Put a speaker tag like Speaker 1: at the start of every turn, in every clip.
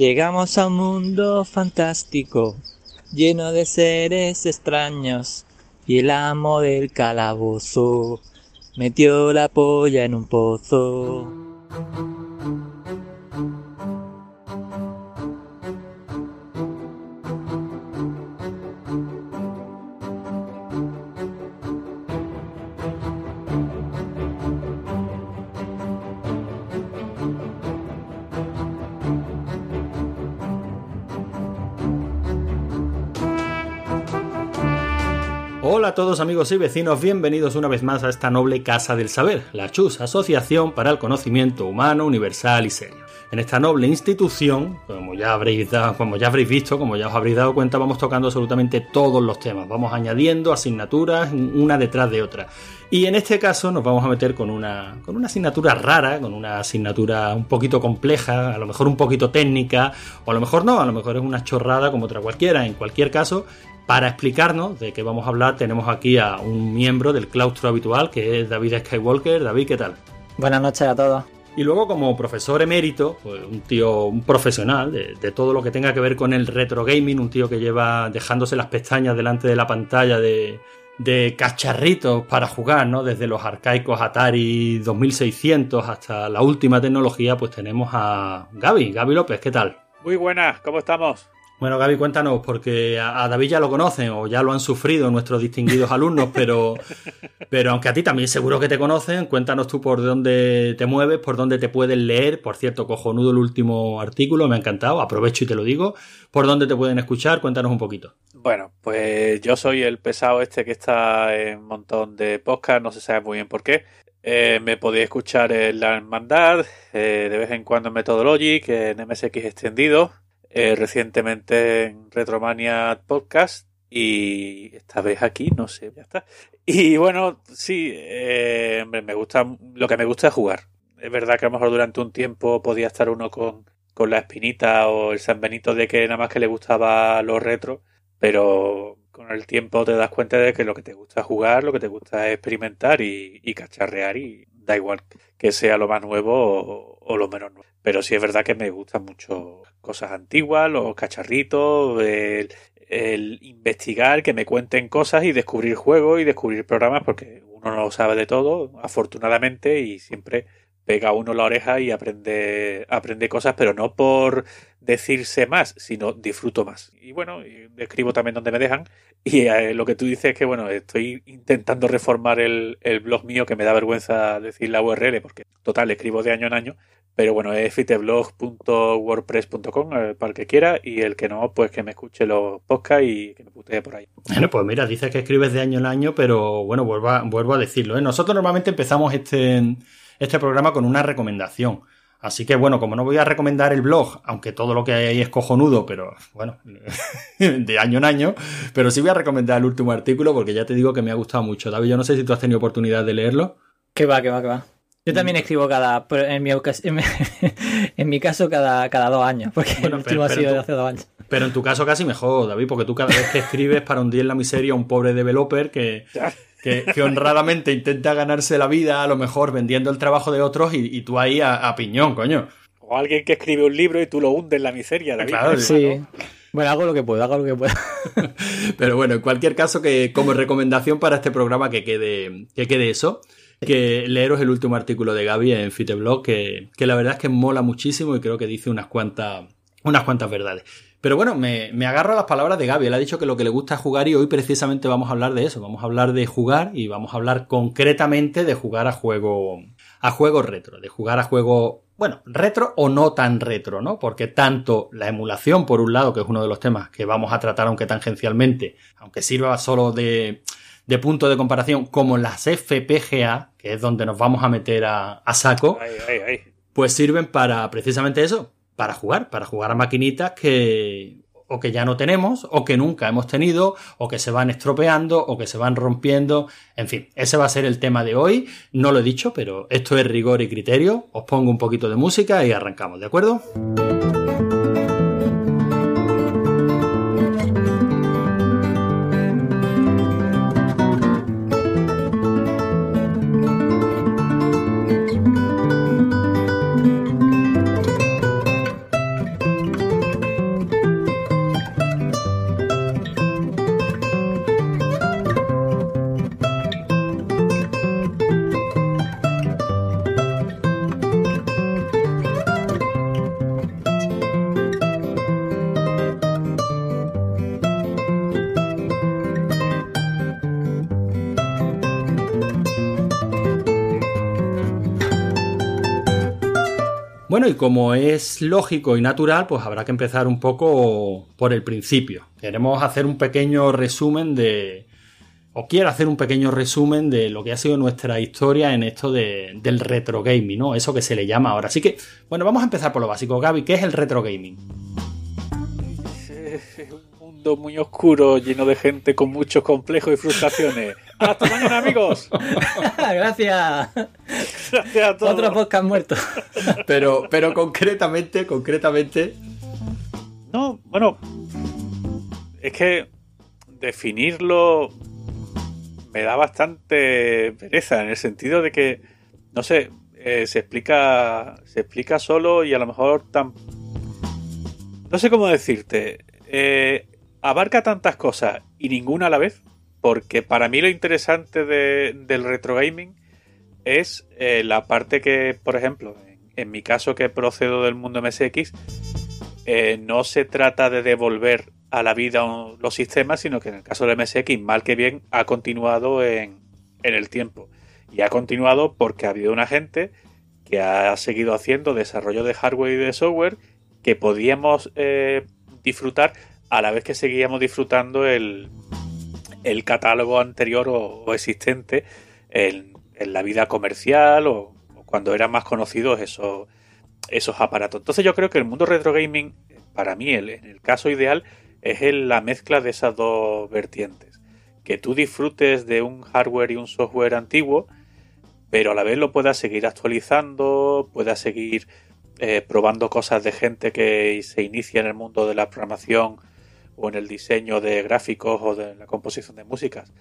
Speaker 1: Llegamos a un mundo fantástico, lleno de seres extraños, y el amo del calabozo metió la polla en un pozo.
Speaker 2: Todos amigos y vecinos, bienvenidos una vez más a esta noble Casa del Saber, la CHUS, Asociación para el Conocimiento Humano, Universal y Serio. En esta noble institución, como ya, habréis como ya habréis visto, como ya os habréis dado cuenta, vamos tocando absolutamente todos los temas, vamos añadiendo asignaturas una detrás de otra. Y en este caso nos vamos a meter con una, con una asignatura rara, con una asignatura un poquito compleja, a lo mejor un poquito técnica, o a lo mejor no, a lo mejor es una chorrada como otra cualquiera. En cualquier caso, para explicarnos de qué vamos a hablar, tenemos aquí a un miembro del claustro habitual, que es David Skywalker. David, ¿qué tal?
Speaker 1: Buenas noches a todos.
Speaker 2: Y luego como profesor emérito, pues un tío, un profesional de, todo lo que tenga que ver con el retro gaming, un tío que lleva dejándose las pestañas delante de la pantalla de, de cacharritos para jugar, ¿no? Desde los arcaicos Atari 2600 hasta la última tecnología, pues tenemos a Gaby, Gaby López, ¿qué tal?
Speaker 3: Muy buenas, ¿cómo estamos?
Speaker 2: Bueno, Gaby, cuéntanos, porque a, David ya lo conocen o ya lo han sufrido nuestros distinguidos alumnos, pero, pero aunque a ti también seguro que te conocen, cuéntanos tú por dónde te mueves, por dónde te pueden leer. Por cierto, cojonudo el último artículo, me ha encantado, aprovecho y te lo digo. ¿Por dónde te pueden escuchar? Cuéntanos un poquito.
Speaker 3: Bueno, pues yo soy el pesado este que está en un montón de podcasts, no se sabe muy bien por qué. Eh, me podéis escuchar en La Hermandad, eh, de vez en cuando en Methodologic, en MSX Extendido, eh, recientemente en Retromania Podcast y esta vez aquí, no sé, ya está. Y bueno, sí, eh, me gusta, lo que me gusta es jugar. Es verdad que a lo mejor durante un tiempo podía estar uno con, con la espinita o el San Benito de que nada más que le gustaba los retro, pero con el tiempo te das cuenta de que lo que te gusta es jugar, lo que te gusta es experimentar y, y cacharrear y da igual que sea lo más nuevo o, lo menos nuevo. Pero sí es verdad que me gustan mucho cosas antiguas, los cacharritos, el, investigar, que me cuenten cosas y descubrir juegos y descubrir programas, porque uno no sabe de todo, afortunadamente, y siempre pega uno la oreja y aprende, aprende cosas, pero no por decirse más, sino disfruto más. Y bueno, escribo también donde me dejan. Y eh, lo que tú dices es que, bueno, estoy intentando reformar el, el, blog mío, que me da vergüenza decir la URL, porque total, escribo de año en año. Pero bueno, es fiteblog.wordpress.com eh, para el que quiera y el que no, pues que me escuche los podcasts y que me putee por ahí.
Speaker 2: Bueno, pues mira, dices que escribes de año en año, pero bueno, vuelvo a, vuelvo a decirlo. ¿eh? Nosotros normalmente empezamos este, este programa con una recomendación. Así que bueno, como no voy a recomendar el blog, aunque todo lo que hay ahí es cojonudo, pero bueno, de año en año, pero sí voy a recomendar el último artículo porque ya te digo que me ha gustado mucho. David, yo no sé si tú has tenido oportunidad de leerlo.
Speaker 1: Que va, que va, que va. Yo también escribo cada, en mi, en mi caso cada, cada dos años, porque el último ha sido de hace dos años.
Speaker 2: Pero en tu caso casi mejor, David, porque tú cada vez que escribes para hundir en la miseria a un pobre developer que, que, honradamente intenta ganarse la vida, a lo mejor vendiendo el trabajo de otros y, tú ahí a, piñón, coño.
Speaker 3: O alguien que escribe un libro y tú lo hundes en la miseria, David.
Speaker 1: Claro, sí. Bueno, hago lo que puedo, hago lo que puedo.
Speaker 2: Pero bueno, en cualquier caso, que como recomendación para este programa que quede, que quede eso, que leeros el último artículo de Gaby en Fiteblog, que, que la verdad es que mola muchísimo y creo que dice unas cuantas, unas cuantas verdades. Pero bueno, me, agarro a las palabras de Gaby. Él ha dicho que lo que le gusta es jugar y hoy precisamente vamos a hablar de eso. Vamos a hablar de jugar y vamos a hablar concretamente de jugar a juego, a juego retro, de jugar a juego, bueno, retro o no tan retro, ¿no? Porque tanto la emulación, por un lado, que es uno de los temas que vamos a tratar, aunque tangencialmente, aunque sirva solo de, de punto de comparación, como las FPGA, que es donde nos vamos a meter a, saco, pues sirven para precisamente eso, para jugar, para jugar a maquinitas que o que ya no tenemos, o que nunca hemos tenido, o que se van estropeando, o que se van rompiendo. En fin, ese va a ser el tema de hoy. No lo he dicho, pero esto es rigor y criterio. Os pongo un poquito de música y arrancamos, ¿de acuerdo? Y como es lógico y natural, pues habrá que empezar un poco por el principio. Queremos hacer un pequeño resumen de, o quiero hacer un pequeño resumen de lo que ha sido nuestra historia en esto del retro gaming, ¿no? Eso que se le llama ahora. Así que, bueno, vamos a empezar por lo básico. Gaby, ¿qué es el retro gaming?
Speaker 3: Mundo muy oscuro, lleno de gente con muchos complejos y frustraciones. ¡Hasta mañana, amigos!
Speaker 4: Gracias.
Speaker 3: Gracias a todos.
Speaker 4: Otro podcast muerto.
Speaker 2: pero, pero concretamente, concretamente.
Speaker 3: No, bueno. Es que definirlo me da bastante pereza en el sentido de que, no sé, eh, se explica se explica solo y a lo mejor tan... No sé cómo decirte. Eh, abarca tantas cosas y ninguna a la vez, porque para mí lo interesante del retro gaming es eh, la parte que, por ejemplo, en, mi caso que procedo del mundo MSX, no se trata de devolver a la vida los sistemas, sino que en el caso del MSX, mal que bien, ha continuado en, el tiempo. Y ha continuado porque ha habido una gente que ha seguido haciendo desarrollo de hardware y de software que podíamos eh, disfrutar a la vez que seguíamos disfrutando el, el catálogo anterior o, existente en, la vida comercial o, cuando eran más conocidos esos, esos aparatos. Entonces yo creo que el mundo retro gaming, para mí, en el caso ideal, es la mezcla de esas dos vertientes. Que tú disfrutes de un hardware y un software antiguo, pero a la vez lo puedas seguir actualizando, puedas seguir eh, probando cosas de gente que se inicia en el mundo de la programación o en el diseño de gráficos o de la composición de músicas,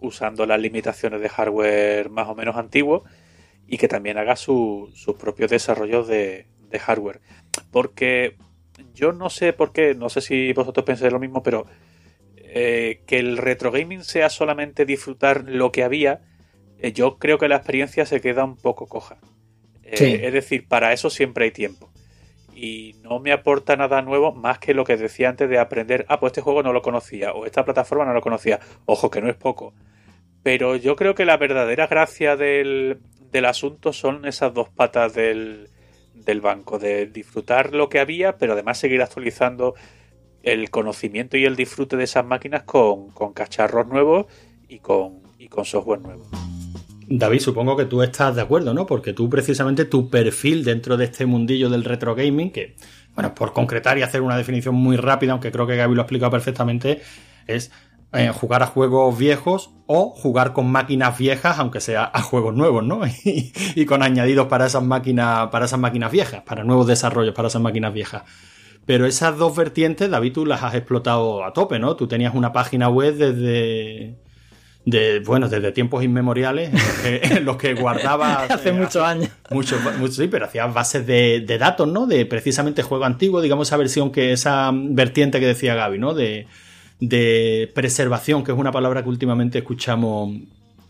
Speaker 3: usando las limitaciones de hardware más o menos antiguo y que también haga sus propios desarrollos de, de hardware. Porque yo no sé por qué, no sé si vosotros pensáis lo mismo, pero eh, que el retro gaming sea solamente disfrutar lo que había, eh, yo creo que la experiencia se queda un poco coja. Eh, es decir, para eso siempre hay tiempo. Y no me aporta nada nuevo más que lo que decía antes de aprender, ah, pues este juego no lo conocía, o esta plataforma no lo conocía. Ojo, que no es poco. Pero yo creo que la verdadera gracia del, del asunto son esas dos patas del, del banco, de disfrutar lo que había, pero además seguir actualizando el conocimiento y el disfrute de esas máquinas con, cacharros nuevos y con, y con software nuevo.
Speaker 2: David, supongo que tú estás de acuerdo, ¿no? Porque tú precisamente tu perfil dentro de este mundillo del retro gaming, que, bueno, por concretar y hacer una definición muy rápida, aunque creo que Gaby lo ha explicado perfectamente, es eh, jugar a juegos viejos o jugar con máquinas viejas, aunque sea a juegos nuevos, ¿no? y, con añadidos para esas máquinas, para esas máquinas viejas, para nuevos desarrollos para esas máquinas viejas. Pero esas dos vertientes, David, tú las has explotado a tope, ¿no? Tú tenías una página web desde, de, bueno, desde tiempos inmemoriales en los que, guardabas...
Speaker 4: Hace muchos años.
Speaker 2: Muchos, sí, pero hacías bases de, de, datos, ¿no? De precisamente juego antiguo, digamos esa versión que, esa vertiente que decía Gaby, ¿no? De, de preservación, que es una palabra que últimamente escuchamos,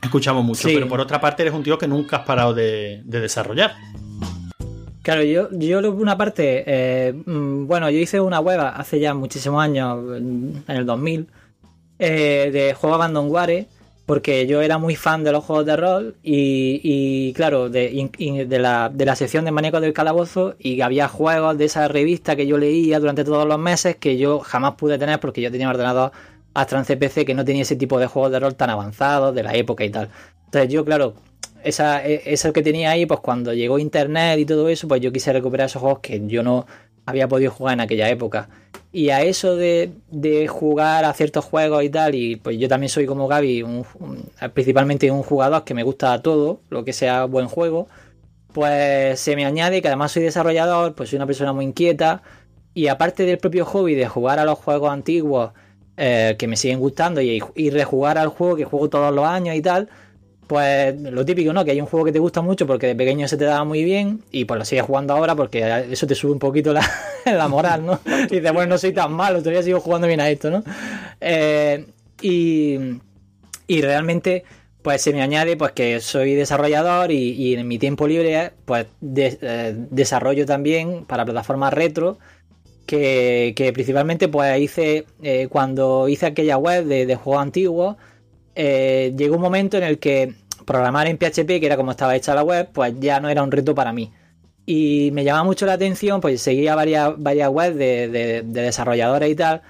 Speaker 2: escuchamos mucho. Pero por otra parte, eres un tío que nunca has parado de, desarrollar.
Speaker 4: Claro, yo, yo una parte, eh, mm, bueno, yo hice una web hace ya muchísimos años, en el 2000, eh, de juego Abandonware, porque yo era muy fan de los juegos de rol y, claro, de, la, de, la, sección de Maníacos del Calabozo y había juegos de esa revista que yo leía durante todos los meses que yo jamás pude tener porque yo tenía ordenador Astra CPC que no tenía ese tipo de juegos de rol tan avanzados de la época y tal. Entonces yo, claro, esa, e, eso que tenía ahí, pues cuando llegó Internet y todo eso, pues yo quise recuperar esos juegos que yo no había podido jugar en aquella época. Y a eso de, jugar a ciertos juegos y tal, y pues yo también soy como Gaby, principalmente un jugador que me gusta todo, lo que sea buen juego, pues se me añade que además soy desarrollador, pues soy una persona muy inquieta, y aparte del propio hobby de jugar a los juegos antiguos eh, que me siguen gustando y, y rejugar al juego que juego todos los años y tal, pues lo típico, ¿no? Que hay un juego que te gusta mucho porque de pequeño se te daba muy bien y pues lo sigues jugando ahora porque eso te sube un poquito la, moral, ¿no? Y dices, bueno, no soy tan malo, todavía sigo jugando bien a esto, ¿no? Eh, y, y realmente pues se me añade pues que soy desarrollador y, en mi tiempo libre pues eh, desarrollo también para plataformas retro que, que principalmente pues hice eh, cuando hice aquella web de, de juegos antiguos eh, llegó un momento en el que programar en PHP, que era como estaba hecha la web, pues ya no era un reto para mí. y me llamaba mucho la atención, pues seguía varias, webs de, de, desarrolladores y tal,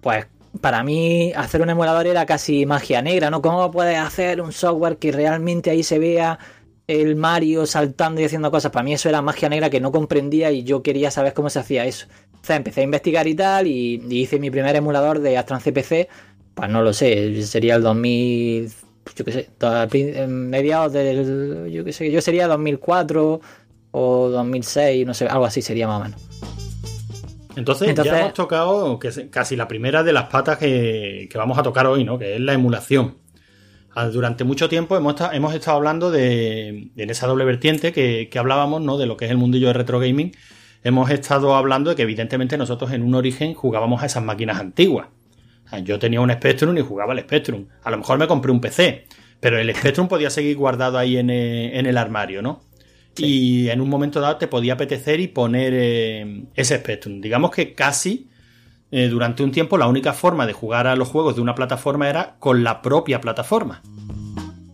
Speaker 4: pues para mí hacer un emulador era casi magia negra, ¿no? ¿Cómo puedes hacer un software que realmente ahí se vea el Mario saltando y haciendo cosas? Para mí eso era magia negra que no comprendía y yo quería saber cómo se hacía eso. O sea, empecé a investigar y tal y, hice mi primer emulador de Astran CPC, pues no lo sé, sería el 2000, yo qué sé, mediados del, yo qué sé, yo sería 2004 o 2006, no sé, algo así sería más o menos.
Speaker 2: Entonces, ya hemos tocado casi la primera de las patas que, vamos a tocar hoy, ¿no? Que es la emulación. Ah, durante mucho tiempo hemos, hemos estado hablando de, en esa doble vertiente que, hablábamos, ¿no? De lo que es el mundillo de retro gaming. Hemos estado hablando de que evidentemente nosotros en un origen jugábamos a esas máquinas antiguas. Yo tenía un Spectrum y jugaba al Spectrum. A lo mejor me compré un PC, pero el Spectrum podía seguir guardado ahí en en el armario, ¿no? y en un momento dado te podía apetecer y poner eh, ese Spectrum. Digamos que casi eh, durante un tiempo la única forma de jugar a los juegos de una plataforma era con la propia plataforma.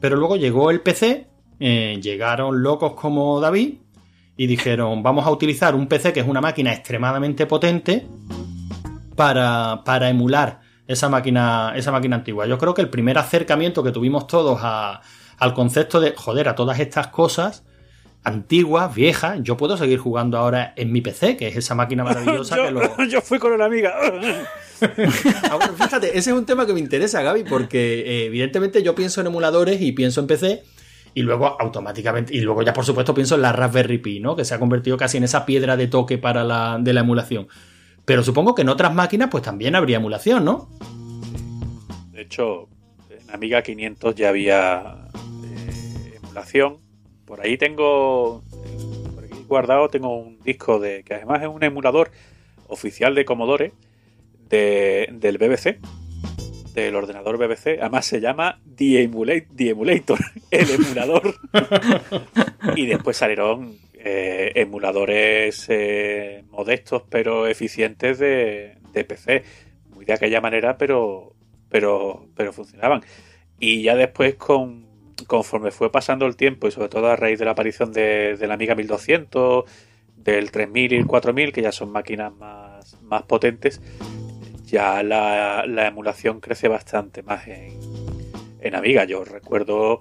Speaker 2: Pero luego llegó el PC, eh, llegaron locos como David y dijeron vamos a utilizar un PC que es una máquina extremadamente potente para, para emular esa máquina, esa máquina antigua. Yo creo que el primer acercamiento que tuvimos todos al concepto de joder a todas estas cosas antigua, vieja, yo puedo seguir jugando ahora en mi PC, que es esa máquina maravillosa
Speaker 3: yo,
Speaker 2: que lo...
Speaker 3: yo fui con una amiga.
Speaker 2: ah, fíjate, ese es un tema que me interesa, Gaby, porque eh, evidentemente yo pienso en emuladores y pienso en PC y luego automáticamente, y luego ya por supuesto pienso en la Raspberry Pi, ¿no? Que se ha convertido casi en esa piedra de toque para la, de la emulación. Pero supongo que en otras máquinas pues también habría emulación, ¿no?
Speaker 3: De hecho, en Amiga 500 ya había eh, emulación por ahí tengo, por aquí guardado, tengo un disco de que además es un emulador oficial de Commodore del BBC, del ordenador BBC. Además se llama The, Emulator, el emulador. y después salieron eh, emuladores eh, modestos pero eficientes de, PC. Muy de aquella manera, pero, pero, pero funcionaban. Y ya después con conforme fue pasando el tiempo y sobre todo a raíz de la aparición de, la Amiga 1200, del 3000 y el 4000, que ya son máquinas más, más potentes, ya la, emulación crece bastante más en, en Amiga. Yo recuerdo,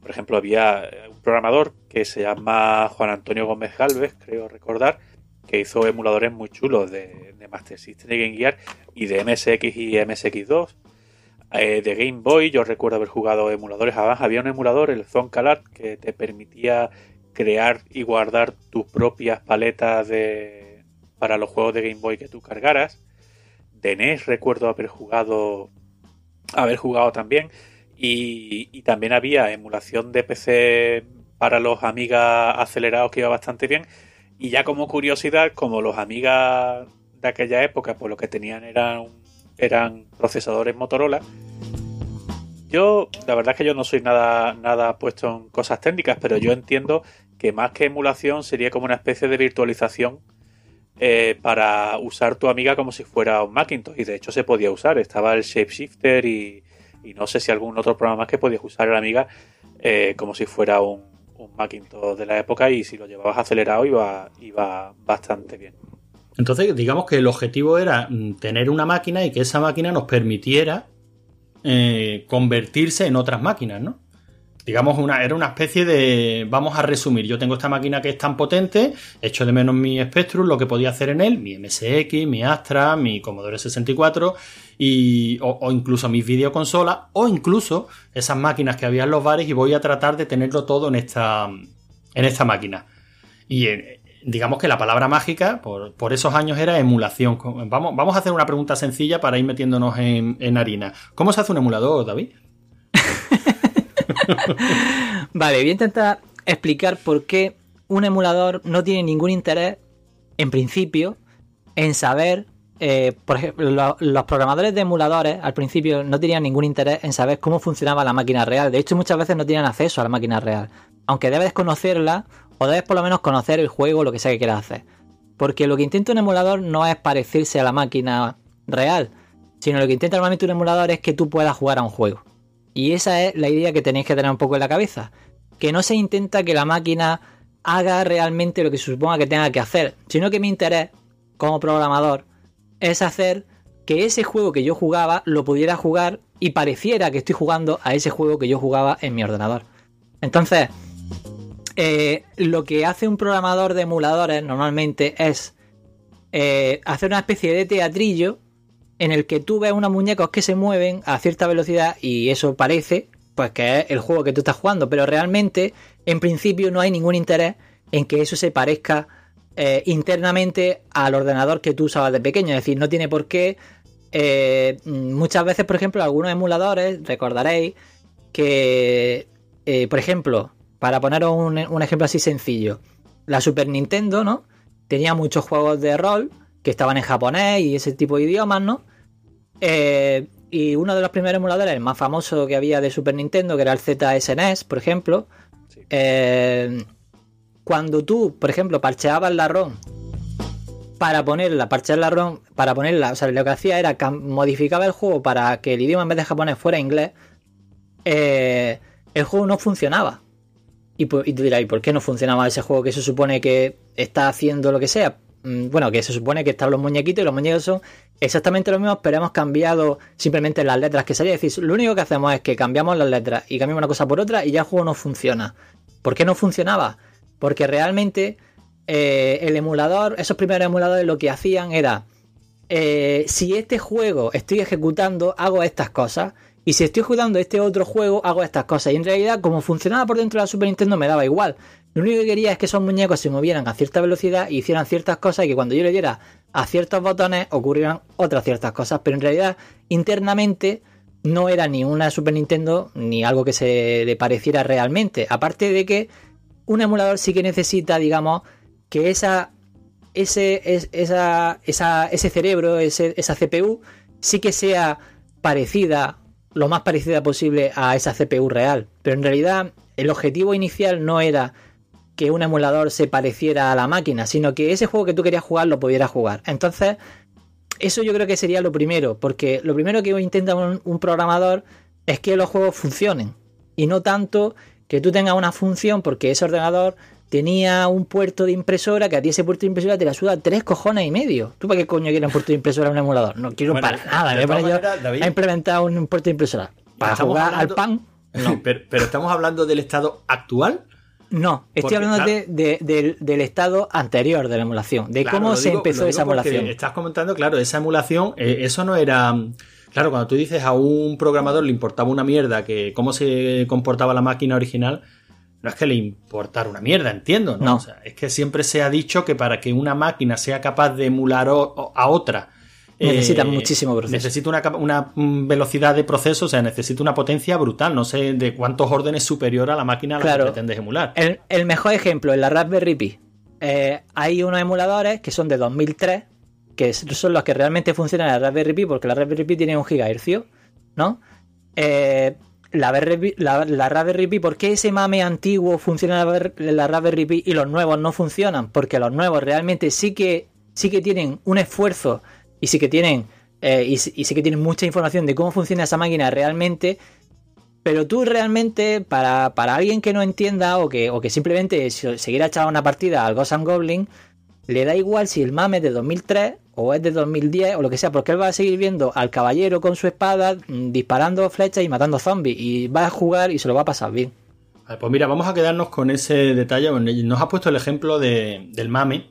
Speaker 3: por ejemplo, había un programador que se llama Juan Antonio Gómez Galvez, creo recordar, que hizo emuladores muy chulos de, de Master System y Game Gear y de MSX y MSX2 eh, de Game Boy, yo recuerdo haber jugado emuladores. Además, había un emulador, el Zonkalat, que te permitía crear y guardar tus propias paletas de, para los juegos de Game Boy que tú cargaras. De NES recuerdo haber jugado, haber jugado también. Y, también había emulación de PC para los Amiga acelerados que iba bastante bien. Y ya como curiosidad, como los Amiga de aquella época, pues lo que tenían era un eran procesadores Motorola. Yo, la verdad es que yo no soy nada, nada puesto en cosas técnicas, pero yo entiendo que más que emulación sería como una especie de virtualización eh, para usar tu amiga como si fuera un Macintosh. Y de hecho se podía usar. Estaba el Shapeshifter y, y no sé si algún otro programa más que podías usar la amiga eh, como si fuera un, un Macintosh de la época y si lo llevabas acelerado iba, iba bastante bien.
Speaker 2: Entonces, digamos que el objetivo era mm, tener una máquina y que esa máquina nos permitiera eh, convertirse en otras máquinas, ¿no? Digamos, una, era una especie de. Vamos a resumir. Yo tengo esta máquina que es tan potente, echo de menos mi Spectrum, lo que podía hacer en él, mi MSX, mi Astra, mi Commodore 64, y, o, incluso mis videoconsolas, o incluso esas máquinas que había en los bares, y voy a tratar de tenerlo todo en esta, en esta máquina. Y digamos que la palabra mágica por, esos años era emulación. Vamos, vamos a hacer una pregunta sencilla para ir metiéndonos en, harina. ¿Cómo se hace un emulador, David?
Speaker 4: vale, voy a intentar explicar por qué un emulador no tiene ningún interés, en principio, en saber. Eh, por ejemplo, los programadores de emuladores al principio no tenían ningún interés en saber cómo funcionaba la máquina real. De hecho, muchas veces no tenían acceso a la máquina real. Aunque debes conocerla o debes por lo menos conocer el juego, lo que sea que quieras hacer. Porque lo que intenta un emulador no es parecerse a la máquina real, sino lo que intenta normalmente un emulador es que tú puedas jugar a un juego. Y esa es la idea que tenéis que tener un poco en la cabeza. Que no se intenta que la máquina haga realmente lo que se suponga que tenga que hacer, sino que mi interés como programador es hacer que ese juego que yo jugaba lo pudiera jugar y pareciera que estoy jugando a ese juego que yo jugaba en mi ordenador. Entonces, eh, lo que hace un programador de emuladores normalmente es eh, hacer una especie de teatrillo en el que tú ves unos muñecos que se mueven a cierta velocidad y eso parece pues que es el juego que tú estás jugando, pero realmente en principio no hay ningún interés en que eso se parezca eh, internamente al ordenador que tú usabas de pequeño, es decir, no tiene por qué eh, muchas veces, por ejemplo, algunos emuladores, recordaréis que, eh, por ejemplo, para poneros un, un ejemplo así sencillo, la Super Nintendo, ¿no? Tenía muchos juegos de rol que estaban en japonés y ese tipo de idiomas, ¿no? Y uno de los primeros emuladores, el más famoso que había de Super Nintendo, que era el ZSNES, por ejemplo, eh, cuando tú, por ejemplo, parcheabas la ROM para ponerla, parchear la ROM, para ponerla, o sea, lo que hacía era modificaba el juego para que el idioma en vez de japonés fuera inglés, eh, el juego no funcionaba. Y, y tú dirás, ¿y por qué no funcionaba ese juego que se supone que está haciendo lo que sea? Mm, bueno, que se supone que están los muñequitos y los muñecos son exactamente lo mismo, pero hemos cambiado simplemente las letras que salía. Es decir, lo único que hacemos es que cambiamos las letras y cambiamos una cosa por otra y ya el juego no funciona. ¿Por qué no funcionaba? Porque realmente eh, el emulador, esos primeros emuladores lo que hacían era, eh, si este juego estoy ejecutando, hago estas cosas. Y si estoy jugando este otro juego, hago estas cosas. Y en realidad, como funcionaba por dentro de la Super Nintendo, me daba igual. Lo único que quería es que esos muñecos se movieran a cierta velocidad y hicieran ciertas cosas y que cuando yo le diera a ciertos botones ocurrieran otras ciertas cosas. Pero en realidad, internamente, no era ni una Super Nintendo ni algo que se le pareciera realmente. Aparte de que un emulador sí que necesita, digamos, que esa, ese, esa, ese cerebro, esa CPU, sí que sea parecida, lo más parecida posible a esa CPU real. Pero en realidad, el objetivo inicial no era que un emulador se pareciera a la máquina, sino que ese juego que tú querías jugar lo pudieras jugar. Entonces, eso yo creo que sería lo primero, porque lo primero que intenta un, programador es que los juegos funcionen y no tanto que tú tengas una función porque ese ordenador tenía un puerto de impresora que a ti ese puerto de impresora te la suda tres cojones y medio. ¿Tú para qué coño quieres un puerto de impresora en un emulador? No quiero para nada. Me he implementado un puerto de impresora. Para jugar al pan.
Speaker 2: pero, estamos hablando del estado actual
Speaker 4: no, estoy hablando del, estado anterior de la emulación, de cómo se empezó esa emulación.
Speaker 2: Estás comentando, claro, esa emulación, eh, eso no era. Claro, cuando tú dices a un programador le importaba una mierda que cómo se comportaba la máquina original, no es que le importara una mierda, entiendo, ¿no? O sea, es que siempre se ha dicho que para que una máquina sea capaz de emular a otra
Speaker 4: Necesita eh, muchísimo proceso.
Speaker 2: Necesita una, velocidad de proceso, o sea, necesita una potencia brutal. No sé de cuántos órdenes superior a la máquina a la que pretendes emular.
Speaker 4: El, mejor ejemplo en la Raspberry Pi. Eh, hay unos emuladores que son de 2003, que son los que realmente funcionan en la Raspberry Pi, porque la Raspberry Pi tiene un gigahercio, ¿no? Eh, la, Raspberry Pi, ¿por qué ese mame antiguo funciona en la Raspberry Pi y los nuevos no funcionan? Porque los nuevos realmente sí que, sí que tienen un esfuerzo y sí que tienen eh, y, sí que tienen mucha información de cómo funciona esa máquina realmente. Pero tú realmente, para, alguien que no entienda o que, o que simplemente se quiera echar una partida al Ghost Goblin, le da igual si el mame de 2003 o es de 2010 o lo que sea, porque él va a seguir viendo al caballero con su espada mm, disparando flechas y matando zombies y va a jugar y se lo va a pasar bien.
Speaker 2: Pues mira, vamos a quedarnos con ese detalle. Nos ha puesto el ejemplo del mame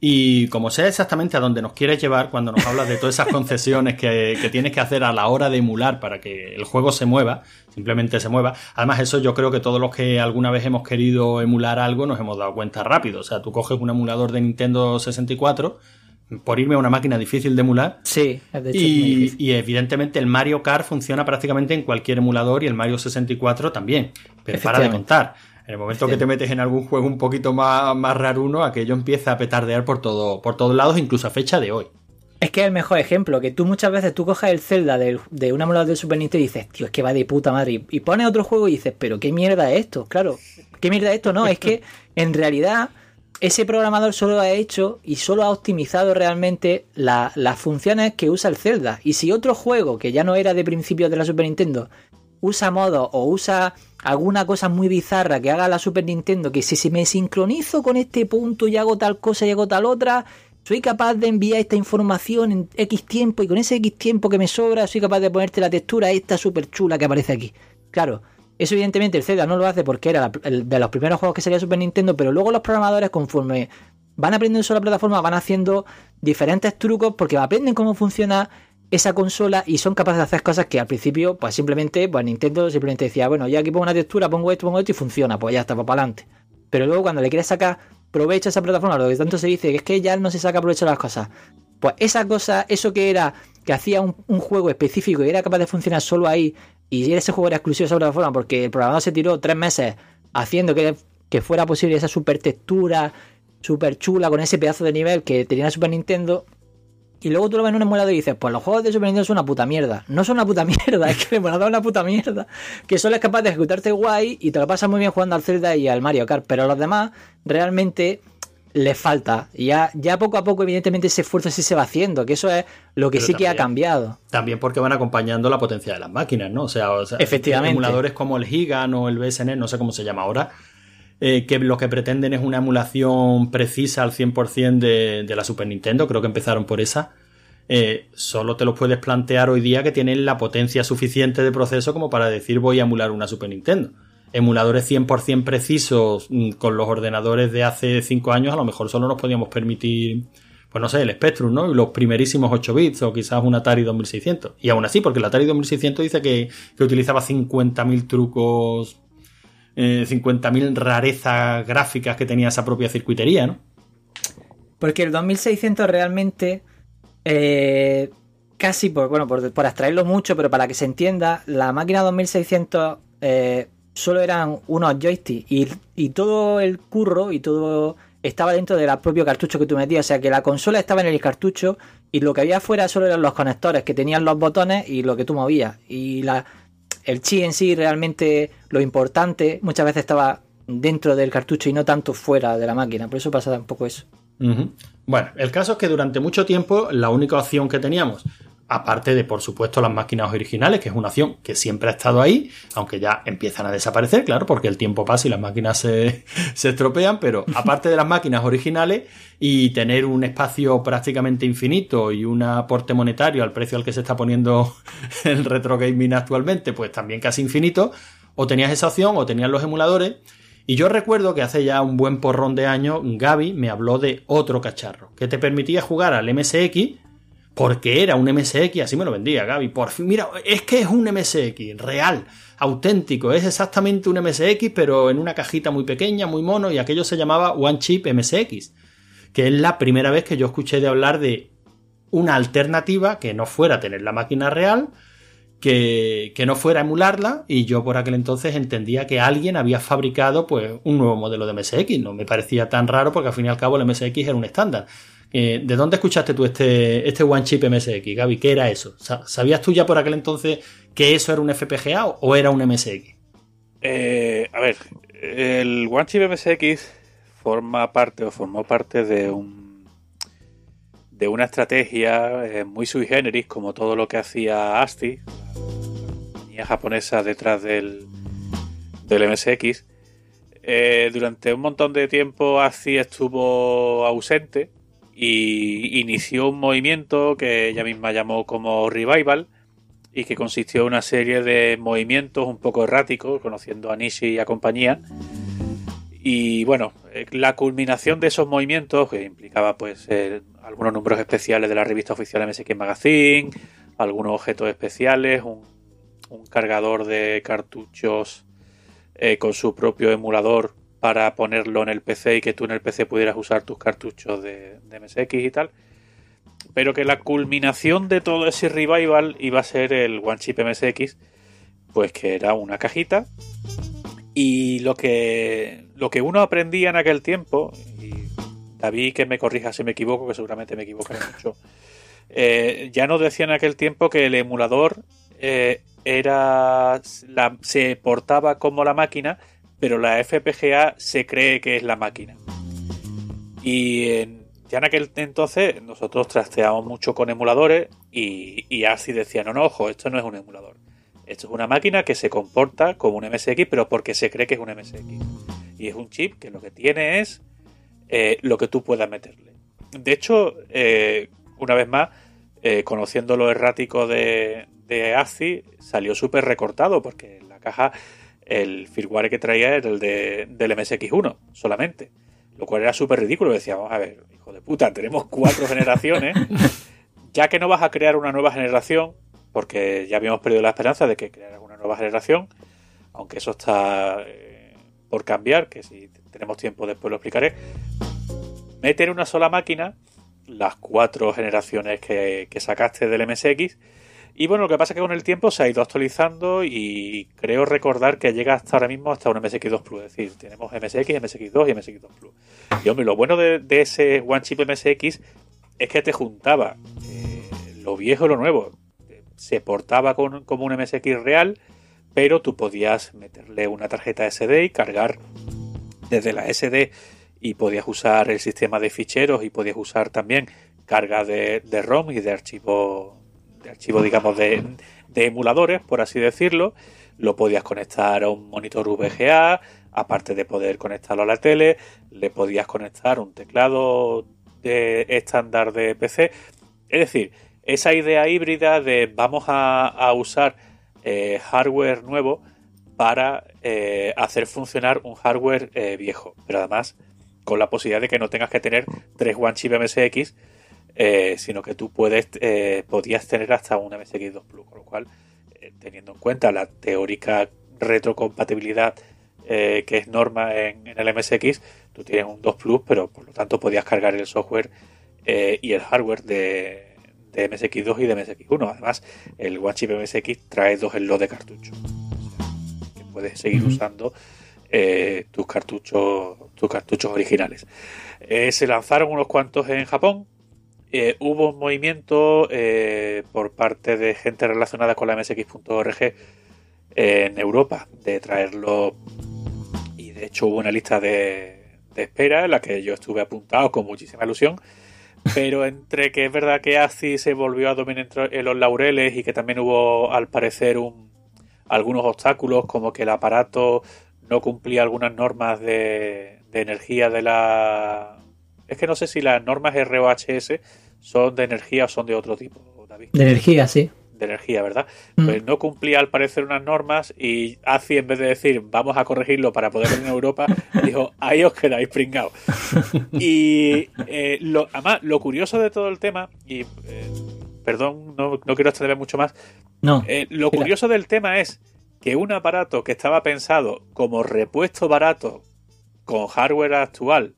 Speaker 2: y como sé exactamente a dónde nos quieres llevar cuando nos hablas de todas esas concesiones que, tienes que hacer a la hora de emular para que el juego se mueva, simplemente se mueva. Además, eso yo creo que todos los que alguna vez hemos querido emular algo nos hemos dado cuenta rápido. O sea, tú coges un emulador de Nintendo 64 por irme a una máquina difícil de emular.
Speaker 4: Sí,
Speaker 2: de hecho y, y, evidentemente el Mario Kart funciona prácticamente en cualquier emulador y el Mario 64 también. Pero para de contar. En el momento que te metes en algún juego un poquito más, más raruno, aquello empieza a petardear por, todo, por todos lados, incluso a fecha de hoy.
Speaker 4: Es que es el mejor ejemplo, que tú muchas veces tú coges el Zelda de, de una emulador del Super Nintendo y dices, tío, es que va de puta madre. Y, pones otro juego y dices, pero qué mierda es esto. Claro, qué mierda es esto. No, es que en realidad ese programador solo ha hecho y solo ha optimizado realmente las funciones que usa el Zelda. Y si otro juego, que ya no era de principio de la Super Nintendo, usa modo o usa alguna cosa muy bizarra que haga la Super Nintendo, que si, si me sincronizo con este punto y hago tal cosa y hago tal otra, soy capaz de enviar esta información en X tiempo y con ese X tiempo que me sobra soy capaz de ponerte la textura esta súper chula que aparece aquí. Claro, eso evidentemente el Zelda no lo hace porque era el de los primeros juegos que salía Super Nintendo, pero luego los programadores conforme van aprendiendo sobre la plataforma van haciendo diferentes trucos porque aprenden cómo funciona esa consola y son capaces de hacer cosas que al principio pues simplemente pues Nintendo simplemente decía, bueno, ya aquí pongo una textura, pongo esto, pongo esto y funciona, pues ya está, para adelante. Pero luego cuando le quieres sacar provecho a esa plataforma, lo que tanto se dice que es que ya no se saca provecho de las cosas. Pues esa cosa, eso que era, que hacía un, juego específico y era capaz de funcionar solo ahí, y ese juego era exclusivo de esa plataforma porque el programador se tiró tres meses haciendo que, que fuera posible esa super textura, super chula, con ese pedazo de nivel que tenía Super Nintendo, y luego tú lo ves en un emulador y dices, pues los juegos de Super Nintendo son una puta mierda. No son una puta mierda, es que el emulador es una puta mierda. Que solo es capaz de ejecutarte guay y te lo pasas muy bien jugando al Zelda y al Mario Kart. Pero los demás realmente les falta. Y ya, ya poco a poco, evidentemente, ese esfuerzo sí se va haciendo, que eso es lo que sí que ha cambiado.
Speaker 2: También porque van acompañando la potencia de las máquinas, ¿no? O sea,
Speaker 4: Efectivamente.
Speaker 2: emuladores como el Gigan o el BSN, no sé cómo se llama ahora, eh, que lo que pretenden es una emulación precisa al 100% de, de la Super Nintendo, creo que empezaron por esa. Eh, solo te lo puedes plantear hoy día que tienen la potencia suficiente de proceso como para decir voy a emular una Super Nintendo. Emuladores 100% precisos mm, con los ordenadores de hace 5 años a lo mejor solo nos podíamos permitir, pues no sé, el Spectrum, ¿no? Los primerísimos 8 bits o quizás un Atari 2600. Y aún así, porque el Atari 2600 dice que, que utilizaba 50.000 trucos eh, 50.000 rarezas gráficas que tenía esa propia circuitería, ¿no?
Speaker 4: Porque el 2600 realmente, eh, casi por, bueno, por, abstraerlo mucho, pero para que se entienda, la máquina 2600 eh, solo eran unos joysticks y, todo el curro y todo estaba dentro del propio cartucho que tú metías. O sea que la consola estaba en el cartucho y lo que había afuera solo eran los conectores que tenían los botones y lo que tú movías. Y la, el chi en sí realmente lo importante muchas veces estaba dentro del cartucho y no tanto fuera de la máquina. Por eso pasa un poco eso.
Speaker 2: Bueno, el caso es que durante mucho tiempo la única opción que teníamos aparte de, por supuesto, las máquinas originales, que es una opción que siempre ha estado ahí, aunque ya empiezan a desaparecer, claro, porque el tiempo pasa y las máquinas se, estropean, pero aparte de las máquinas originales y tener un espacio prácticamente infinito y un aporte monetario al precio al que se está poniendo el retro gaming actualmente, pues también casi infinito, o tenías esa opción o tenías los emuladores. Y yo recuerdo que hace ya un buen porrón de años Gaby me habló de otro cacharro que te permitía jugar al MSX porque era un MSX, así me lo vendía Gaby. Por fin, mira, es que es un MSX real, auténtico, es exactamente un MSX, pero en una cajita muy pequeña, muy mono, y aquello se llamaba One Chip MSX, que es la primera vez que yo escuché de hablar de una alternativa que no fuera tener la máquina real, que, no fuera emularla, y yo por aquel entonces entendía que alguien había fabricado pues un nuevo modelo de MSX. No me parecía tan raro porque al fin y al cabo el MSX era un estándar. Eh, ¿De dónde escuchaste tú este, este One Chip MSX, Gaby? ¿Qué era eso? ¿Sabías tú ya por aquel entonces que eso era un FPGA o era un MSX?
Speaker 3: Eh, a ver, el One Chip MSX forma parte o formó parte de un de una estrategia eh, muy sui generis como todo lo que hacía ASCII, la compañía japonesa detrás del, del MSX. durante un montón de tiempo ASCII estuvo ausente y inició un movimiento que ella misma llamó como Revival y que consistió en una serie de movimientos un poco erráticos, conociendo a Nishi y a compañía. Y bueno, eh, la culminación de esos movimientos, que implicaba pues algunos números especiales de la revista oficial MSX Magazine, algunos objetos especiales, un, cargador de cartuchos eh, con su propio emulador para ponerlo en el PC y que tú en el PC pudieras usar tus cartuchos de, MSX y tal. Pero que la culminación de todo ese revival iba a ser el One Chip MSX, pues que era una cajita. Y lo que, lo que uno aprendía en aquel tiempo, y David que me corrija si me equivoco, que seguramente me equivocaré mucho, eh, ya nos decía en aquel tiempo que el emulador eh, era se portaba como la máquina pero la FPGA se cree que es la máquina. Y ya en aquel entonces nosotros trasteábamos mucho con emuladores y, así decían, no, no, ojo, esto no es un emulador. Esto es una máquina que se comporta como un MSX, pero porque se cree que es un MSX. Y es un chip que lo que tiene es eh, lo que tú puedas meterle. De hecho, eh, una vez más, eh, conociendo lo errático de, de salió súper recortado porque la caja el firmware que traía era el de, del MSX1 solamente. Lo cual era súper ridículo. Decíamos, a ver, hijo de puta, tenemos cuatro generaciones. Ya que no vas a crear una nueva generación, porque ya habíamos perdido la esperanza de que crearas una nueva generación, aunque eso está eh, por cambiar, que si tenemos tiempo después lo explicaré. Meter en una sola máquina las cuatro generaciones que, que sacaste del MSX y bueno, lo que pasa es que con el tiempo se ha ido actualizando y creo recordar que llega hasta ahora mismo hasta un MSX2 Plus. Es decir, tenemos MSX, MSX2 y MSX2 Plus. Y hombre, lo bueno de, ese One Chip MSX es que te juntaba eh, lo viejo y lo nuevo. Se portaba con, como un MSX real, pero tú podías meterle una tarjeta SD y cargar desde la SD y podías usar el sistema de ficheros y podías usar también carga de, de ROM y de archivo de archivo, digamos, de, emuladores, por así decirlo. Lo podías conectar a un monitor VGA, aparte de poder conectarlo a la tele, le podías conectar un teclado de estándar de PC. Es decir, esa idea híbrida de vamos a, usar eh, hardware nuevo para eh, hacer funcionar un hardware eh, viejo, pero además con la posibilidad de que no tengas que tener tres One Chip MSX eh, sino que tú puedes eh, podías tener hasta un MSX2 Plus, con lo cual, eh, teniendo en cuenta la teórica retrocompatibilidad que es norma en, el MSX, tú tienes un 2 Plus, pero por lo tanto podías cargar el software y el hardware de, MSX2 y de MSX1. Además, el OneChip MSX trae dos slots de cartucho, que puedes seguir usando tus cartuchos tus cartuchos originales. se lanzaron unos cuantos en Japón, eh, hubo un movimiento eh, por parte de gente relacionada con la MSX.org en Europa de traerlo. Y de hecho hubo una lista de, espera en la que yo estuve apuntado con muchísima ilusión. Pero entre que es verdad que ASCII se volvió a dominar en los laureles y que también hubo al parecer un, algunos obstáculos como que el aparato no cumplía algunas normas de, de energía de la es que no sé si las normas ROHS son de energía o son de otro tipo, David.
Speaker 4: De energía, sí.
Speaker 3: De energía, ¿verdad? Mm. Pues no cumplía al parecer unas normas y ACI en vez de decir vamos a corregirlo para poder a Europa, dijo ahí os quedáis pringados. y eh, lo, además, lo curioso de todo el tema, y eh, perdón, no, quiero extenderme mucho más,
Speaker 4: no,
Speaker 3: eh, lo curioso del tema es que un aparato que estaba pensado como repuesto barato con hardware actual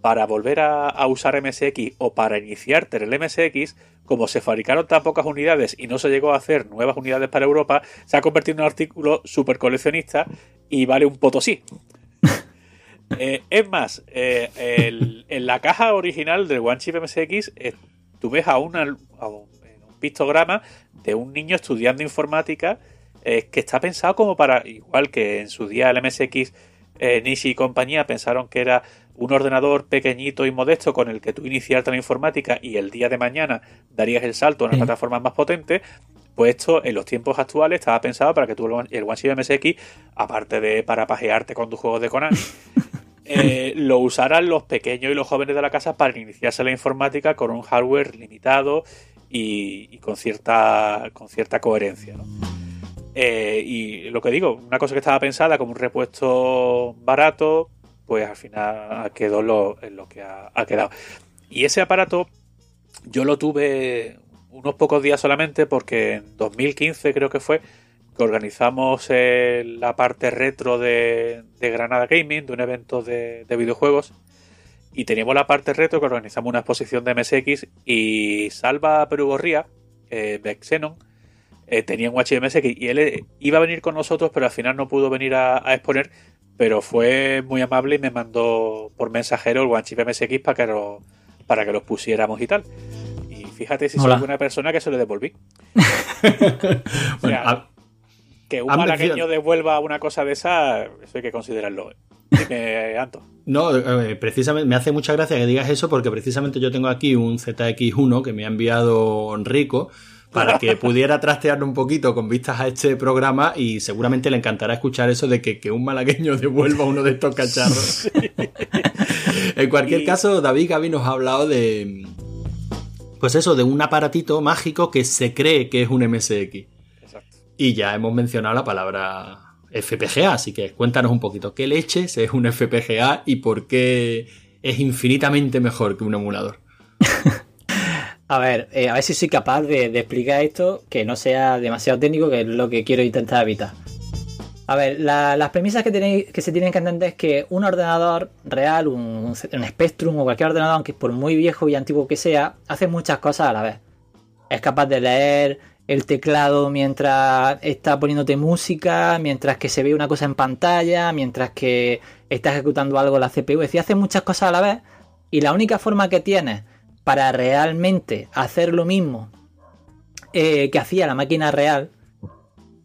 Speaker 3: para volver a, usar MSX o para iniciarte en el MSX, como se fabricaron tan pocas unidades y no se llegó a hacer nuevas unidades para Europa, se ha convertido en un artículo super coleccionista y vale un potosí. Eh, es más, eh, en la caja original del One Chip MSX eh, tú ves a, un, pictograma de un niño estudiando informática que está pensado como para, igual que en su día el MSX Nishi y compañía pensaron que era un ordenador pequeñito y modesto con el que tú iniciarte la informática y el día de mañana darías el salto a una plataforma más potente, pues esto en los tiempos actuales estaba pensado para que tú el OneShift MSX, aparte de para pajearte con tus juegos de Conan, eh, lo usaran los pequeños y los jóvenes de la casa para iniciarse la informática con un hardware limitado y, con cierta con cierta coherencia. Eh, y lo que digo, una cosa que estaba pensada como un repuesto barato, pues al final quedó lo, en lo que ha, quedado. Y ese aparato yo lo tuve unos pocos días solamente porque en 2015 creo que fue que organizamos la parte retro de, Granada Gaming, de un evento de, videojuegos. Y teníamos la parte retro que organizamos una exposición de MSX y Salva Perugorría, eh, eh, tenía un HMSX y él eh, iba a venir con nosotros, pero al final no pudo venir a exponer pero fue muy amable y me mandó por mensajero el OneChip MSX para que, lo, para que los pusiéramos y tal. Y fíjate si soy una persona que se lo devolví. que un malagueño devuelva una cosa de esa, eso hay que considerarlo. Dime, Anto.
Speaker 2: No, eh, precisamente me hace mucha gracia que digas eso porque precisamente yo tengo aquí un ZX1 que me ha enviado Enrico para que pudiera trastearlo un poquito con vistas a este programa y seguramente le encantará escuchar eso de que, un malagueño devuelva uno de estos cacharros. en cualquier caso, David Gaby nos ha hablado de. Pues eso, de un aparatito mágico que se cree que es un MSX. Exacto. Y ya hemos mencionado la palabra FPGA, así que cuéntanos un poquito qué leches es un FPGA y por qué es infinitamente mejor que un emulador.
Speaker 4: a ver, eh, a ver si soy capaz de, explicar esto que no sea demasiado técnico, que es lo que quiero intentar evitar. A ver, las premisas que, tenéis, que se tienen que entender es que un ordenador real, un, un, Spectrum o cualquier ordenador, aunque por muy viejo y antiguo que sea, hace muchas cosas a la vez. Es capaz de leer el teclado mientras está poniéndote música, mientras que se ve una cosa en pantalla, mientras que está ejecutando algo la CPU. Es decir, hace muchas cosas a la vez y la única forma que tienes para realmente hacer lo mismo eh, que hacía la máquina real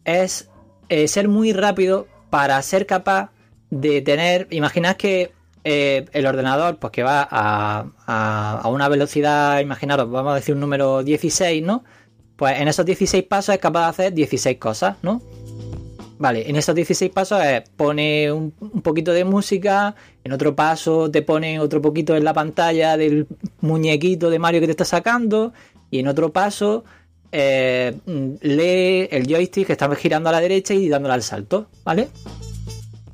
Speaker 4: es eh, ser muy rápido para ser capaz de tener, imaginad que eh, el ordenador, pues que va a, a, una velocidad, imaginaros, vamos a decir un número 16, ¿no? Pues en esos 16 pasos es capaz de hacer 16 cosas, ¿no? Vale, en esos 16 pasos pone un, poquito de música, en otro paso te pone otro poquito en la pantalla del muñequito de Mario que te está sacando, y en otro paso eh, lee el joystick que está girando a la derecha y dándole al salto, ¿vale?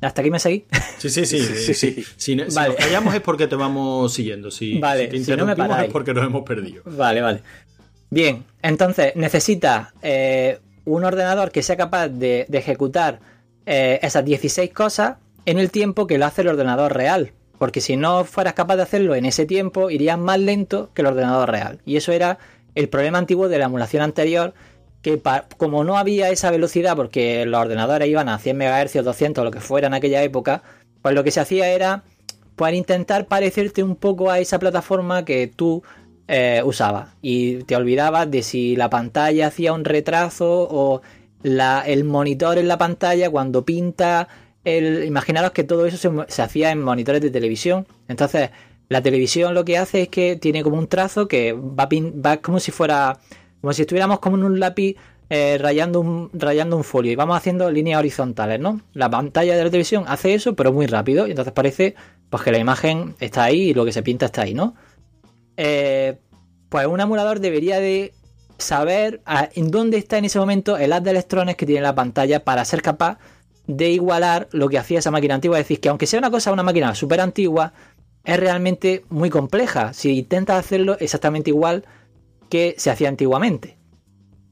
Speaker 4: ¿Hasta aquí me seguí?
Speaker 2: Sí, sí, sí. sí, sí, Si, nos callamos es porque te vamos siguiendo. Si,
Speaker 4: vale,
Speaker 2: si te no me es porque nos hemos perdido.
Speaker 4: Vale, vale. Bien, entonces necesita eh, un ordenador que sea capaz de, ejecutar eh, esas 16 cosas en el tiempo que lo hace el ordenador real. Porque si no fueras capaz de hacerlo en ese tiempo, irías más lento que el ordenador real. Y eso era el problema antiguo de la emulación anterior, que como no había esa velocidad, porque los ordenadores iban a 100 MHz o 200 o lo que fuera en aquella época, pues lo que se hacía era pues, intentar parecerte un poco a esa plataforma que tú eh, usaba. Y te olvidabas de si la pantalla hacía un retraso o el monitor en la pantalla cuando pinta el... Imaginaros que todo eso se, hacía en monitores de televisión. Entonces, la televisión lo que hace es que tiene como un trazo que va, va como si fuera... Como si estuviéramos como en un lápiz eh, rayando, un, rayando un folio y vamos haciendo líneas horizontales, ¿no? La pantalla de la televisión hace eso, pero muy rápido. Y entonces parece pues, que la imagen está ahí y lo que se pinta está ahí, ¿no? Eh, pues un emulador debería de saber en dónde está en ese momento el haz de electrones que tiene la pantalla para ser capaz de igualar lo que hacía esa máquina antigua. Es decir, que aunque sea una cosa, una máquina súper antigua, es realmente muy compleja si intentas hacerlo exactamente igual que se hacía antiguamente.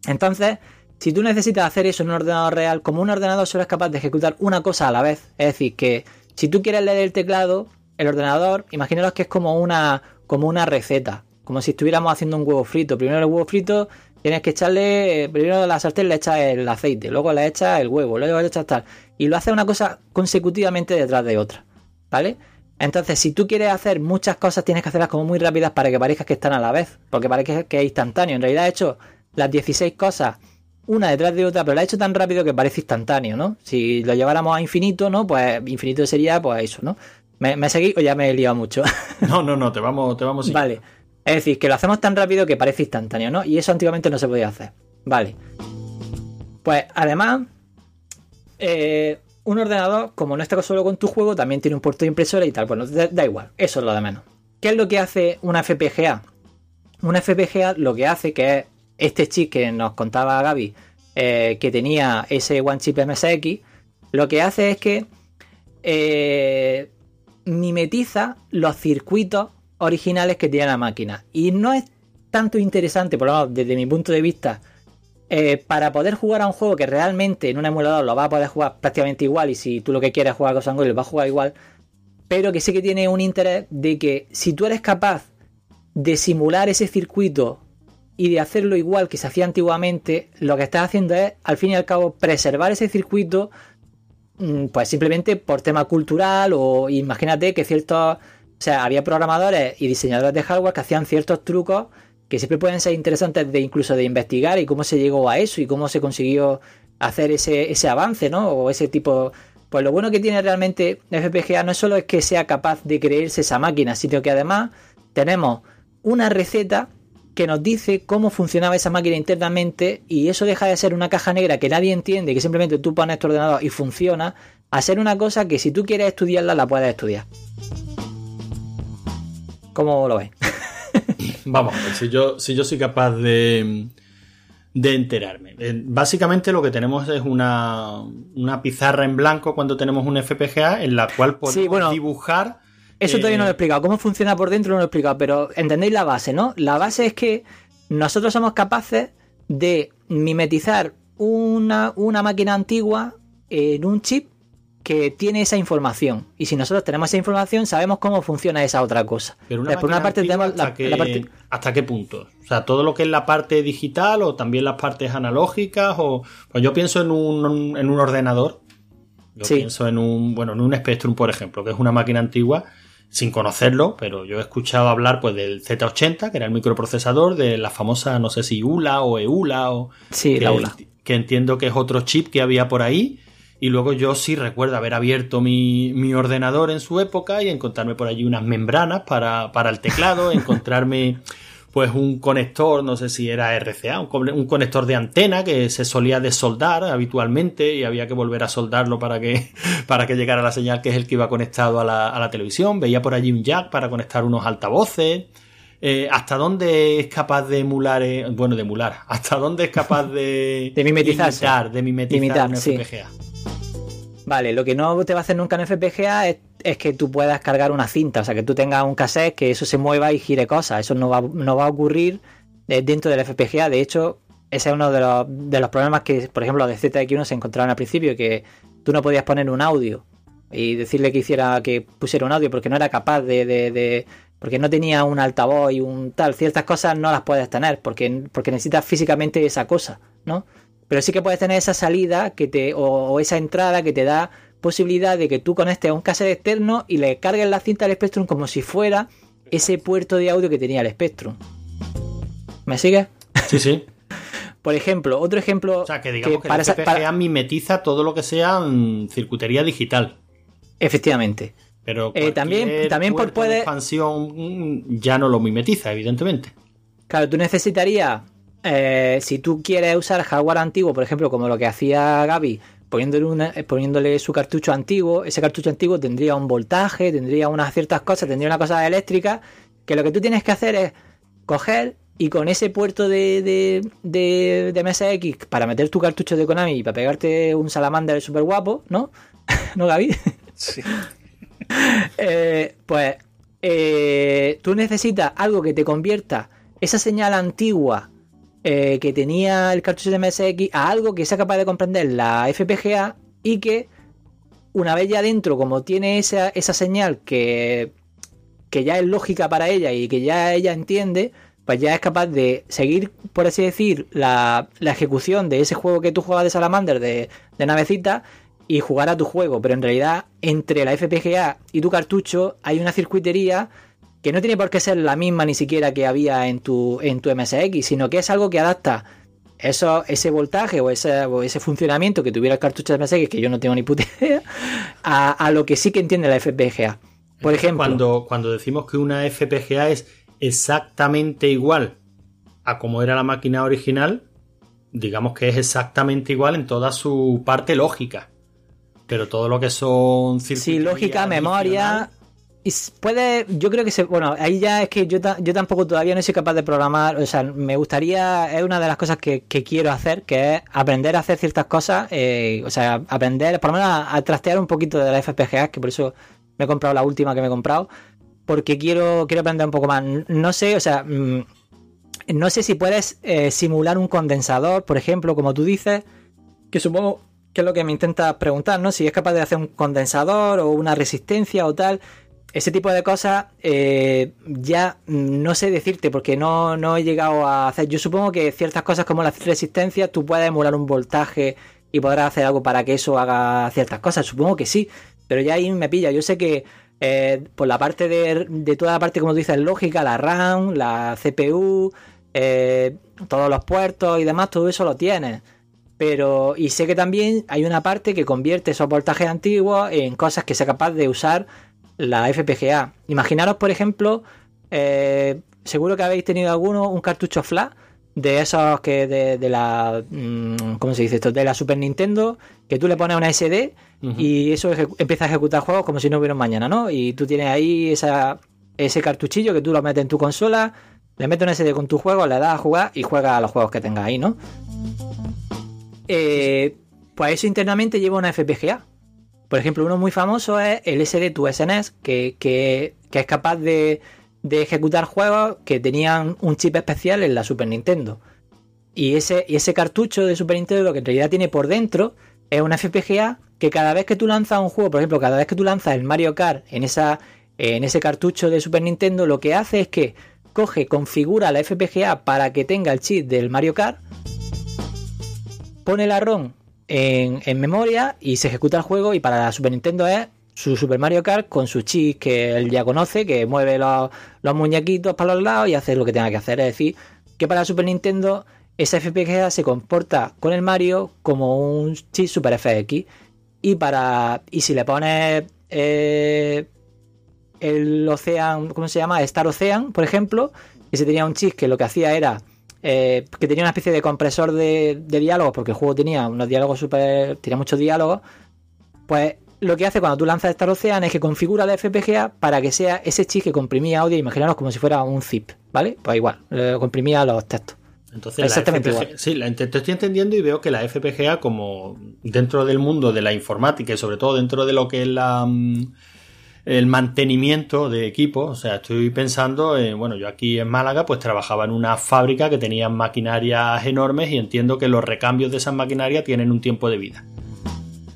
Speaker 4: Entonces, si tú necesitas hacer eso en un ordenador real, como un ordenador solo es capaz de ejecutar una cosa a la vez, es decir, que si tú quieres leer el teclado, el ordenador, imaginaros que es como una, como una receta, como si estuviéramos haciendo un huevo frito. Primero el huevo frito tienes que echarle, eh, primero a la sartén le echas el aceite, luego le echas el huevo, luego le echas tal. Y lo hace una cosa consecutivamente detrás de otra, ¿vale? Entonces, si tú quieres hacer muchas cosas, tienes que hacerlas como muy rápidas para que parezca que están a la vez, porque parece que es instantáneo. En realidad he hecho las 16 cosas una detrás de otra, pero la he hecho tan rápido que parece instantáneo, ¿no? Si lo lleváramos a infinito, ¿no? Pues infinito sería, pues eso, ¿no? ¿Me, me seguí o ya me he liado mucho?
Speaker 2: no, no, no, te vamos, te vamos.
Speaker 4: Vale. Es decir, que lo hacemos tan rápido que parece instantáneo, ¿no? Y eso antiguamente no se podía hacer. Vale. Pues además, eh, un ordenador, como no está solo con tu juego, también tiene un puerto de impresora y tal. Bueno, da, igual, eso es lo de menos. ¿Qué es lo que hace una FPGA? Una FPGA lo que hace que es este chip que nos contaba Gaby, eh, que tenía ese One Chip MSX, lo que hace es que eh, mimetiza los circuitos originales que tiene la máquina. Y no es tanto interesante, por lo menos desde mi punto de vista, eh, para poder jugar a un juego que realmente en un emulador lo va a poder jugar prácticamente igual y si tú lo que quieres jugar con lo va a jugar igual, pero que sí que tiene un interés de que si tú eres capaz de simular ese circuito y de hacerlo igual que se hacía antiguamente, lo que estás haciendo es, al fin y al cabo, preservar ese circuito pues simplemente por tema cultural o imagínate que ciertos, o sea, había programadores y diseñadores de hardware que hacían ciertos trucos que siempre pueden ser interesantes de incluso de investigar y cómo se llegó a eso y cómo se consiguió hacer ese, ese avance, ¿no? O ese tipo... Pues lo bueno que tiene realmente FPGA no solo es que sea capaz de creerse esa máquina, sino que además tenemos una receta que nos dice cómo funcionaba esa máquina internamente y eso deja de ser una caja negra que nadie entiende, que simplemente tú pones tu ordenador y funciona, a ser una cosa que si tú quieres estudiarla la puedes estudiar. ¿Cómo lo ves?
Speaker 2: Vamos ver, si yo, si yo soy capaz de, de enterarme. Eh, Básicamente lo que tenemos es una, una pizarra en blanco cuando tenemos un FPGA en la cual podemos
Speaker 4: Sí, bueno,
Speaker 2: dibujar.
Speaker 4: Eso
Speaker 2: eh,
Speaker 4: todavía no lo he explicado. ¿Cómo funciona por dentro? No lo he explicado. Pero entendéis la base, ¿no? La base es que nosotros somos capaces de mimetizar una, una máquina antigua en un chip que tiene esa información. Y si nosotros tenemos esa información, sabemos cómo funciona esa otra cosa.
Speaker 2: Pero una
Speaker 4: por parte tenemos la,
Speaker 2: ¿hasta, qué,
Speaker 4: la parte...
Speaker 2: ¿Hasta qué punto? O sea, todo lo que es la parte digital o también las partes analógicas o... Pues yo pienso en un, en un ordenador. Yo
Speaker 4: Sí.
Speaker 2: pienso en un, bueno, en un Spectrum, por ejemplo, que es una máquina antigua sin conocerlo, pero yo he escuchado hablar pues del Z80, que era el microprocesador, de la famosa, no sé si ULA o EULA o...
Speaker 4: Sí,
Speaker 2: que,
Speaker 4: la ULA.
Speaker 2: que entiendo que es otro chip que había por ahí. Y luego yo sí recuerdo haber abierto mi, mi ordenador en su época y encontrarme por allí unas membranas para, para el teclado, encontrarme pues un conector, no sé si era RCA, un, conector de antena que se solía desoldar habitualmente y había que volver a soldarlo para que, para que llegara la señal que es el que iba conectado a la, a la televisión. Veía por allí un jack para conectar unos altavoces. Eh, ¿Hasta dónde es capaz de emular, eh, bueno, de emular, hasta dónde es capaz de,
Speaker 4: De mimetizarse.
Speaker 2: imitar, de mimetizar
Speaker 4: Imitar,
Speaker 2: un
Speaker 4: sí.
Speaker 2: FPGA?
Speaker 4: Vale, lo que no te va a hacer nunca en FPGA es, es que tú puedas cargar una cinta, o sea, que tú tengas un cassette que eso se mueva y gire cosas. Eso no va, no va a ocurrir eh, dentro del FPGA. De hecho, ese es uno de los, de los problemas que, por ejemplo, de ZX1 se encontraron al principio, que tú no podías poner un audio y decirle que hiciera que pusiera un audio porque no era capaz de, de- de- porque no tenía un altavoz y un tal ciertas cosas no las puedes tener porque porque necesitas físicamente esa cosa no pero sí que puedes tener esa salida que te o, o esa entrada que te da posibilidad de que tú conectes a un cassette externo y le cargues la cinta al Spectrum como si fuera ese puerto de audio que tenía el Spectrum ¿me sigues?
Speaker 2: Sí, sí.
Speaker 4: por ejemplo otro ejemplo
Speaker 2: O sea, que digamos que,
Speaker 4: para
Speaker 2: el FPGA
Speaker 4: para-
Speaker 2: mimetiza todo lo que sea mm, circuitería digital.
Speaker 4: efectivamente
Speaker 2: Pero
Speaker 4: Eh, también- también por puede-
Speaker 2: expansión mm, ya no lo mimetiza, evidentemente.
Speaker 4: Claro, tú necesitarías, eh, si tú quieres usar hardware antiguo, por ejemplo, como lo que hacía Gaby, poniéndole, una- eh, poniéndole su cartucho antiguo, ese cartucho antiguo tendría un voltaje, tendría unas ciertas cosas, tendría una cosa eléctrica, que lo que tú tienes que hacer es coger y con ese puerto de, de, de, de MSX para meter tu cartucho de Konami y para pegarte un salamander súper guapo, ¿no? ¿No, Gaby?
Speaker 3: Sí.
Speaker 4: Eh, pues eh, tú necesitas algo que te convierta esa señal antigua eh, que tenía el cartucho de MSX a algo que sea capaz de comprender la FPGA y que una vez ya dentro, como tiene esa, esa señal que, que ya es lógica para ella y que ya ella entiende, pues ya es capaz de seguir, por así decir, la, la ejecución de ese juego que tú jugabas de Salamander, de, de navecita, y jugar a tu juego. Pero en realidad, entre la FPGA y tu cartucho hay una circuitería que no tiene por qué ser la misma ni siquiera que había en tu, en tu MSX, sino que es algo que adapta eso, ese voltaje o ese, o ese funcionamiento que tuviera el cartucho de MSX, que yo no tengo ni puta idea, a, a lo que sí que entiende la FPGA. Por ejemplo,
Speaker 2: Cuando, cuando decimos que una FPGA es exactamente igual a como era la máquina original, digamos que es exactamente igual en toda su parte lógica. Pero todo lo que son
Speaker 4: Sí,
Speaker 2: circuitería
Speaker 4: lógica, memoria. Y puede, yo creo que se. Bueno, ahí ya es que yo, yo tampoco todavía no soy capaz de programar. O sea, me gustaría. Es una de las cosas que, quiero hacer, que es aprender a hacer ciertas cosas. eh, o sea, aprender, por lo menos a, trastear un poquito de la FPGA, que por eso me he comprado la última que me he comprado. Porque quiero, quiero aprender un poco más. No sé, o sea. mm, no sé si puedes eh, simular un condensador, por ejemplo, como tú dices. Que supongo que es lo que me intentas preguntar, ¿no? Si es capaz de hacer un condensador o una resistencia o tal. Ese tipo de cosas eh, ya no sé decirte porque no, no he llegado a hacer. Yo supongo que ciertas cosas como la resistencia tú puedes emular un voltaje y podrás hacer algo para que eso haga ciertas cosas. Supongo que sí, pero ya ahí me pilla. Yo sé que eh, por la parte de, de toda la parte, como tú dices, lógica, la RAM, la CPU, eh, todos los puertos y demás, todo eso lo tienes. Pero, y sé que también hay una parte que convierte esos voltajes antiguos en cosas que sea capaz de usar la FPGA. Imaginaros, por ejemplo, eh, seguro que habéis tenido alguno, un cartucho flash de esos que de, de la mm, ¿cómo se dice esto? de la Super Nintendo que tú le pones una SD y eso empieza a ejecutar juegos como si no hubiera mañana ¿no? y tú tienes ahí esa, ese cartuchillo que tú lo metes en tu consola le metes una SD con tu juego le das a jugar y juegas a los juegos que tengas ahí ¿no? Eh, pues eso internamente lleva una FPGA por ejemplo uno muy famoso es el SD to SNES que, que, que es capaz de de ejecutar juegos que tenían un chip especial en la Super Nintendo. Y ese, y ese cartucho de Super Nintendo lo que en realidad tiene por dentro es una FPGA que cada vez que tú lanzas un juego, por ejemplo, cada vez que tú lanzas el Mario Kart en, esa, en ese cartucho de Super Nintendo, lo que hace es que coge, configura la FPGA para que tenga el chip del Mario Kart, pone la ROM en, memoria y se ejecuta el juego y para la Super Nintendo es su Super Mario Kart con su chip que él ya conoce, que mueve los, los muñequitos para los lados y hace lo que tenga que hacer. Es decir, que para la Super Nintendo esa FPGA se comporta con el Mario como un chip Super FX. Y para. Y si le pones eh, el Ocean, ¿cómo se llama? Star Ocean, por ejemplo, ese tenía un chip que lo que hacía era eh, que tenía una especie de compresor de, de diálogos, porque el juego tenía unos diálogos super. tenía muchos diálogos. Pues lo que hace cuando tú lanzas Star Ocean es que configura la FPGA para que sea ese chip que comprimía audio, imaginaros como si fuera un zip, ¿vale? Pues igual, comprimía los textos.
Speaker 2: Entonces,
Speaker 4: Exactamente
Speaker 2: la FPGA, sí, la, te te estoy entendiendo y veo que la FPGA, como dentro del mundo de la informática y sobre todo dentro de lo que es la, mm, el mantenimiento de equipos, o sea, estoy pensando, en, bueno, yo aquí en Málaga pues trabajaba en una fábrica que tenía maquinarias enormes y entiendo que los recambios de esas maquinarias tienen un tiempo de vida.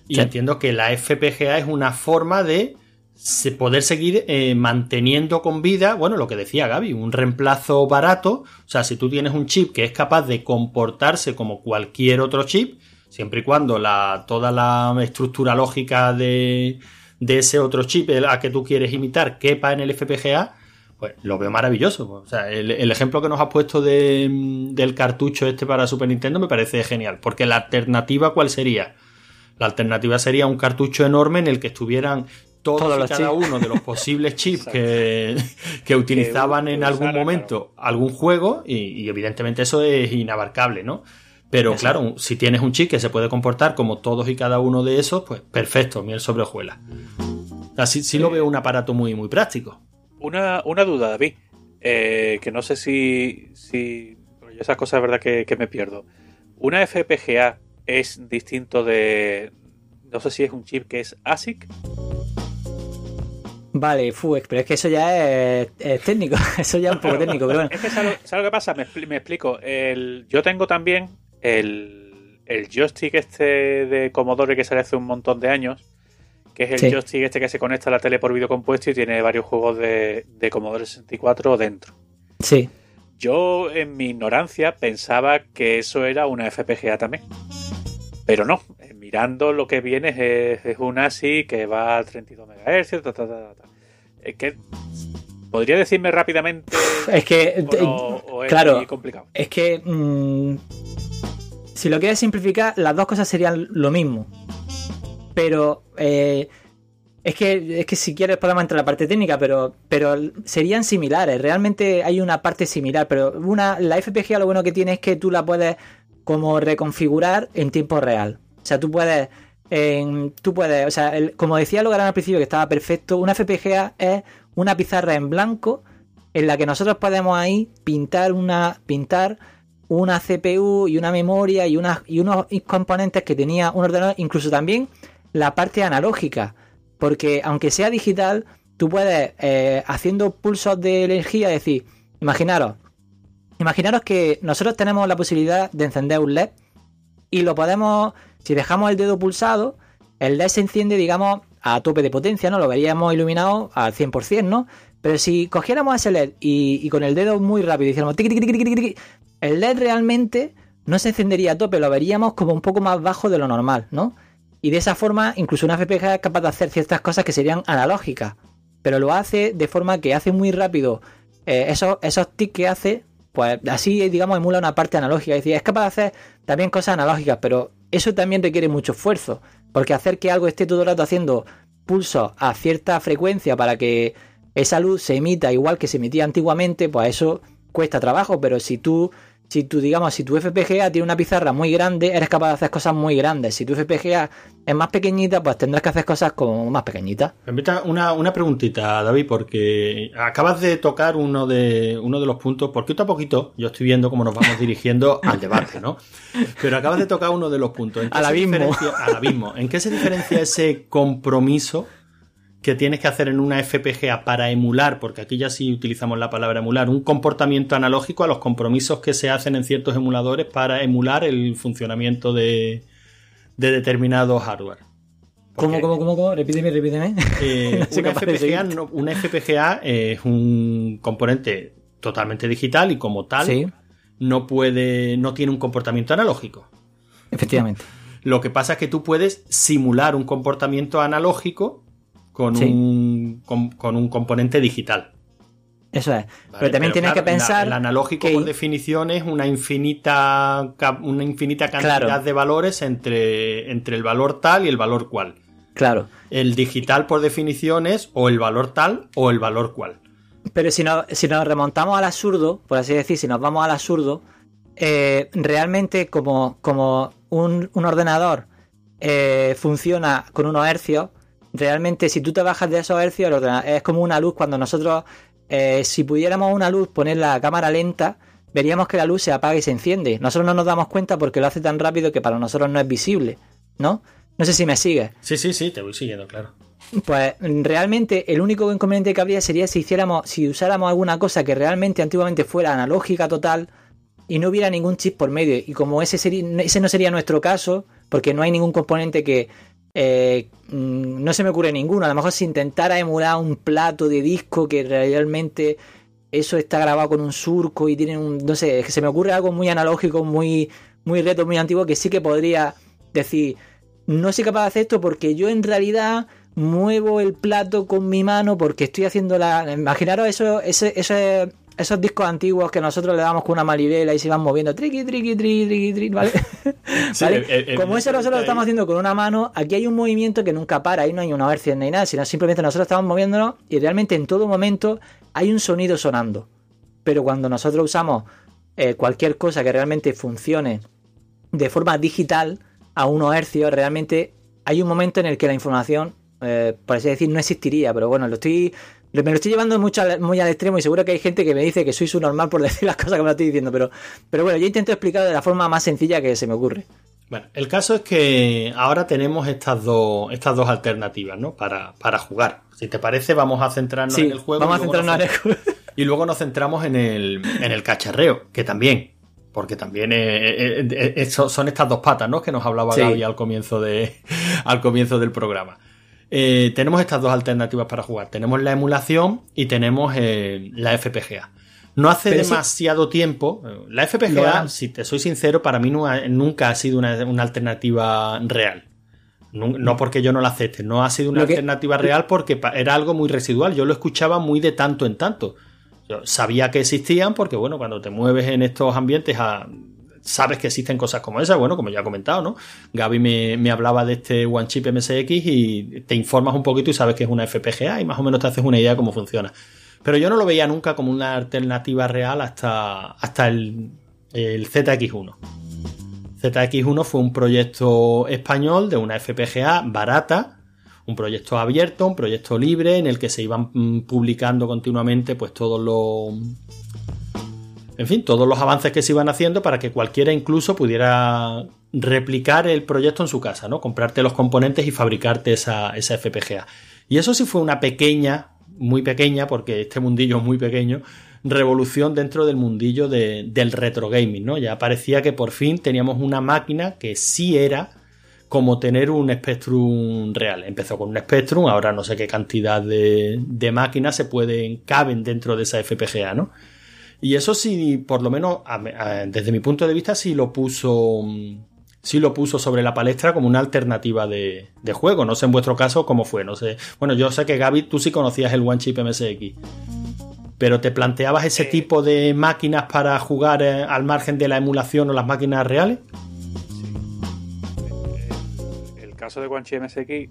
Speaker 2: Y
Speaker 4: Sí.
Speaker 2: entiendo que la FPGA es una forma de se- poder seguir eh, manteniendo con vida, bueno, lo que decía Gaby, un reemplazo barato. O sea, si tú tienes un chip que es capaz de comportarse como cualquier otro chip, siempre y cuando la, toda la estructura lógica de, de ese otro chip a que tú quieres imitar quepa en el FPGA, pues lo veo maravilloso. O sea, el, el ejemplo que nos has puesto de, del cartucho este para Super Nintendo me parece genial, porque la alternativa, ¿cuál sería? La alternativa sería un cartucho enorme en el que estuvieran todos,
Speaker 4: Todos
Speaker 2: y
Speaker 4: los
Speaker 2: cada
Speaker 4: chips.
Speaker 2: uno de los posibles chips que, que utilizaban en algún momento algún juego y, y evidentemente eso es inabarcable, ¿no? Pero
Speaker 4: Exacto.
Speaker 2: claro, si tienes un chip que se puede comportar como todos y cada uno de esos, pues perfecto, miel sobre hojuelas. Así sí lo veo un aparato muy, muy práctico.
Speaker 3: Una, una duda, David, eh, que no sé si, si esas cosas es verdad que, que me pierdo. ¿Una FPGA es distinto de... No sé si es un chip que es ASIC?
Speaker 4: Vale, fu, pero es que eso ya es, es técnico, eso ya es un poco técnico, pero bueno.
Speaker 3: Es que ¿sabes, lo- sabes lo que pasa? Me, me explico. El, yo tengo también el, el joystick este de Commodore que sale hace un montón de años, que es el
Speaker 4: Sí.
Speaker 3: joystick este que se conecta a la tele por vídeo compuesto y tiene varios juegos de, de Commodore 64 dentro.
Speaker 4: Sí,
Speaker 3: Yo, en mi ignorancia, pensaba que eso era una FPGA también. Pero no, mirando lo que viene es, es un ASIC que va a 32 MHz. Ta, ta. Es que, ¿Podría decirme rápidamente
Speaker 4: es que,
Speaker 3: o, no, o es
Speaker 4: claro.
Speaker 3: complicado?
Speaker 4: es que mm, si lo quieres simplificar, las dos cosas serían lo mismo. Pero eh, es que es que si quieres podemos entrar a la parte técnica, pero pero serían similares. Realmente hay una parte similar, pero una la FPGA lo bueno que tiene es que tú la puedes como reconfigurar en tiempo real. O sea, tú puedes en- tú puedes, o sea, como decía Logan al principio que estaba perfecto, una FPGA es una pizarra en blanco en la que nosotros podemos ahí pintar una pintar una CPU y una memoria y, unas, y unos componentes que tenía un ordenador, incluso también la parte analógica, porque aunque sea digital, tú puedes, eh, haciendo pulsos de energía, decir, imaginaros, imaginaros que nosotros tenemos la posibilidad de encender un LED y lo podemos, si dejamos el dedo pulsado, el LED se enciende, digamos, a tope de potencia, ¿no? Lo veríamos iluminado al 100%, ¿no? Pero si cogiéramos ese LED y, con el dedo muy rápido hiciéramos el LED realmente no se encendería a tope, lo veríamos como un poco más bajo de lo normal, ¿no? Y de esa forma, incluso una FPGA es capaz de hacer ciertas cosas que serían analógicas, pero lo hace de forma que hace muy rápido eh, esos, esos tics que hace, pues así, digamos, emula una parte analógica. Es decir, es capaz de hacer también cosas analógicas, pero eso también requiere mucho esfuerzo, porque hacer que algo esté todo el rato haciendo pulsos a cierta frecuencia para que esa luz se emita igual que se emitía antiguamente, pues eso cuesta trabajo, pero si tú si tú, digamos, si tu FPGA tiene una pizarra muy grande, eres capaz de hacer cosas muy grandes. Si tu FPGA es más pequeñita, pues tendrás que hacer cosas como más pequeñitas.
Speaker 2: Una, una preguntita, David, porque acabas de tocar uno de, uno de los puntos, poquito a poquito, yo estoy viendo cómo nos vamos dirigiendo al debate, ¿no? Pero acabas de tocar uno de los puntos.
Speaker 4: al abismo.
Speaker 2: Al abismo. ¿En qué se diferencia ese compromiso que tienes que hacer en una FPGA para emular, porque aquí ya sí utilizamos la palabra emular, un comportamiento analógico a los compromisos que se hacen en ciertos emuladores para emular el funcionamiento de, de determinado hardware.
Speaker 4: ¿Cómo, cómo, cómo, cómo? Repíteme, repíteme.
Speaker 2: Eh, una, FPGA, es un componente totalmente digital y como tal no puede, no tiene un comportamiento analógico.
Speaker 4: Efectivamente.
Speaker 2: Lo que pasa es que tú puedes simular un comportamiento analógico con, un, con, un componente digital.
Speaker 4: Eso es. pero también tienes que pensar.
Speaker 2: el analógico, por definición, es una infinita, una infinita cantidad de valores entre, entre el valor tal y el valor cual.
Speaker 4: Claro.
Speaker 2: El digital, por definición, es o el valor tal o el valor cual.
Speaker 4: Pero si, no, si nos remontamos al absurdo, por así decir, si nos vamos al absurdo, eh, realmente como, como un, ordenador eh, funciona con unos hercios, realmente si tú te bajas de esos hercios, es como una luz cuando nosotros, eh, si pudiéramos una luz poner la cámara lenta, veríamos que la luz se apaga y se enciende. Nosotros no nos damos cuenta porque lo hace tan rápido que para nosotros no es visible, ¿no? No sé si me sigues.
Speaker 2: Sí, sí, sí, te voy siguiendo, claro.
Speaker 4: Pues realmente el único inconveniente que habría sería si hiciéramos, si usáramos alguna cosa que realmente antiguamente fuera analógica total y no hubiera ningún chip por medio. Y como ese, sería, ese no sería nuestro caso, porque no hay ningún componente que, eh, mm, no se me ocurre ninguno. A lo mejor si intentara emular un plato de disco que realmente eso está grabado con un surco y tiene un. No sé, se me ocurre algo muy analógico, muy, muy reto, muy antiguo, que sí que podría decir. No soy capaz de hacer esto porque yo en realidad muevo el plato con mi mano porque estoy haciendo la. Imaginaros eso, ese, ese esos discos antiguos que nosotros le damos con una malibela y se van moviendo, triqui, triqui, triqui, triqui, triqui, ¿vale? Como eso nosotros lo estamos haciendo con una mano, aquí hay un movimiento que nunca para, ahí no hay una versión ni nada, sino simplemente nosotros estamos moviéndonos y realmente en todo momento hay un sonido sonando. Pero cuando nosotros usamos eh, cualquier cosa que realmente funcione de forma digital a unos hercios, realmente hay un momento en el que la información, eh, por así decir, no existiría. Pero bueno, lo estoy me lo estoy llevando mucho muy al extremo y seguro que hay gente que me dice que soy su normal por decir las cosas que me estoy diciendo, pero, pero bueno, yo intento explicar de la forma más sencilla que se me ocurre.
Speaker 2: Bueno, el caso es que ahora tenemos estas dos, estas dos alternativas, ¿no? Para, para jugar. Si te parece, vamos a centrarnos en el juego.
Speaker 4: Vamos a centrarnos en el juego.
Speaker 2: Y luego nos centramos en el, en el cacharreo, que también. Porque también son estas dos patas, ¿no? Que nos hablaba Gaby al comienzo, de, al comienzo del programa. Eh, tenemos estas dos alternativas para jugar. Tenemos la emulación y tenemos eh, la FPGA. No hace demasiado tiempo. Eh, la FPGA, si te soy sincero, para mí nunca ha sido una, alternativa real. No, porque yo no la acepte, no ha sido una alternativa real porque era algo muy residual. Yo lo escuchaba muy de tanto en tanto. Yo sabía que existían porque, bueno, cuando te mueves en estos ambientes a sabes que existen cosas como esas, bueno, como ya he comentado, ¿no? Gaby me, hablaba de este One Chip MSX y te informas un poquito y sabes que es una FPGA y más o menos te haces una idea de cómo funciona. Pero yo no lo veía nunca como una alternativa real hasta, hasta el, el ZX1. ZX1 fue un proyecto español de una FPGA barata, un proyecto abierto, un proyecto libre en el que se iban mm, publicando continuamente pues todos los en fin, todos los avances que se iban haciendo para que cualquiera incluso pudiera replicar el proyecto en su casa, ¿no? Comprarte los componentes y fabricarte esa, esa FPGA. Y eso sí fue una pequeña, muy pequeña, porque este mundillo es muy pequeño, revolución dentro del mundillo del retro gaming, ¿no? Ya parecía que por fin teníamos una máquina que sí era como tener un Spectrum real. Empezó con un Spectrum, ahora no sé qué cantidad de, de máquinas se pueden, caben dentro de esa FPGA, ¿no? Y eso sí, por lo menos desde mi punto de vista, sí lo puso sí lo puso sobre la palestra como una alternativa de, juego. No sé en vuestro caso cómo fue, no sé. Bueno, yo sé que Gaby, tú sí conocías el One Chip MSX. Pero ¿te planteabas ese tipo de máquinas para jugar eh, al margen de la emulación o las máquinas reales?
Speaker 3: El, caso de One Chip MSX,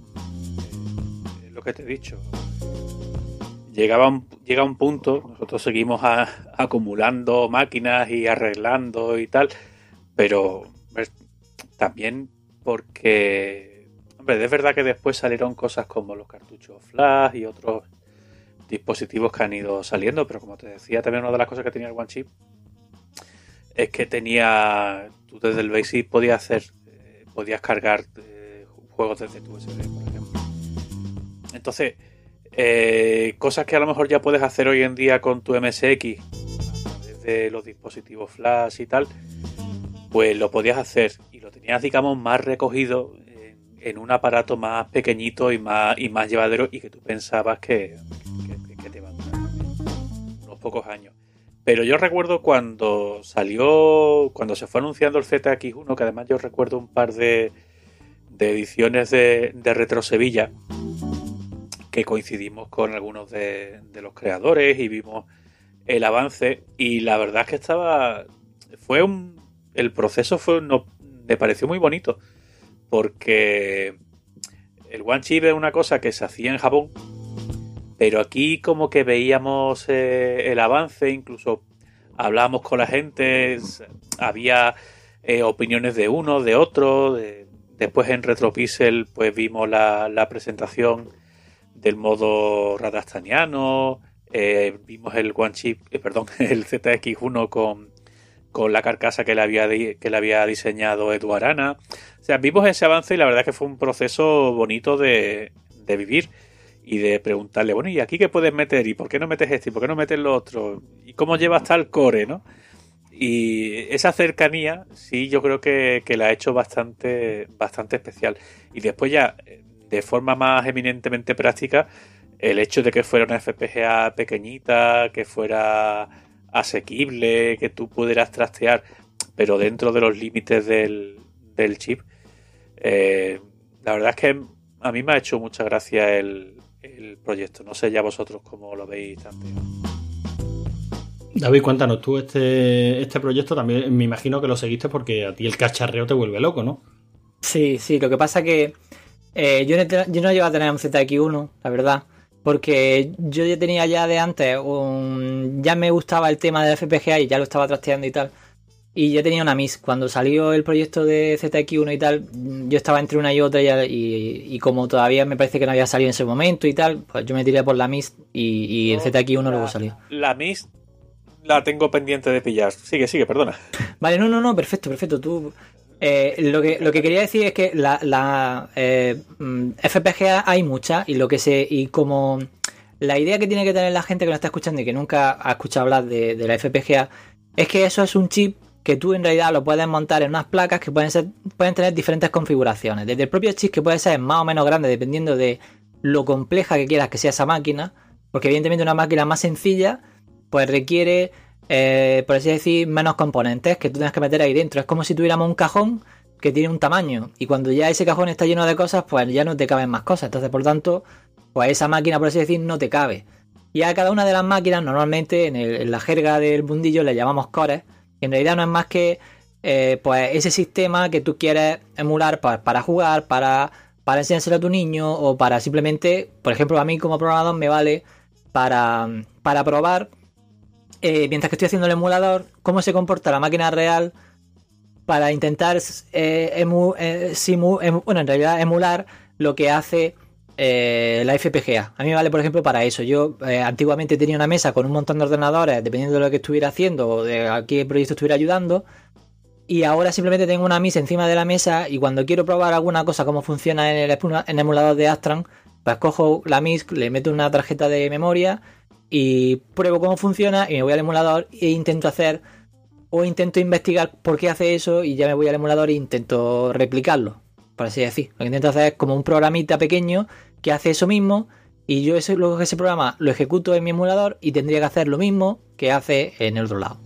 Speaker 3: lo que te he dicho, llegaba un, llega un punto, nosotros seguimos acumulando máquinas y arreglando y tal, pero también porque, hombre, es verdad que después salieron cosas como los cartuchos flash y otros dispositivos que han ido saliendo, pero como te decía, también una de las cosas que tenía el One Chip es que tenía, tú desde el Basic podías hacer, eh, podías cargar eh, juegos desde tu USB, por ejemplo. Entonces, eh, cosas que a lo mejor ya puedes hacer hoy en día con tu MSX, a través de los dispositivos flash y tal, pues lo podías hacer y lo tenías, digamos, más recogido en, un aparato más pequeñito y más, y más llevadero y que tú pensabas que, que, te iba a durar unos pocos años. Pero yo recuerdo cuando salió, cuando se fue anunciando el ZX1, que además yo recuerdo un par de, ediciones de, de Retro Sevilla, que coincidimos con algunos de, los creadores y vimos el avance y la verdad es que estaba fue un el proceso fue no, me pareció muy bonito porque el one chip es una cosa que se hacía en Japón pero aquí como que veíamos eh, el avance incluso hablábamos con la gente había eh, opiniones de uno de otro después en RetroPixel pues vimos la presentación del modo radastaniano, eh, vimos el One Chip, eh, perdón, el ZX1 con, con la carcasa que le había, que le había diseñado Edu Arana. O sea, vimos ese avance y la verdad que fue un proceso bonito de, de vivir y de preguntarle, bueno, ¿y aquí qué puedes meter? ¿Y por qué no metes esto? ¿Y por qué no metes lo otro? ¿Y cómo lleva hasta el core? ¿no? Y esa cercanía, sí, yo creo que, que la ha hecho bastante, bastante especial. Y después ya, de forma más eminentemente práctica el hecho de que fuera una FPGA pequeñita, que fuera asequible, que tú pudieras trastear, pero dentro de los límites del, chip. Eh, la verdad es que a mí me ha hecho mucha gracia el, proyecto. No sé ya vosotros cómo lo veis también.
Speaker 2: David, cuéntanos tú este, este proyecto también me imagino que lo seguiste porque a ti el cacharreo te vuelve loco, ¿no?
Speaker 4: Sí, sí, lo que pasa que eh, yo, no, yo no llevo a tener un ZX1, la verdad. Porque yo ya tenía ya de antes, un, ya me gustaba el tema de FPGA y ya lo estaba trasteando y tal. Y ya tenía una MIS. Cuando salió el proyecto de ZX1 y tal, yo estaba entre una y otra y, como todavía me parece que no había salido en ese momento y tal, pues yo me tiré por la MIS y, el ZX1 luego salió.
Speaker 3: La MIS la tengo pendiente de pillar. Sigue, sigue, perdona.
Speaker 4: Vale, no, no, no, perfecto, perfecto. Tú eh, lo, que, lo que quería decir es que la, la eh, mm, FPGA hay muchas y lo que se y como la idea que tiene que tener la gente que nos está escuchando y que nunca ha escuchado hablar de, la FPGA es que eso es un chip que tú en realidad lo puedes montar en unas placas que pueden ser pueden tener diferentes configuraciones. Desde el propio chip que puede ser más o menos grande dependiendo de lo compleja que quieras que sea esa máquina porque evidentemente una máquina más sencilla pues requiere eh, por así decir, menos componentes que tú tienes que meter ahí dentro. Es como si tuviéramos un cajón que tiene un tamaño y cuando ya ese cajón está lleno de cosas, pues ya no te caben más cosas. Entonces, por tanto, pues esa máquina, por así decir, no te cabe. Y a cada una de las máquinas, normalmente en, la jerga del bundillo le llamamos cores, y en realidad no es más que eh, pues ese sistema que tú quieres emular para, jugar, para, para enseñárselo a tu niño o para simplemente, por ejemplo, a mí como programador me vale para, para probar eh, mientras que estoy haciendo el emulador, cómo se comporta la máquina real para intentar eh, eh, bueno, en realidad emular lo que hace la FPGA. A mí me vale, por ejemplo, para eso. Yo antiguamente tenía una mesa con un montón de ordenadores, dependiendo de lo que estuviera haciendo o de a qué proyecto estuviera ayudando. Y ahora simplemente tengo una MIS encima de la mesa y cuando quiero probar alguna cosa, cómo funciona en el, en el emulador de Astran, pues cojo la MIS, le meto una tarjeta de memoria y pruebo cómo funciona y me voy al emulador e intento hacer o intento investigar por qué hace eso y ya me voy al emulador e intento replicarlo, por así decir. Lo que intento hacer es como un programita pequeño que hace eso mismo y yo ese, luego ese programa lo ejecuto en mi emulador y tendría que hacer lo mismo que hace en el otro lado.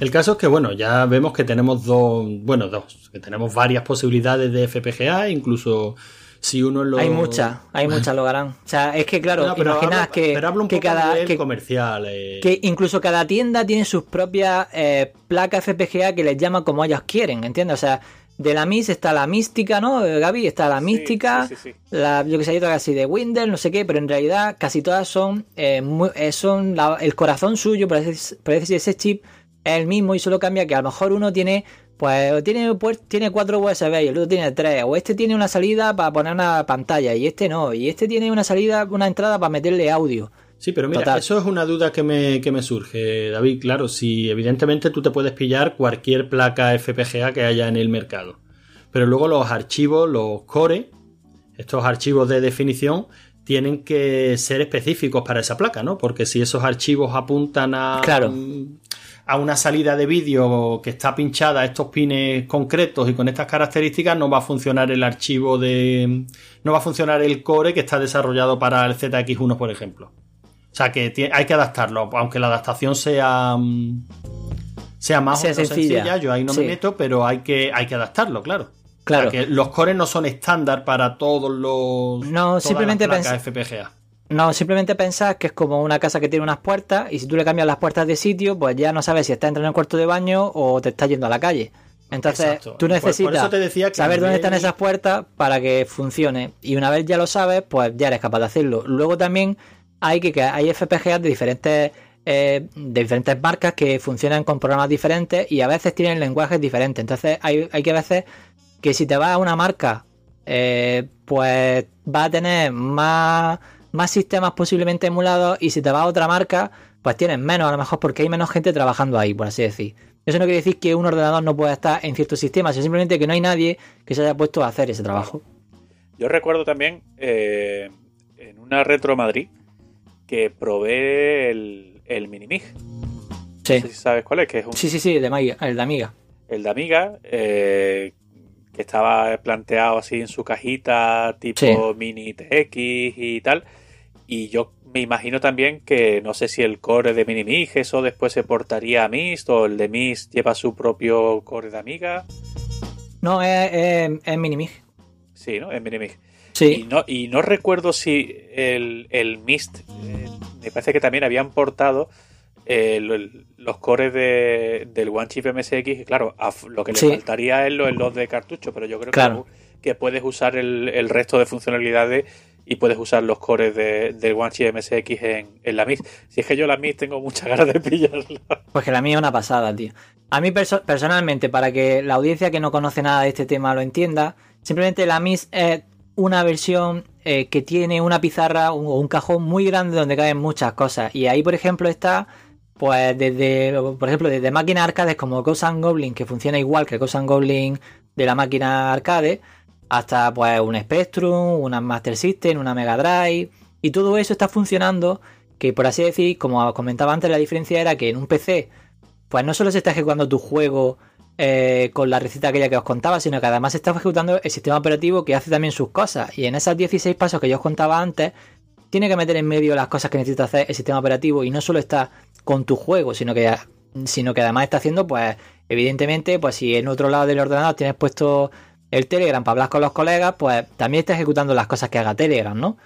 Speaker 2: El caso es que, bueno, ya vemos que tenemos dos, bueno, dos, que tenemos varias posibilidades de FPGA, incluso si uno lo...
Speaker 4: Hay muchas, hay muchas lo harán. O sea, es que claro, pero que, que cada que,
Speaker 2: comercial. Eh.
Speaker 4: Que incluso cada tienda tiene sus propias eh, placas FPGA que les llama como ellos quieren, ¿entiendes? O sea, de la MIS está la mística, ¿no, Gaby? Está la
Speaker 3: Sí,
Speaker 4: mística,
Speaker 3: sí, sí, sí.
Speaker 4: la, yo que sé, hay otra casi de Windows, no sé qué, pero en realidad casi todas son, eh, muy- eh, son la- el corazón suyo, por decir, ese chip es el mismo y solo cambia que a lo mejor uno tiene, pues tiene, tiene cuatro USB y el otro tiene tres, o este tiene una salida para poner una pantalla y este no, y este tiene una salida, una entrada para meterle audio.
Speaker 2: Sí, pero mira,
Speaker 4: Total.
Speaker 2: eso es una duda que me, que me surge, David. Claro, si evidentemente tú te puedes pillar cualquier placa FPGA que haya en el mercado. Pero luego los archivos, los core, estos archivos de definición, tienen que ser específicos para esa placa, ¿no? Porque si esos archivos apuntan a,
Speaker 4: Claro.
Speaker 2: A una salida de vídeo que está pinchada a estos pines concretos y con estas características, no va a funcionar el archivo de. No va a funcionar el core que está desarrollado para el ZX1, por ejemplo. O sea que hay que adaptarlo, aunque la adaptación sea. mm, sea más
Speaker 4: Sea
Speaker 2: o menos
Speaker 4: sencilla.
Speaker 2: sencilla. yo ahí no
Speaker 4: Sí.
Speaker 2: me meto, pero hay que, hay que adaptarlo, claro.
Speaker 4: Claro.
Speaker 2: O sea, que los cores no son estándar para todos los.
Speaker 4: No,
Speaker 2: todas
Speaker 4: simplemente
Speaker 2: las placas FPGA.
Speaker 4: No, simplemente pensás que es como una casa que tiene unas puertas y si tú le cambias las puertas de sitio, pues ya no sabes si está entrando en el cuarto de baño o te está yendo a la calle. Entonces,
Speaker 2: Exacto.
Speaker 4: tú
Speaker 2: Por- por
Speaker 4: necesitas
Speaker 2: decía
Speaker 4: saber dónde están esas puertas para que funcione. Y una vez ya lo sabes, pues ya eres capaz de hacerlo. Luego también hay que, que hay FPGA de diferentes eh, de diferentes marcas que funcionan con programas diferentes y a veces tienen lenguajes diferentes. Entonces hay, hay que a veces que si te vas a una marca, eh, pues va a tener más, más sistemas posiblemente emulados y si te vas a otra marca, pues tienes menos a lo mejor porque hay menos gente trabajando ahí, por así decir. Eso no quiere decir que un ordenador no pueda estar en ciertos sistemas, sino simplemente que no hay nadie que se haya puesto a hacer ese trabajo.
Speaker 3: Yo recuerdo también eh, en una Retro Madrid que probé el, el Minimig. No
Speaker 4: Sí,
Speaker 3: sé si sabes cuál es, que es un,
Speaker 4: sí, sí, sí, de Amiga, el de Amiga.
Speaker 3: el de Amiga, eh, que estaba planteado así en su cajita, tipo
Speaker 4: Sí.
Speaker 3: mini TX y tal. Y yo me imagino también que no sé si el core de Minimig, eso después se portaría a Mist o el de Mist lleva su propio core de Amiga.
Speaker 4: No, es, es, es Minimig.
Speaker 3: Sí, ¿no? En Minimig. Y
Speaker 4: Sí,
Speaker 3: no, y no recuerdo si el, el Mist, eh, me parece que también habían portado eh, el- los cores de, del One Chip MSX. y Claro, a lo que le
Speaker 4: Sí.
Speaker 3: faltaría es los, los de cartucho, pero yo creo
Speaker 4: Claro.
Speaker 3: que, que puedes usar el, el resto de funcionalidades y puedes usar los cores de, del Chip MSX en, en la Mist. Si es que yo la Mist tengo muchas ganas de pillarla.
Speaker 4: pues que la mía es una pasada, tío. A mí perso- personalmente, para que la audiencia que no conoce nada de este tema lo entienda, simplemente la MIS es una versión eh, que tiene una pizarra o un, cajón muy grande donde caben muchas cosas. Y ahí, por ejemplo, está, pues, desde, por ejemplo, desde máquinas arcades como Ghost Goblin, que funciona igual que Ghost and Goblin de la máquina arcade, hasta, pues, un Spectrum, una Master System, una Mega Drive. Y todo eso está funcionando, que por así decir, como comentaba antes, la diferencia era que en un PC, pues no solo se está ejecutando tu juego eh, con la receta aquella que os contaba, sino que además se está ejecutando el sistema operativo que hace también sus cosas. Y en esos 16 pasos que yo os contaba antes, tiene que meter en medio las cosas que necesita hacer el sistema operativo y no solo está con tu juego, sino que, sino que además está haciendo, pues, evidentemente, pues si en otro lado del ordenador tienes puesto el Telegram para hablar con los colegas, pues también está ejecutando las cosas que haga Telegram, ¿no?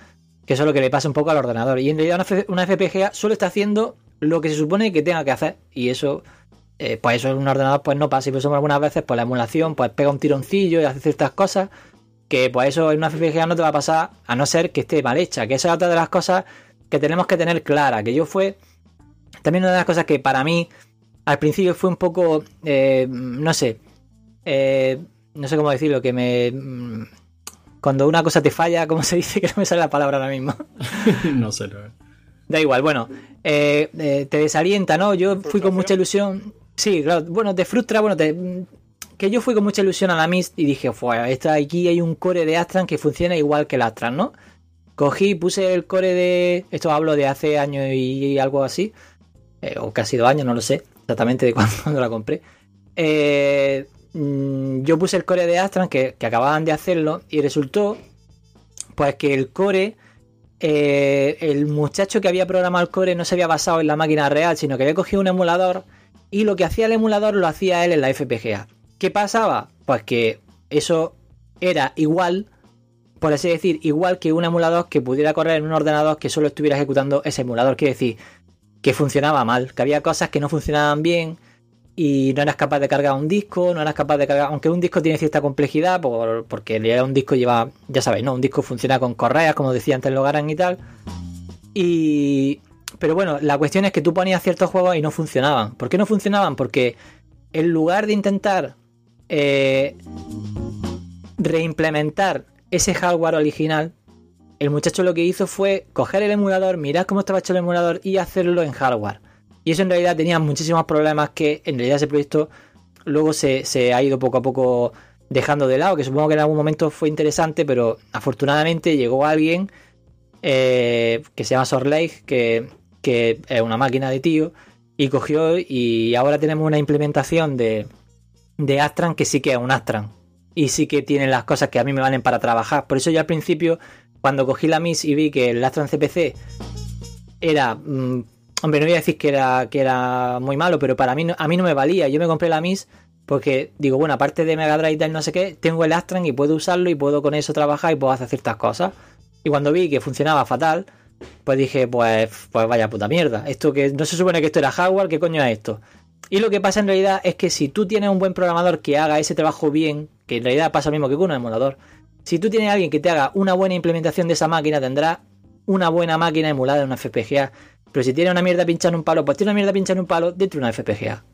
Speaker 4: Que eso es lo que le pasa un poco al ordenador. Y en realidad una, FPGA solo está haciendo lo que se supone que tenga que hacer. Y eso, eh, pues eso en un ordenador pues no pasa. Y por eso algunas veces pues la emulación pues pega un tironcillo y hace ciertas cosas que pues eso en una FPGA no te va a pasar a no ser que esté mal hecha. Que esa es otra de las cosas que tenemos que tener clara. Que yo fue también una de las cosas que para mí al principio fue un poco, eh, no sé, eh, no sé cómo decirlo, que me... mm, Cuando una cosa te falla, ¿cómo se dice? Que no me sale la palabra ahora mismo.
Speaker 2: no sé, no.
Speaker 4: Da igual, bueno, eh, eh, te desalienta, ¿no? Yo fui con mucha ilusión. Sí, claro, bueno, te frustra, bueno, te, mm, que yo fui con mucha ilusión a la Mist y dije, fue, esta, aquí hay un core de Astran que funciona igual que el Astran, ¿no? Cogí, puse el core de. Esto hablo de hace años y, algo así. eh, o casi dos años, no lo sé exactamente de cuándo, cuándo la compré. Eh, mm, yo puse el core de Astran que, acababan de hacerlo y resultó pues que el core eh, el muchacho que había programado el core no se había basado en la máquina real, sino que había cogido un emulador y lo que hacía el emulador lo hacía él en la FPGA. ¿Qué pasaba? Pues que eso era igual, por así decir, igual que un emulador que pudiera correr en un ordenador que solo estuviera ejecutando ese emulador. Quiere decir que funcionaba mal, que había cosas que no funcionaban bien y no eras capaz de cargar un disco, no eras capaz de cargar, aunque un disco tiene cierta complejidad, por, porque un disco lleva, ya sabéis, ¿no? Un disco funciona con correas, como decía antes Logaran y tal. Y... Pero bueno, la cuestión es que tú ponías ciertos juegos y no funcionaban. ¿Por qué no funcionaban? Porque en lugar de intentar eh, reimplementar ese hardware original, el muchacho lo que hizo fue coger el emulador, mirar cómo estaba hecho el emulador y hacerlo en hardware. Y eso en realidad tenía muchísimos problemas que en realidad ese proyecto luego se, ha ido poco a poco dejando de lado, que supongo que en algún momento fue interesante, pero afortunadamente llegó alguien eh, que se llama Sorleig, que, que es una máquina de tío, y cogió y ahora tenemos una implementación de, de Astran que sí que es un Astran. Y sí que tiene las cosas que a mí me valen para trabajar. Por eso yo al principio, cuando cogí la MIS y vi que el Astran CPC era... Mm, Hombre, no voy a decir que era, que era muy malo, pero para mí a mí no me valía. Yo me compré la MIS porque digo, bueno, aparte de Mega Drive y no sé qué, tengo el Astran y puedo usarlo y puedo con eso trabajar y puedo hacer ciertas cosas. Y cuando vi que funcionaba fatal, pues dije, pues, pues vaya puta mierda. Esto que no se supone que esto era hardware, ¿qué coño es esto? Y lo que pasa en realidad es que si tú tienes un buen programador que haga ese trabajo bien, que en realidad pasa lo mismo que con un emulador, si tú tienes alguien que te haga una buena implementación de esa máquina, tendrás una buena máquina emulada en una FPGA. Pero si tiene una mierda pinchada en un palo, pues tiene una mierda pinchada en un palo dentro de una FPGA.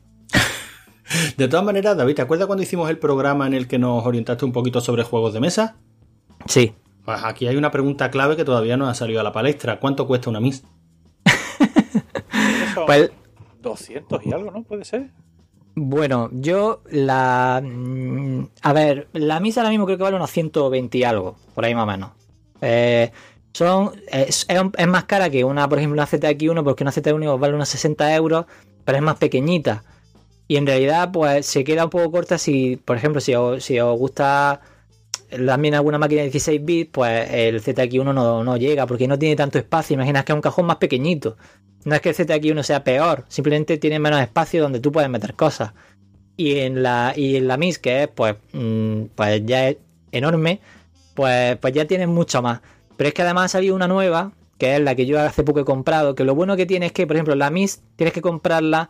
Speaker 2: De todas maneras, David, ¿te acuerdas cuando hicimos el programa en el que nos orientaste un poquito sobre juegos de mesa?
Speaker 4: Sí.
Speaker 2: Pues aquí hay una pregunta clave que todavía no ha salido a la palestra. ¿Cuánto cuesta una MIS?
Speaker 3: pues 200 y algo, ¿no? Puede ser.
Speaker 4: Bueno, yo la... Mm, a ver, la MIS ahora mismo creo que vale unos 120 y algo, por ahí más o menos. Eh, son, es, más cara que una, por ejemplo, una ZX1, porque una ZX1 vale unos 60 euros, pero es más pequeñita. Y en realidad, pues se queda un poco corta si, por ejemplo, si os, si os gusta también alguna máquina de 16 bits, pues el ZX1 no, no, llega, porque no tiene tanto espacio. Imaginas que es un cajón más pequeñito. No es que el ZX1 sea peor, simplemente tiene menos espacio donde tú puedes meter cosas. Y en la, y en la MIS, que es, pues, mm, pues ya es enorme, pues, pues ya tienes mucho más. Pero es que además ha salido una nueva, que es la que yo hace poco he comprado, que lo bueno que tiene es que, por ejemplo, la MIS tienes que comprarla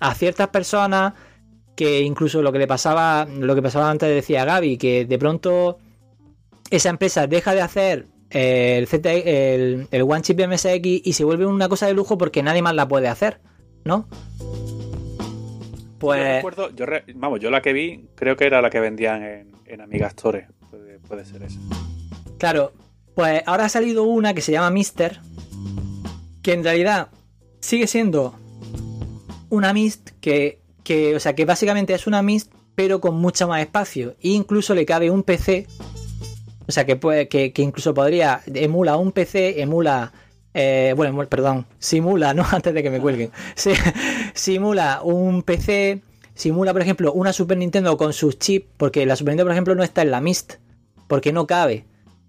Speaker 4: a ciertas personas que incluso lo que le pasaba, lo que pasaba antes decía Gaby, que de pronto esa empresa deja de hacer el, el, el One Chip MSX y se vuelve una cosa de lujo porque nadie más la puede hacer, ¿no?
Speaker 3: Pues. Yo recuerdo, yo vamos, yo la que vi, creo que era la que vendían en, en Amiga Store. Puede, puede ser esa.
Speaker 4: Claro, pues ahora ha salido una que se llama Mister, que en realidad sigue siendo una Mist que, que, o sea, que básicamente es una Mist, pero con mucho más espacio. E incluso le cabe un PC, o sea, que, puede, que, incluso podría, emula un PC, emula eh, bueno, perdón, simula, ¿no? Antes de que me cuelguen. simula un PC, simula, por ejemplo, una Super Nintendo con sus chips, porque la Super Nintendo, por ejemplo, no está en la Mist, porque no cabe.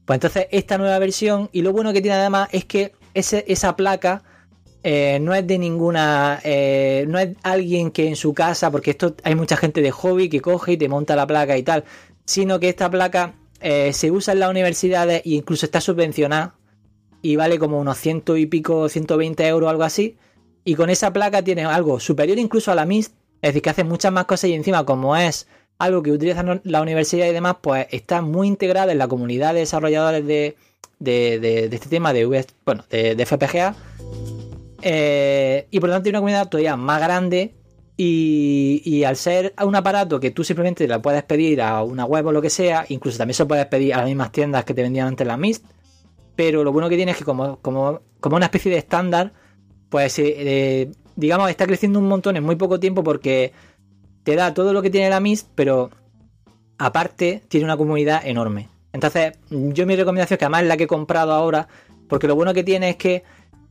Speaker 4: Pues entonces esta nueva versión, y lo bueno que tiene además es que esa placa eh, no es de ninguna, eh, no es alguien que en su casa, porque esto hay mucha gente de hobby que coge y te monta la placa y tal, sino que esta placa eh, se usa en las universidades e incluso está subvencionada y vale como unos ciento y pico, 120 euros, algo así. Y con esa placa tiene algo superior incluso a la MIST, es decir, que hace muchas más cosas y encima como es algo que utilizan la universidad y demás, pues está muy integrada en la comunidad de desarrolladores de, este tema de, bueno, de, FPGA. Eh, y por lo tanto tiene una comunidad todavía más grande y, al ser un aparato que tú simplemente la puedes pedir a una web o lo que sea, incluso también se puedes pedir a las mismas tiendas que te vendían antes la MIST, pero lo bueno que tiene es que como, como, como una especie de estándar, pues eh, digamos está creciendo un montón en muy poco tiempo porque te da todo lo que tiene la MIST, pero aparte tiene una comunidad enorme. Entonces, yo mi recomendación es que además es la que he comprado ahora, porque lo bueno que tiene es que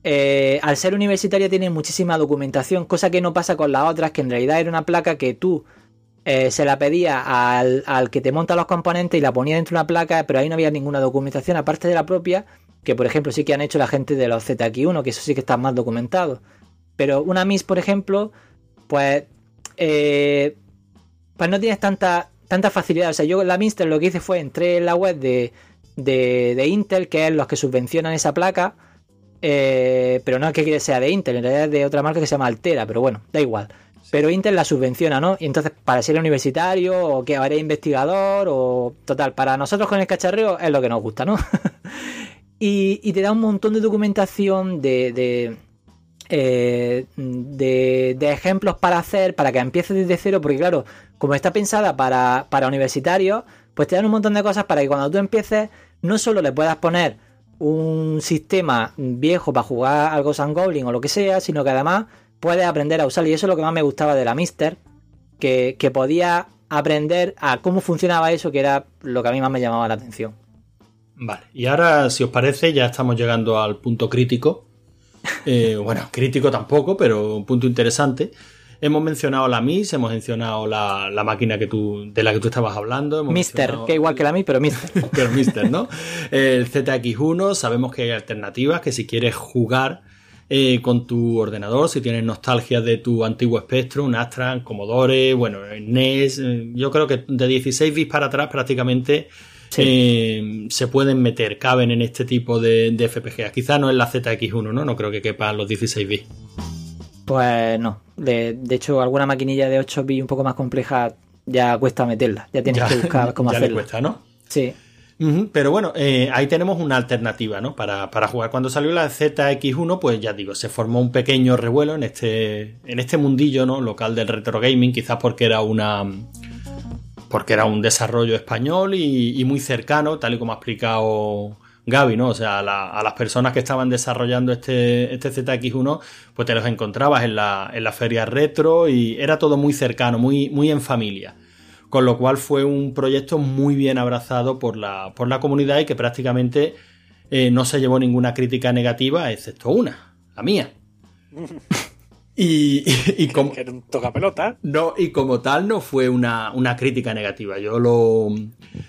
Speaker 4: eh, al ser universitaria tiene muchísima documentación, cosa que no pasa con las otras, que en realidad era una placa que tú eh, se la pedía al, al, que te monta los componentes y la ponía dentro de una placa, pero ahí no había ninguna documentación, aparte de la propia, que por ejemplo sí que han hecho la gente de los ZX1, que eso sí que está más documentado. Pero una MIS, por ejemplo, pues eh, pues no tienes tanta, tanta facilidad. O sea, yo la Minster lo que hice fue entré en la web de, de, Intel, que es los que subvencionan esa placa. Eh, pero no es que sea de Intel, en realidad es de otra marca que se llama Altera, pero bueno, da igual. pero Intel la subvenciona, ¿no? Y entonces para ser universitario o que haré investigador o total, para nosotros con el cacharreo es lo que nos gusta, ¿no? y, te da un montón de documentación de, de, eh, de, ejemplos para hacer, para que empieces desde cero, porque claro, como está pensada para, para universitarios, pues te dan un montón de cosas para que cuando tú empieces no solo le puedas poner un sistema viejo para jugar algo San Goblin o lo que sea, sino que además puedes aprender a usarlo. Y eso es lo que más me gustaba de la Mister, que, que podía aprender a cómo funcionaba eso, que era lo que a mí más me llamaba la atención.
Speaker 2: Vale, y ahora, si os parece, ya estamos llegando al punto crítico. Eh, bueno, crítico tampoco, pero un punto interesante. Hemos mencionado la MIS, hemos mencionado la, máquina que tú, de la que tú estabas hablando.
Speaker 4: Mister, que igual que la MIS, pero Mister.
Speaker 2: pero Mister, ¿no? El ZX1, sabemos que hay alternativas, que si quieres jugar eh, con tu ordenador, si tienes nostalgia de tu antiguo Spectrum, Astran, Commodore, bueno, NES, eh, yo creo que de 16 bits para atrás prácticamente eh, se pueden meter, caben en este tipo de, de FPGA. Quizá no en la ZX1, ¿no? No creo que quepan los 16 bits.
Speaker 4: Pues no. De, hecho, alguna maquinilla de 8 bits un poco más compleja ya cuesta meterla. Ya tienes que buscar cómo ya hacerla.
Speaker 2: Le cuesta, ¿no?
Speaker 4: Sí.
Speaker 2: pero bueno, eh, ahí tenemos una alternativa, ¿no? Para, para, jugar. Cuando salió la ZX1, pues ya digo, se formó un pequeño revuelo en este, en este mundillo, ¿no? Local del retro gaming, quizás porque era una. Porque era un desarrollo español y, muy cercano, tal y como ha explicado Gaby, ¿no? O sea, a, las personas que estaban desarrollando este, este ZX1, pues te los encontrabas en la, en la feria retro y era todo muy cercano, muy, muy en familia. Con lo cual fue un proyecto muy bien abrazado por la, por la comunidad y que prácticamente eh, no se llevó ninguna crítica negativa, excepto una, la mía. Y, como, No, y como tal no fue una, crítica negativa. Yo lo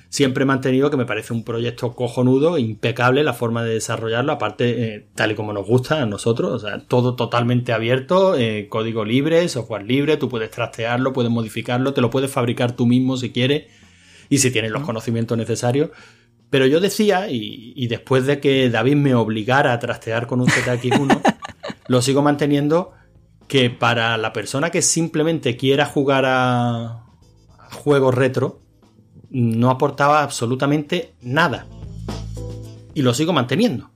Speaker 2: siempre he mantenido que me parece un proyecto cojonudo, impecable la forma de desarrollarlo, aparte eh, tal y como nos gusta a nosotros, o sea, todo totalmente abierto, eh, código libre, software libre, tú puedes trastearlo, puedes modificarlo, te lo puedes fabricar tú mismo si quieres y si tienes los conocimientos necesarios. Pero yo decía, y, y después de que David me obligara a trastear con un ZX1, lo sigo manteniendo que para la persona que simplemente quiera jugar a, juegos retro, no aportaba absolutamente nada. Y lo sigo manteniendo.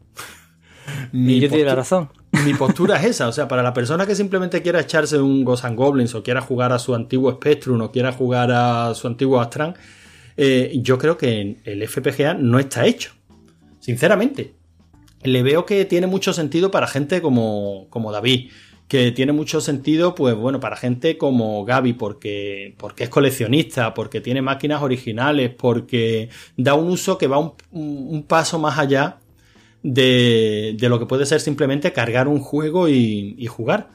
Speaker 4: Mi y yo tiene la razón.
Speaker 2: Mi postura es esa, o sea, para la persona que simplemente quiera echarse un Ghost and Goblins o quiera jugar a su antiguo Spectrum o quiera jugar a su antiguo Astran, eh, yo creo que el FPGA no está hecho. Sinceramente. Le veo que tiene mucho sentido para gente como, como David que tiene mucho sentido, pues bueno, para gente como Gaby, porque, porque es coleccionista, porque tiene máquinas originales, porque da un uso que va un, paso más allá de, de, lo que puede ser simplemente cargar un juego y, jugar.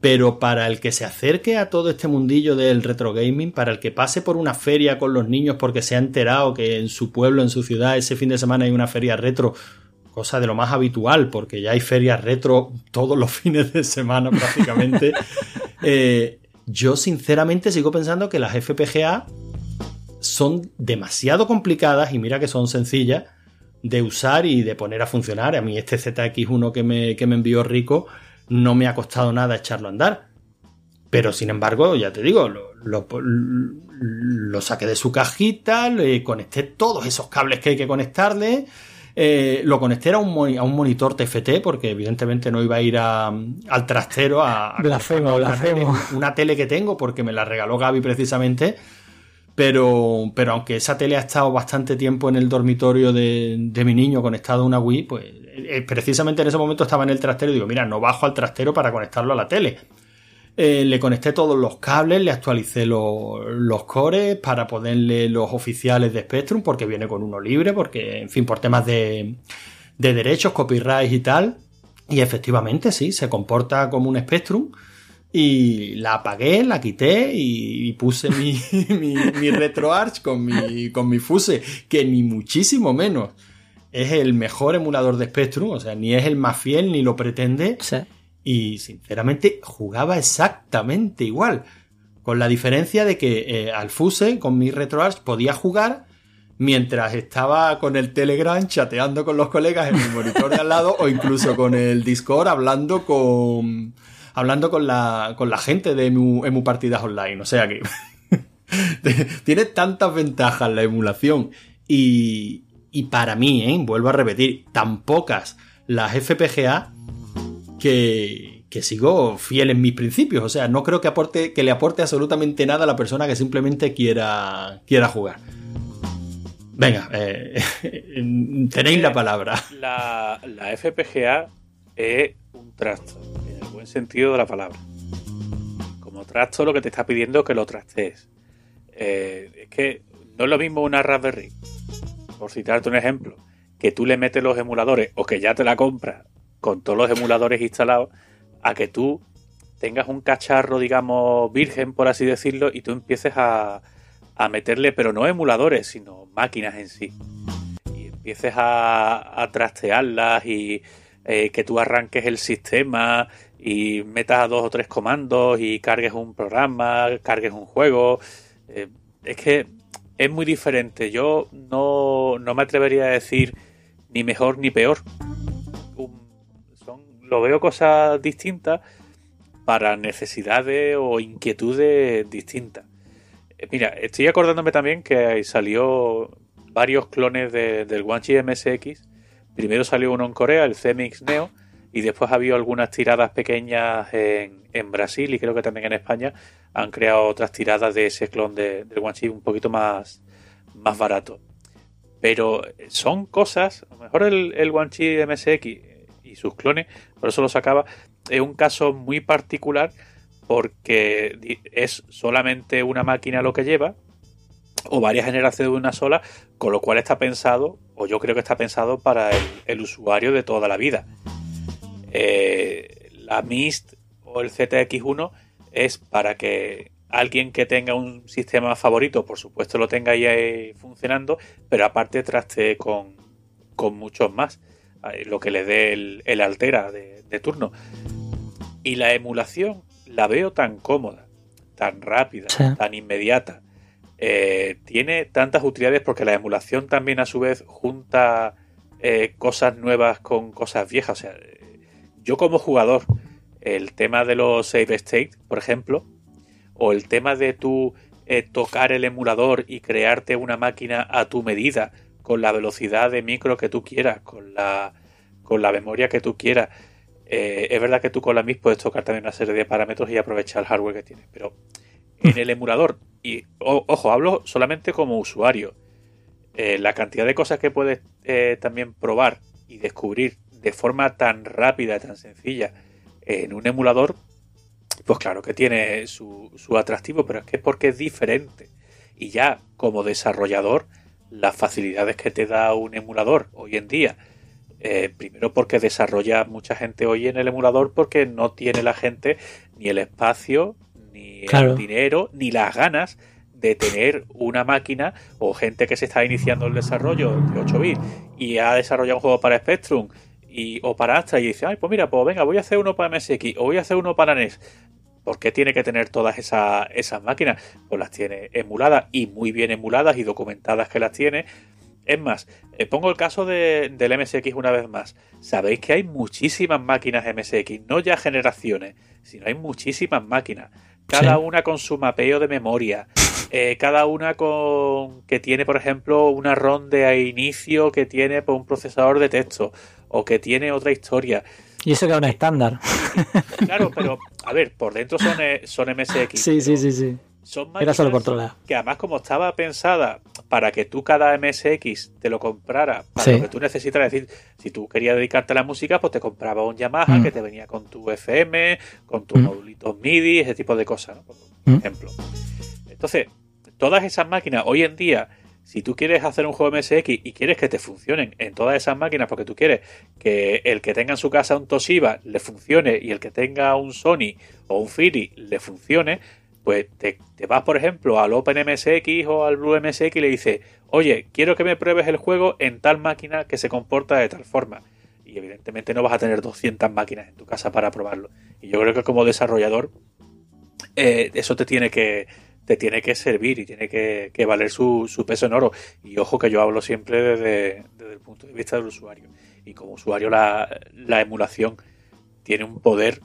Speaker 2: Pero para el que se acerque a todo este mundillo del retro gaming, para el que pase por una feria con los niños porque se ha enterado que en su pueblo, en su ciudad, ese fin de semana hay una feria retro, cosa de lo más habitual, porque ya hay ferias retro todos los fines de semana prácticamente. Eh, yo sinceramente sigo pensando que las FPGA son demasiado complicadas y mira que son sencillas de usar y de poner a funcionar. A mí este ZX1 que me, que me envió Rico no me ha costado nada echarlo a andar. Pero sin embargo, ya te digo, lo, lo saqué de su cajita, le conecté todos esos cables que hay que conectarle eh, lo conecté a un, a un monitor TFT porque evidentemente no iba a ir al trastero a,
Speaker 4: blasfemo, blasfemo.
Speaker 2: Una, tele que tengo porque me la regaló Gaby precisamente. Pero, pero aunque esa tele ha estado bastante tiempo en el dormitorio de, de mi niño conectado a una Wii, pues eh, precisamente en ese momento estaba en el trastero y digo, mira, no bajo al trastero para conectarlo a la tele. Eh, le conecté todos los cables, le actualicé los cores para ponerle los oficiales de Spectrum, porque viene con uno libre, porque, en fin, por temas de, derechos, copyright y tal. Y efectivamente, sí, se comporta como un Spectrum. Y la apagué, la quité y, puse mi, mi, RetroArch con mi, con mi Fuse, que ni muchísimo menos es el mejor emulador de Spectrum, o sea, ni es el más fiel ni lo pretende.
Speaker 4: Sí.
Speaker 2: Y sinceramente jugaba exactamente igual. Con la diferencia de que eh, al Fuse con mi RetroArch podía jugar mientras estaba con el Telegram chateando con los colegas en mi monitor de al lado o incluso con el Discord hablando con hablando con la, con la gente de emu, emu partidas online. O sea que tiene tantas ventajas la emulación y, y para mí, ¿eh? vuelvo a repetir, tan pocas las FPGA que, que sigo fiel en mis principios. O sea, no creo que, aporte, que le aporte absolutamente nada a la persona que simplemente quiera, quiera jugar. Venga, eh, tenéis la palabra.
Speaker 3: La, la, FPGA es un trasto, en el buen sentido de la palabra. Como trasto, lo que te está pidiendo es que lo trastes. Eh, es que no es lo mismo una Raspberry, por citarte un ejemplo, que tú le metes los emuladores o que ya te la compras con todos los emuladores instalados, a que tú tengas un cacharro, digamos, virgen, por así decirlo, y tú empieces a, a meterle, pero no emuladores, sino máquinas en sí. Y empieces a, trastearlas y eh, que tú arranques el sistema y metas a dos o tres comandos y cargues un programa, cargues un juego. Eh, es que es muy diferente. Yo no, no, me atrevería a decir ni mejor ni peor. Lo veo cosas distintas para necesidades o inquietudes distintas. Eh, mira, estoy acordándome también que salió varios clones del Wanchi MSX. Primero salió uno en Corea, el CMX Neo, y después ha habido algunas tiradas pequeñas en, Brasil y creo que también en España han creado otras tiradas de ese clon del Wanchi un poquito más, más barato. Pero son cosas, a lo mejor el, el Wanchi MSX y sus clones, por eso lo sacaba, es un caso muy particular porque es solamente una máquina lo que lleva, o varias generaciones de una sola, con lo cual está pensado, o yo creo que está pensado para el, usuario de toda la vida. Eh, la MIST o el ZX1 es para que alguien que tenga un sistema favorito, por supuesto lo tenga ahí funcionando, pero aparte traste con, con muchos más, lo que le dé el, altera de, de turno. Y la emulación la veo tan cómoda, tan rápida, tan inmediata. Eh, tiene tantas utilidades porque la emulación también a su vez junta eh, cosas nuevas con cosas viejas. O sea, yo como jugador, el tema de los save state, por ejemplo, o el tema de tú eh, tocar el emulador y crearte una máquina a tu medida, con la velocidad de micro que tú quieras, con la, con la memoria que tú quieras eh, es verdad que tú con la MIS puedes tocar también una serie de parámetros y aprovechar el hardware que tienes, pero en el emulador, y ojo, hablo solamente como usuario, eh, la cantidad de cosas que puedes eh, también probar y descubrir de forma tan rápida, tan sencilla, en un emulador, pues claro que tiene su, su atractivo, pero es que es porque es diferente. Y ya como desarrollador, las facilidades que te da un emulador hoy en día, eh, primero porque desarrolla mucha gente hoy en el emulador porque no tiene la gente ni el espacio, ni el dinero, ni las ganas de tener una máquina o gente que se está iniciando el desarrollo de 8 bits y ha desarrollado un juego para Spectrum y, o para Astra y dice, ay, pues mira, pues venga, voy a hacer uno para MSX o voy a hacer uno para NES. ¿Por qué tiene que tener todas esas, esas máquinas? Pues las tiene emuladas y muy bien emuladas y documentadas que las tiene es más, eh, pongo el caso del MSX una vez más. Sabéis que hay muchísimas máquinas MSX, no ya generaciones, sino hay muchísimas máquinas. Cada una con su mapeo de memoria. Eh, cada una con que tiene, por ejemplo, una ROM de inicio que tiene por pues, un procesador de texto o que tiene otra historia.
Speaker 4: Y eso que es un estándar.
Speaker 3: Claro, pero a ver, por dentro son, eh, son MSX.
Speaker 4: Sí, sí, sí, sí.
Speaker 3: Son máquinas que además como estaba pensada para que tú cada MSX te lo comprara para lo que tú necesitas, es decir, si tú querías dedicarte a la música, pues te compraba un Yamaha mm. que te venía con tu FM, con tus mm. modulitos MIDI, ese tipo de cosas, por mm. ejemplo. Entonces, todas esas máquinas hoy en día, si tú quieres hacer un juego MSX y quieres que te funcionen en todas esas máquinas, porque tú quieres que el que tenga en su casa un Toshiba le funcione y el que tenga un Sony o un Firi le funcione, pues te, vas, por ejemplo, al OpenMSX o al BlueMSX y le dices, oye, quiero que me pruebes el juego en tal máquina que se comporta de tal forma. Y evidentemente no vas a tener 200 máquinas en tu casa para probarlo. Y yo creo que como desarrollador eh, eso te tiene que te tiene que servir y tiene que, valer su, peso en oro. Y ojo que yo hablo siempre desde, el punto de vista del usuario. Y como usuario la, la emulación tiene un poder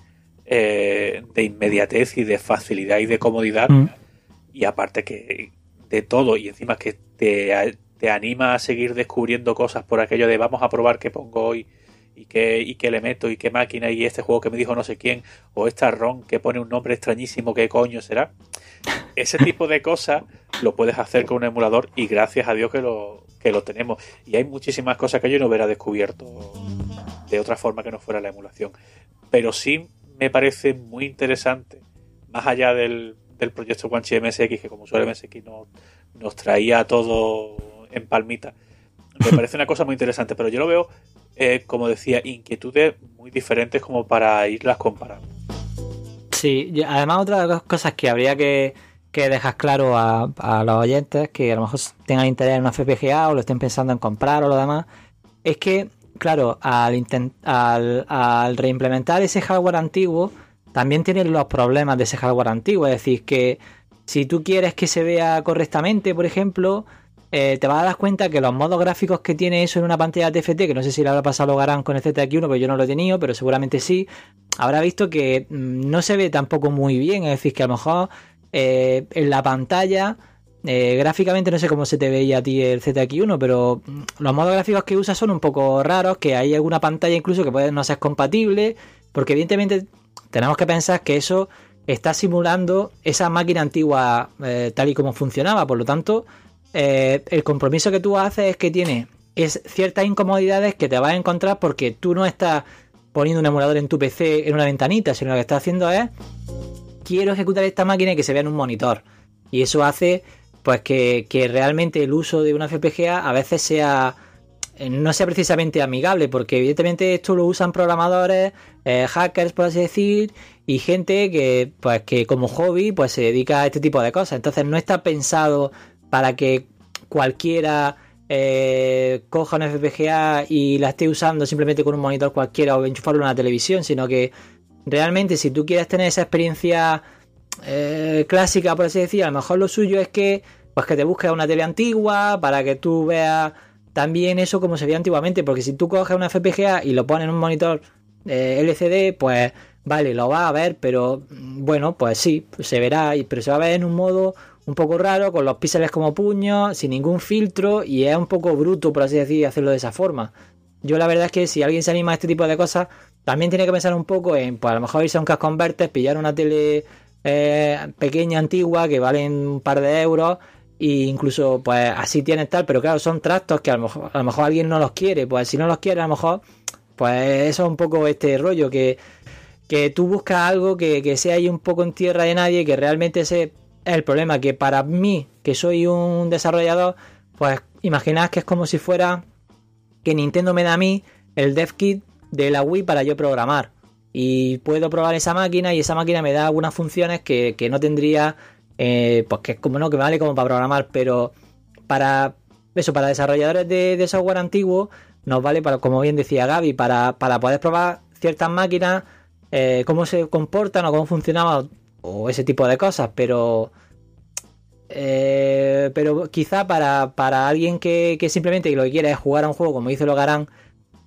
Speaker 3: eh, de inmediatez y de facilidad y de comodidad.
Speaker 4: Mm.
Speaker 3: Y aparte que de todo, y encima que te, te anima a seguir descubriendo cosas por aquello de vamos a probar qué pongo hoy y qué, y qué le meto y qué máquina y este juego que me dijo no sé quién o esta ROM que pone un nombre extrañísimo, qué coño será. Ese tipo de cosas lo puedes hacer con un emulador y gracias a Dios que lo, que lo tenemos. Y hay muchísimas cosas que yo no hubiera descubierto de otra forma que no fuera la emulación. Pero sí me parece muy interesante, más allá del, del proyecto Guanchi MSX, que como suele MSX nos, nos traía todo en palmita. Me parece una cosa muy interesante, pero yo lo veo, eh, como decía, inquietudes muy diferentes como para irlas comparando.
Speaker 4: Sí, además otra de las cosas que habría que, que dejar claro a, a los oyentes que a lo mejor tengan interés en una FPGA o lo estén pensando en comprar o lo demás, es que, claro, al, intent- al, al reimplementar ese hardware antiguo, también tienen los problemas de ese hardware antiguo. Es decir, que si tú quieres que se vea correctamente, por ejemplo, eh, te vas a dar cuenta que los modos gráficos que tiene eso en una pantalla TFT, que no sé si le habrá pasado a Garán con el ZX1, pero yo no lo he tenido, pero seguramente sí, habrá visto que mm, no se ve tampoco muy bien. Es decir, que a lo mejor eh, en la pantalla, eh, gráficamente no sé cómo se te veía a ti el ZX1, pero mm, los modos gráficos que usa son un poco raros, que hay alguna pantalla incluso que puede no ser compatible, porque evidentemente tenemos que pensar que eso está simulando esa máquina antigua tal y como funcionaba, por lo tanto, eh, el compromiso que tú haces es que tiene es ciertas incomodidades que te vas a encontrar porque tú no estás poniendo un emulador en tu PC en una ventanita, sino lo que estás haciendo es quiero ejecutar esta máquina y que se vea en un monitor. Y eso hace pues que, que realmente el uso de una FPGA a veces sea eh, no sea precisamente amigable, porque evidentemente esto lo usan programadores, eh, hackers, por así decir, y gente que, pues, que como hobby pues, se dedica a este tipo de cosas. Entonces no está pensado para que cualquiera eh, coja una FPGA y la esté usando simplemente con un monitor cualquiera o enchufarlo en una televisión, sino que realmente si tú quieres tener esa experiencia eh, clásica, por así decir, a lo mejor lo suyo es que pues que te busques una tele antigua para que tú veas también eso como se veía antiguamente, porque si tú coges una FPGA y lo pones en un monitor eh, LCD, pues vale, lo vas a ver, pero mm, bueno, pues sí, se verá, pero se va a ver en un modo un poco raro, con los píxeles como puños, sin ningún filtro, y es un poco bruto, por así decir, hacerlo de esa forma. Yo la verdad es que si alguien se anima a este tipo de cosas, también tiene que pensar un poco en, pues a lo mejor irse a un cash converter, pillar una tele eh, pequeña, antigua, que valen un par de euros, e incluso pues así tienes tal, pero claro, son tractos que a lo mejor, a lo mejor alguien no los quiere, pues si no los quiere, a lo mejor, pues eso es un poco este rollo, que, que tú buscas algo que, que sea ahí un poco en tierra de nadie, que realmente es el problema, que para mí, que soy un desarrollador, pues imaginad que es como si fuera que Nintendo me da a mí el dev kit de la Wii para yo programar. Y puedo probar esa máquina y esa máquina me da algunas funciones que, que no tendría, eh, pues que es como no, que me vale como para programar, pero para eso, para desarrolladores de, de software antiguo, nos vale para, como bien decía Gaby, para, para poder probar ciertas máquinas, eh, cómo se comportan o cómo funcionaban o ese tipo de cosas, pero eh, pero quizá para, para alguien que, que simplemente lo que quiere es jugar a un juego como dice Logarán,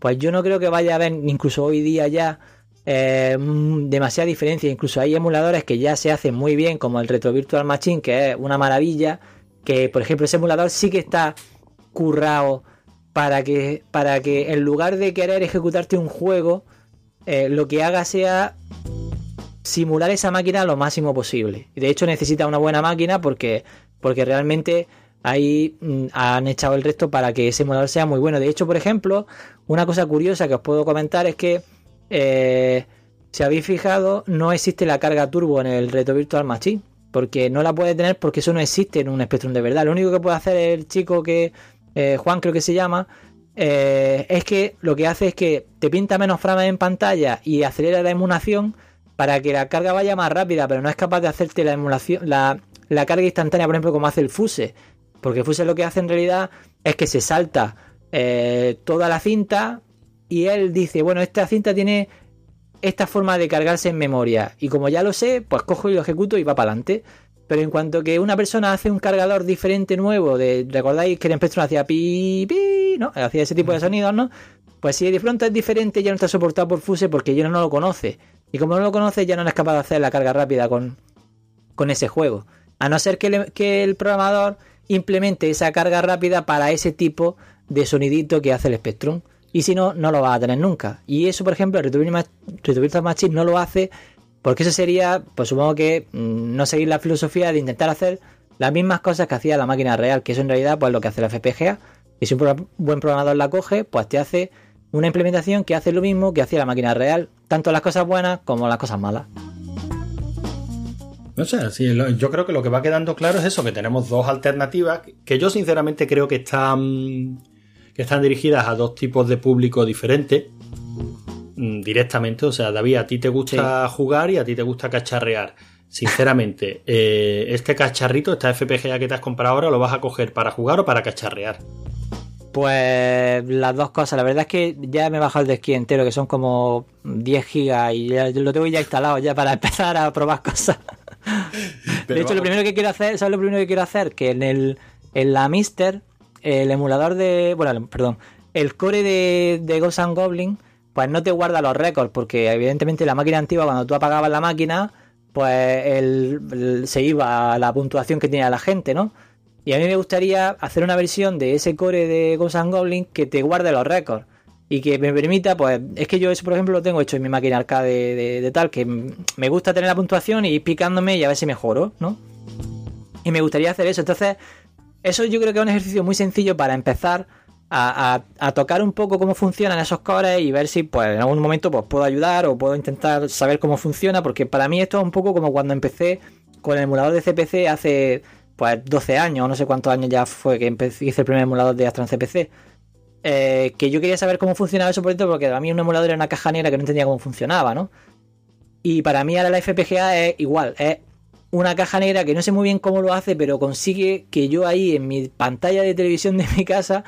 Speaker 4: pues yo no creo que vaya a haber, incluso hoy día ya, eh, mm, demasiada diferencia. Incluso hay emuladores que ya se hacen muy bien, como el Retro Virtual Machine, que es una maravilla. Que, por ejemplo, ese emulador sí que está currado para que, para que en lugar de querer ejecutarte un juego, eh, lo que haga sea simular esa máquina lo máximo posible. De hecho necesita una buena máquina porque, porque realmente ahí mm, han echado el resto para que ese emulador sea muy bueno. De hecho, por ejemplo, una cosa curiosa que os puedo comentar es que eh, si habéis fijado, no existe la carga turbo en el Retro Virtual Machine. Porque no la puede tener porque eso no existe en un Spectrum de verdad. Lo único que puede hacer el chico que, eh, Juan creo que se llama, eh, es que lo que hace es que te pinta menos frames en pantalla y acelera la emulación para que la carga vaya más rápida, pero no es capaz de hacerte la emulación, la, la carga instantánea, por ejemplo, como hace el Fuse. Porque el Fuse lo que hace en realidad es que se salta eh, toda la cinta y él dice, bueno, esta cinta tiene esta forma de cargarse en memoria. Y como ya lo sé, pues cojo y lo ejecuto y va para adelante. Pero en cuanto que una persona hace un cargador diferente nuevo, de, recordáis que en Spectrum hacía pi, pi, ¿no? Hacía ese tipo de sonidos, ¿no? Pues si de pronto es diferente, ya no está soportado por Fuse porque ya no lo conoce. Y como no lo conoces, ya no eres capaz de hacer la carga rápida con, con ese juego. A no ser que, que el programador implemente esa carga rápida para ese tipo de sonidito que hace el Spectrum. Y si no, no lo vas a tener nunca. Y eso, por ejemplo, el to Machine no lo hace porque eso sería, pues supongo que mm, no seguir la filosofía de intentar hacer las mismas cosas que hacía la máquina real, que eso en realidad pues lo que hace la FPGA. Y si un buen programador la coge, pues te hace una implementación que hace lo mismo que hacía la máquina real, tanto las cosas buenas como las cosas malas.
Speaker 2: No sé, sí, yo creo que lo que va quedando claro es eso, que tenemos dos alternativas que yo sinceramente creo que están, que están dirigidas a dos tipos de público diferentes mm, directamente. O sea, David, a ti te gusta jugar y a ti te gusta cacharrear. Sinceramente, eh, este cacharrito, esta FPGA que te has comprado ahora, ¿lo vas a coger para jugar o para cacharrear?
Speaker 4: Pues las dos cosas. La verdad es que ya me he bajado el de esquí entero, que son como 10 gigas y ya lo tengo ya instalado ya para empezar a probar cosas.
Speaker 2: Pero
Speaker 4: de hecho, lo primero que quiero hacer, ¿sabes lo primero que quiero hacer? Que en el en la Mister, el emulador de. Bueno, perdón. El core de, de Ghost and Goblin, pues no te guarda los récords, porque evidentemente la máquina antigua, cuando tú apagabas la máquina, pues el- el- se iba a la puntuación que tenía la gente, ¿no? Y a mí me gustaría hacer una versión de ese core de Ghost and Goblin que te guarde los récords. Y que me permita, pues, es que yo eso, por ejemplo, lo tengo hecho en mi máquina arcade de, de- tal, que me gusta tener la puntuación y ir picándome y a ver si mejoro, ¿no? Y me gustaría hacer eso. Entonces, eso yo creo que es un ejercicio muy sencillo para empezar a, a- a tocar un poco cómo funcionan esos cores y ver si, pues, en algún momento pues, puedo ayudar o puedo intentar saber cómo funciona, porque para mí esto es un poco como cuando empecé con el emulador de CPC hace, pues, 12 años, no sé cuántos años ya fue que hice el primer emulador de Astra CPC. Eh, que yo quería saber cómo funcionaba eso por porque a mí un emulador era una caja negra que no entendía cómo funcionaba, ¿no? Y para mí ahora la FPGA es igual, es una caja negra que no sé muy bien cómo lo hace, pero consigue que yo ahí en mi pantalla de televisión de mi casa,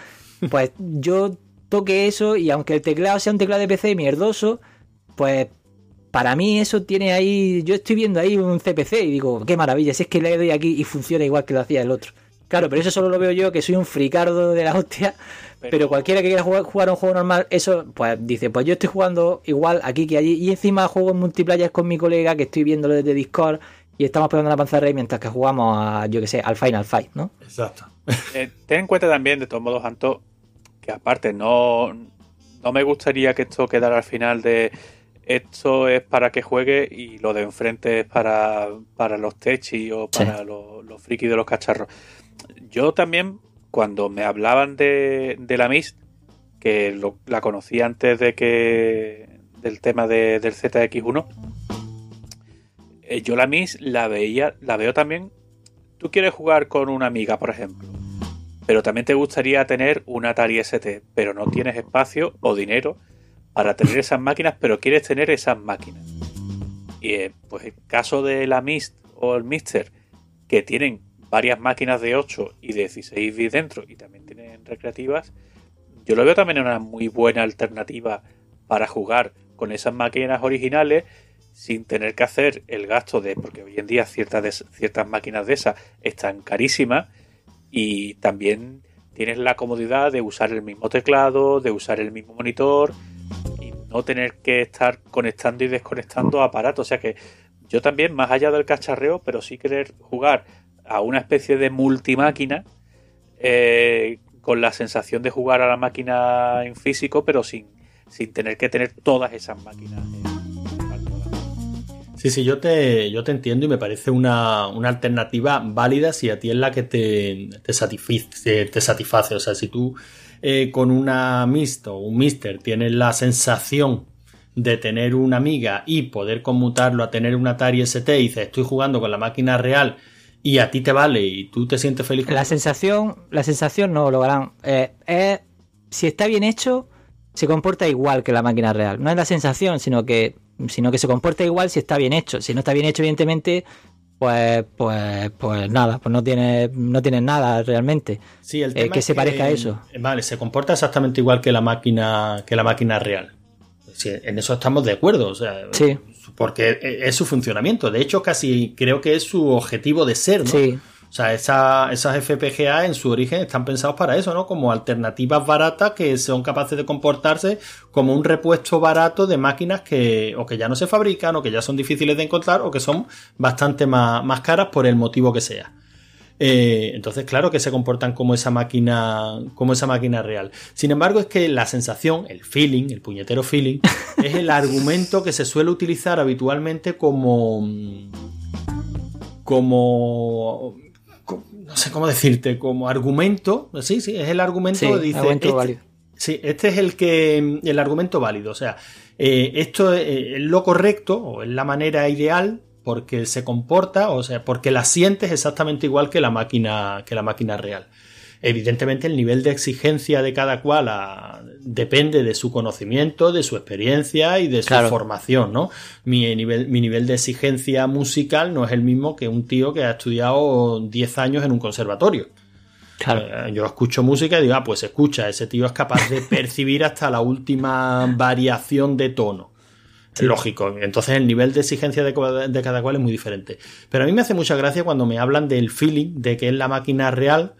Speaker 4: pues yo toque eso y aunque el teclado sea un teclado de PC mierdoso, pues para mí eso tiene ahí, yo estoy viendo ahí un CPC y digo, qué maravilla, si es que le doy aquí y funciona igual que lo hacía el otro. Claro, pero eso solo lo veo yo, que soy un fricardo de la hostia, pero,
Speaker 3: Pero-
Speaker 4: cualquiera que quiera jugar, jugar un juego normal, eso, pues dice, pues yo estoy jugando igual aquí que allí, y encima juego en multiplayer con mi colega, que estoy viéndolo desde Discord, y estamos pegando la panza rey mientras que jugamos a, yo que sé, al Final Fight, ¿no?
Speaker 2: Exacto.
Speaker 3: Eh, ten en cuenta también, de todos modos, Anto, que aparte no, no me gustaría que esto quedara al final de esto es para que juegue y lo de enfrente es para, para los techis o para los, los frikis de los cacharros. Yo también, cuando me hablaban de, de la Mist, que lo- la conocí antes de que del tema de- del ZX1, eh, yo la Mist la veía, la veo también. Tú quieres jugar con una amiga, por ejemplo, pero también te gustaría tener un Atari ST, pero no tienes espacio o dinero para tener esas máquinas, pero quieres tener esas máquinas. Y eh, pues el caso de la Mist o el Mister, que tienen varias máquinas de 8 y de 16 bits dentro y también tienen recreativas, yo lo veo también una muy buena alternativa para jugar con esas máquinas originales sin tener que hacer el gasto de, porque hoy en día ciertas, ciertas máquinas de esas están carísimas y también tienes la comodidad de usar el mismo teclado, de usar el mismo monitor no tener que estar conectando y desconectando aparatos. O sea que yo también, más allá del cacharreo, pero sí querer jugar a una especie de multimáquina eh, con la sensación de jugar a la máquina en físico, pero sin, sin tener que tener todas esas máquinas.
Speaker 2: Sí, sí, yo te, yo te entiendo y me parece una, una alternativa válida si a ti es la que te, te, satisfice, te satisface. O sea, si tú eh, con una Mist o un Mister tienes la sensación de tener una amiga y poder conmutarlo a tener un Atari ST y dices, estoy jugando con la máquina real y a ti te vale y tú te sientes feliz con
Speaker 4: La sensación, la sensación no lo harán. Eh, es- si está bien hecho, se comporta igual que la máquina real. No es la sensación, sino que, sino que se comporta igual si está bien hecho. Si no está bien hecho, evidentemente, pues, pues, pues nada, pues no tiene, no tiene nada realmente.
Speaker 2: Sí, el
Speaker 4: eh,
Speaker 2: tema
Speaker 4: que
Speaker 2: es
Speaker 4: se parezca a eso.
Speaker 2: Vale, se comporta exactamente igual que la máquina, que la máquina real. Sí, en eso estamos de acuerdo, o sea,
Speaker 4: Sí.
Speaker 2: porque es su funcionamiento. De hecho, casi creo que es su objetivo de ser, ¿no?
Speaker 4: Sí.
Speaker 2: O sea, esas FPGA en su origen están pensados para eso, ¿no? Como alternativas baratas que son capaces de comportarse como un repuesto barato de máquinas que o que ya no se fabrican o que ya son difíciles de encontrar o que son bastante más, más caras por el motivo que sea. Eh, entonces, claro que se comportan como esa máquina, como esa máquina real. Sin embargo, es que la sensación, el feeling, el puñetero feeling, es el argumento que se suele utilizar habitualmente como, como, no sé cómo decirte, como argumento. Sí, sí, es el argumento dice. Este, sí, este es el que, el argumento válido. O sea, eh, esto es lo correcto o es la manera ideal porque se comporta, o sea, porque la sientes exactamente igual que la máquina, que la máquina real. Evidentemente el nivel de exigencia de cada cual ah, depende de su conocimiento, de su experiencia y de su formación, ¿no? Mi nivel, mi nivel de exigencia musical no es el mismo que un tío que ha estudiado 10 años en un conservatorio. Claro. Eh, yo escucho música y digo, ah, pues escucha, ese tío es capaz de percibir hasta la última variación de tono. Lógico. Entonces el nivel de exigencia de, cada cual es muy diferente. Pero a mí me hace mucha gracia cuando me hablan del feeling de que es la máquina real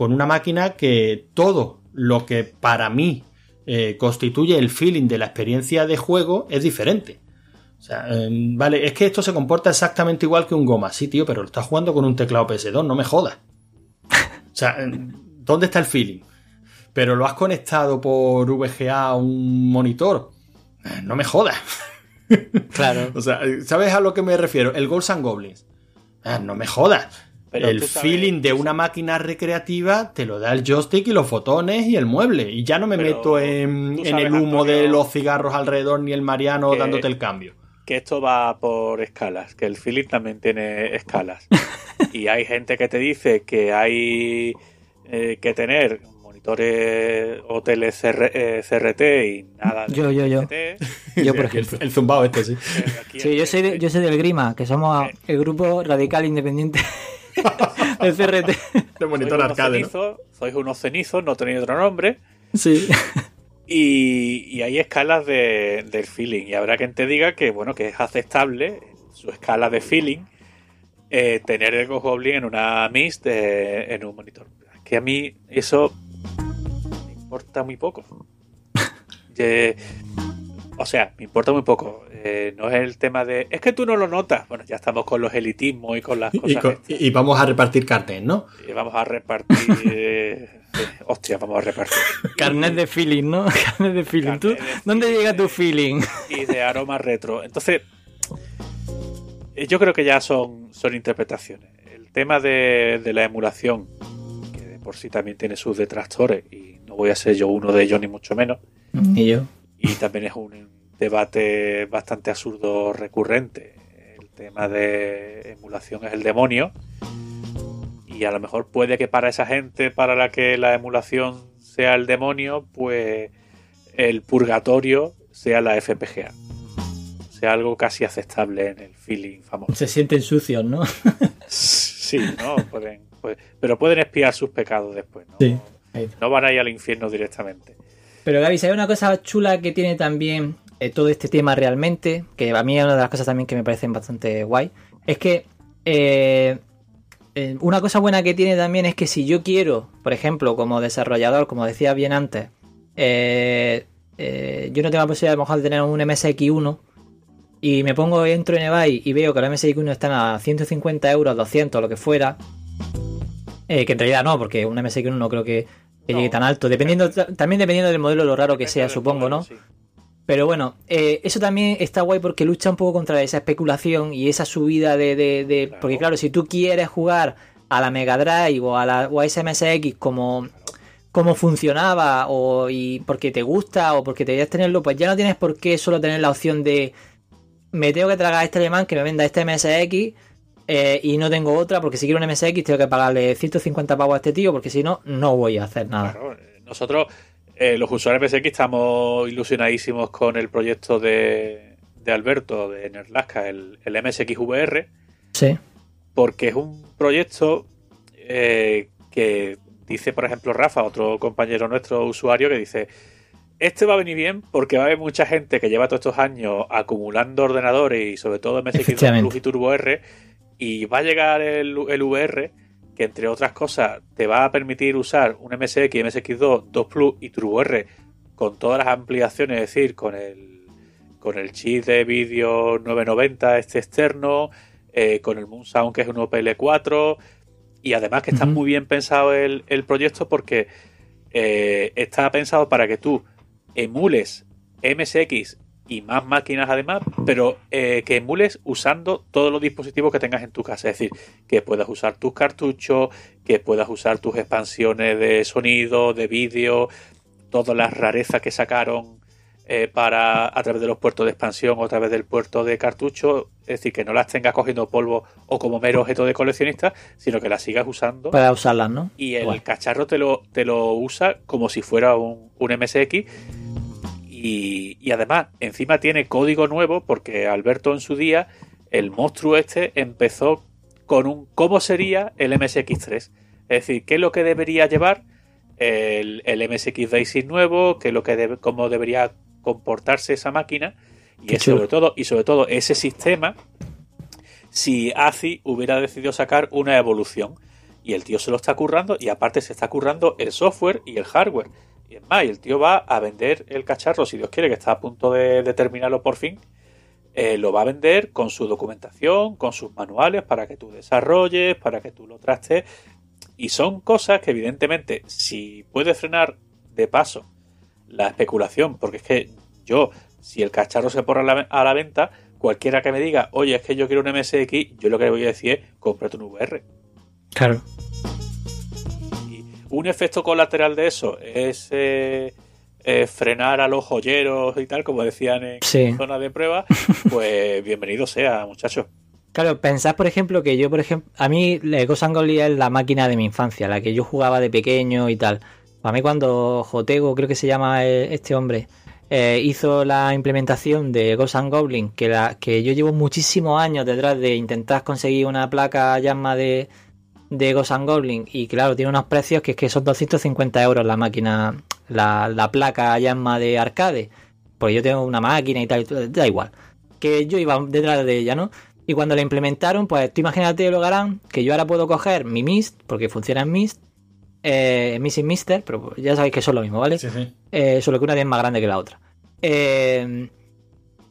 Speaker 2: con una máquina que todo lo que para mí eh, constituye el feeling de la experiencia de juego es diferente. O sea, em, vale, es que esto se comporta exactamente igual que un goma. Sí, tío, pero lo estás jugando con un teclado PS2, no me jodas. O sea, em, ¿dónde está el feeling? Pero lo has conectado por VGA a un monitor. Eh, no me jodas.
Speaker 4: Claro.
Speaker 2: o sea, ¿sabes a lo que me refiero? El Ghosts and Goblins. Ah, no me jodas. El feeling de una máquina recreativa te lo da el joystick y los fotones y el mueble. Y ya no me meto en, el humo de los cigarros alrededor ni el Mariano dándote el cambio.
Speaker 3: Que esto va por escalas, que el feeling también tiene escalas. y hay gente que te dice que hay eh, que tener monitores hoteles CRT eh, y nada
Speaker 4: de yo, yo, yo. yo, por ejemplo.
Speaker 2: El, zumbado este, sí.
Speaker 4: Sí, yo soy, yo soy del Grima, que somos el grupo radical independiente del CRT.
Speaker 2: De monitor arcade.
Speaker 3: Sois unos cenizos, no tenéis otro nombre.
Speaker 4: Sí.
Speaker 3: Y, hay escalas de, del feeling. Y habrá quien te diga que, bueno, que es aceptable su escala de feeling eh, tener el Goblin en una Mist en un monitor. Que a mí eso importa muy poco. o sea, me importa muy poco. Eh, no es el tema de. Es que tú no lo notas. Bueno, ya estamos con los elitismos y con las cosas.
Speaker 2: Y, vamos a repartir carnet, ¿no?
Speaker 3: Y vamos a repartir. Eh, hostia, vamos a repartir.
Speaker 4: Carnet de feeling, ¿no? Carnet de feeling. ¿Tú, ¿Dónde llega tu feeling?
Speaker 3: Y de aroma retro. Entonces, eh, yo creo que ya son, son interpretaciones. El tema de, de la emulación, que de por sí también tiene sus detractores y no voy a ser yo uno de ellos, ni mucho menos.
Speaker 4: Ni yo.
Speaker 3: Y también es un debate bastante absurdo recurrente. El tema de emulación es el demonio. Y a lo mejor puede que para esa gente para la que la emulación sea el demonio, pues el purgatorio sea la FPGA. Sea algo casi aceptable en el feeling famoso.
Speaker 4: Se sienten sucios, ¿no?
Speaker 3: sí, ¿no? Pueden, pero pueden espiar sus pecados después, ¿no?
Speaker 4: Sí.
Speaker 3: No van a ir al infierno directamente.
Speaker 4: Pero Gaby, hay una cosa chula que tiene también eh, todo este tema realmente, que a mí es una de las cosas también que me parecen bastante guay, es que eh, eh, una cosa buena que tiene también es que si yo quiero, por ejemplo, como desarrollador, como decía bien antes, yo no tengo la posibilidad a lo mejor de tener un MSX1 y me pongo, entro en eBay y veo que los MSX1 están a 150 euros, 200, lo que fuera, que en realidad no, porque un MSX1 no creo que que llegue tan alto. Dependiendo, también dependiendo del modelo, lo raro que sea, supongo, ¿no? Pero bueno, eh, eso también está guay porque lucha un poco contra esa especulación y esa subida de. Porque claro, si tú quieres jugar a la Mega Drive o a la o a SMSX como, como funcionaba o y porque te gusta o porque te querías tenerlo, pues ya no tienes por qué solo tener la opción de me tengo que tragar a este alemán que me venda este MSX eh, y no tengo otra porque si quiero un MSX tengo que pagarle 150 pavos a este tío porque si no, no voy a hacer nada.
Speaker 3: Eh, nosotros, eh, los usuarios MSX, estamos ilusionadísimos con el proyecto de, Alberto de Nerlasca, el, el MSX VR.
Speaker 4: Sí.
Speaker 3: Porque es un proyecto que dice, por ejemplo, Rafa, otro compañero nuestro usuario, que dice este va a venir bien porque va a haber mucha gente que lleva todos estos años acumulando ordenadores y sobre todo MSX Plus y Turbo R y va a llegar el, VR, que entre otras cosas te va a permitir usar un MSX, MSX2, 2 Plus y TrueR con todas las ampliaciones, es decir, con el, con el chip de vídeo 990 este externo, eh, con el Moon Sound que es un OPL4 y además que está muy bien pensado el, proyecto porque eh, está pensado para que tú emules MSX y más máquinas además, pero eh, que emules usando todos los dispositivos que tengas en tu casa. Es decir, que puedas usar tus cartuchos, que puedas usar tus expansiones de sonido, de vídeo, todas las rarezas que sacaron eh, para a través de los puertos de expansión o a través del puerto de cartucho. Es decir, que no las tengas cogiendo polvo o como mero objeto de coleccionista, sino que las sigas usando.
Speaker 4: Para usarlas, ¿no?
Speaker 3: Y el cacharro te lo, te lo usa como si fuera un, un MSX y, además, encima tiene código nuevo porque Alberto en su día, el monstruo este, empezó con un cómo sería el MSX3. Es decir, qué es lo que debería llevar el, MSX Basic nuevo, qué es lo que debe, cómo debería comportarse esa máquina y sobre todo y sobre todo ese sistema si ACI hubiera decidido sacar una evolución. Y el tío se lo está currando y aparte se está currando el software y el hardware y es más, el tío va a vender el cacharro, si Dios quiere, que está a punto de, terminarlo por fin. Eh, lo va a vender con su documentación, con sus manuales, para que tú desarrolles, para que tú lo trastes. Y son cosas que, evidentemente, si puedes frenar de paso la especulación, porque es que yo, si el cacharro se pone a la, a la venta, cualquiera que me diga, oye, es que yo quiero un MSX, yo lo que le voy a decir es, cómprate un VR.
Speaker 4: Claro.
Speaker 3: Un efecto colateral de eso es eh, eh, frenar a los joyeros y tal, como decían en zona de prueba, pues bienvenido sea, muchachos.
Speaker 4: Claro, pensad, por ejemplo, que yo, por ejemplo, a mí Ghost Angoli es la máquina de mi infancia, la que yo jugaba de pequeño y tal. A mí cuando Jotego, creo que se llama eh, este hombre, hizo la implementación de Ghost and Goblin, que, la, que yo llevo muchísimos años detrás de intentar conseguir una placa llama de, de Ghost and Goblin y claro, tiene unos precios que es que son 250 euros la máquina, la, placa llama de arcade. Porque yo tengo una máquina y tal, da igual. Que yo iba detrás de ella, ¿no? Y cuando la implementaron, pues tú imagínate lo harán, que yo ahora puedo coger mi Mist, porque funciona en Mist, eh, Missing Mister, pero ya sabéis que son lo mismo, ¿vale? Sí, sí. Eh, solo que una es más grande que la otra. Eh,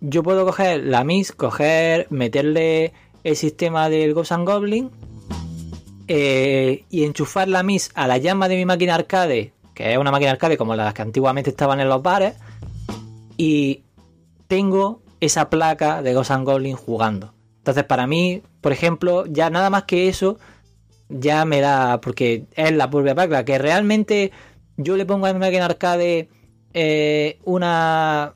Speaker 4: yo puedo coger la Mist, coger, meterle el sistema del Ghost and Goblin eh, y enchufar la MIS a la llama de mi máquina arcade, que es una máquina arcade como las que antiguamente estaban en los bares, y tengo esa placa de Ghost Goblin jugando. Entonces, para mí, por ejemplo, ya nada más que eso, ya me da, porque es la propia placa, que realmente yo le pongo a mi máquina arcade eh, una,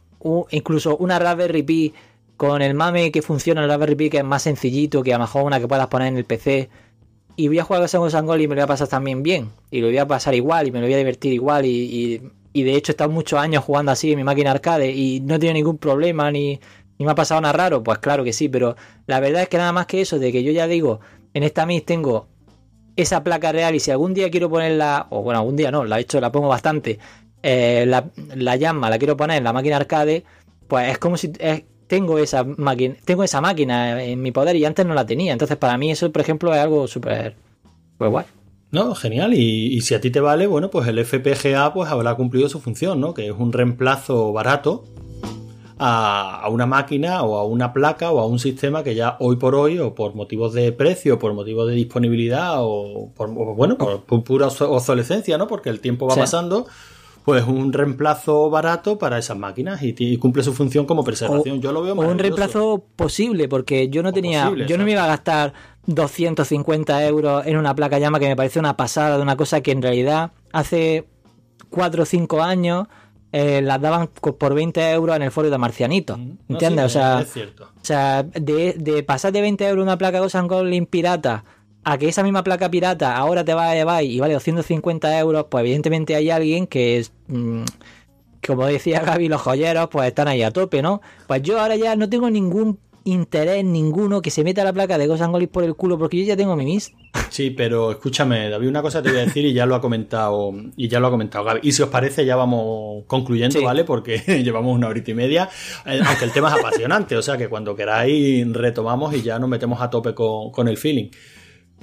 Speaker 4: incluso una Raspberry Pi con el mame que funciona en el Raspberry Pi, que es más sencillito, que a lo mejor una que puedas poner en el PC y voy a jugar con Sangol y me lo voy a pasar también bien. Y lo voy a pasar igual y me lo voy a divertir igual. Y, de hecho he estado muchos años jugando así en mi máquina arcade y no he tenido ningún problema ni, me ha pasado nada raro. Pues claro que sí, pero la verdad es que nada más que eso, de que yo ya digo, en esta MIS tengo esa placa real y si algún día quiero ponerla, o bueno, algún día no, la he hecho, la pongo bastante, eh, la, la, llama la quiero poner en la máquina arcade, pues es como si tengo esa máquina, tengo esa máquina en mi poder y antes no la tenía. Entonces, para mí eso, por ejemplo, es algo súper pues guay.
Speaker 2: No, genial. Y, si a ti te vale, bueno, pues el FPGA pues habrá cumplido su función, ¿no? Que es un reemplazo barato a, una máquina o a una placa o a un sistema que ya hoy por hoy, o por motivos de precio, por motivos de disponibilidad, o por, bueno, por, pura obsolescencia, ¿no? Porque el tiempo va pasando, pues un reemplazo barato para esas máquinas y, cumple su función como preservación. yo lo veo
Speaker 4: Un reemplazo posible, porque yo no tenía, yo no me iba a gastar 250 euros en una placa llama que me parece una pasada de una cosa que en realidad hace 4 o 5 años eh, las daban por 20 euros en el foro de Marcianito. Mm, ¿Entiendes? o sea, O sea de, de, pasar de 20 euros una placa Ghost Goblin pirata a que esa misma placa pirata ahora te va a llevar y vale 250 euros, pues evidentemente hay alguien que es... Mm, como decía Gaby, los joyeros pues están ahí a tope, ¿no? Pues yo ahora ya no tengo ningún interés ninguno que se meta la placa de Ghost Goblin por el culo porque yo ya tengo mi mis.
Speaker 2: Sí, pero escúchame, David, una cosa te voy a decir y ya lo ha comentado y ya lo ha comentado Gaby. Y si os parece ya vamos concluyendo, ¿vale? Porque llevamos una horita y media, eh, aunque el tema es apasionante, o sea que cuando queráis retomamos y ya nos metemos a tope con, con el feeling.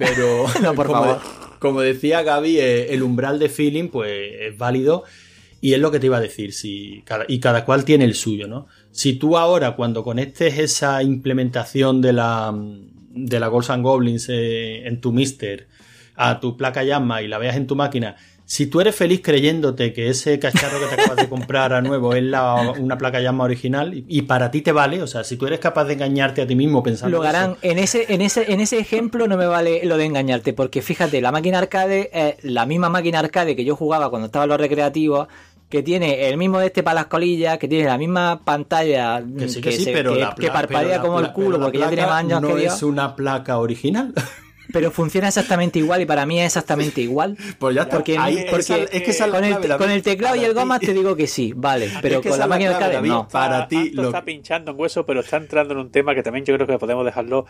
Speaker 2: Pero
Speaker 4: No, por
Speaker 2: como,
Speaker 4: favor.
Speaker 2: como decía Gaby, eh, el umbral de feeling pues es válido y es lo que te iba a decir, si cada- y cada cual tiene el suyo, ¿no? Si tú ahora cuando conectes esa implementación de la de la Ghosts and Goblins eh, en tu Mister a tu placa llama y la veas en tu máquina, si tú eres feliz creyéndote que ese cacharro que te acabas de comprar a nuevo es la- una placa llama original y, para ti te vale, o sea, si tú eres capaz de engañarte a ti mismo pensando
Speaker 4: Lo harán. En ese, en, ese, en ese ejemplo no me vale lo de engañarte, porque fíjate, la máquina arcade es la misma máquina arcade que yo jugaba cuando estaba en los recreativos, que tiene el mismo de este para las colillas, que tiene la misma pantalla
Speaker 2: Que sí, que, sí,
Speaker 4: se-
Speaker 2: pero
Speaker 4: que- que parpadea
Speaker 2: pero
Speaker 4: como el culo, porque ya tiene más años
Speaker 2: no
Speaker 4: que Dios,
Speaker 2: es una placa original.
Speaker 4: pero funciona exactamente igual y para mí es exactamente igual.
Speaker 2: pues ya está.
Speaker 4: Porque,
Speaker 2: Ahí-
Speaker 4: porque
Speaker 2: esa- es que esa es la
Speaker 4: con, el,
Speaker 2: clave, David.
Speaker 4: con el teclado y el
Speaker 2: ti-
Speaker 4: te digo que sí, vale, pero
Speaker 2: que
Speaker 4: con la máquina
Speaker 2: clave,
Speaker 4: arcade
Speaker 2: David.
Speaker 4: no.
Speaker 2: Para ti, lo-
Speaker 3: está pinchando en hueso, pero está entrando en un tema que también yo creo que podemos dejarlo,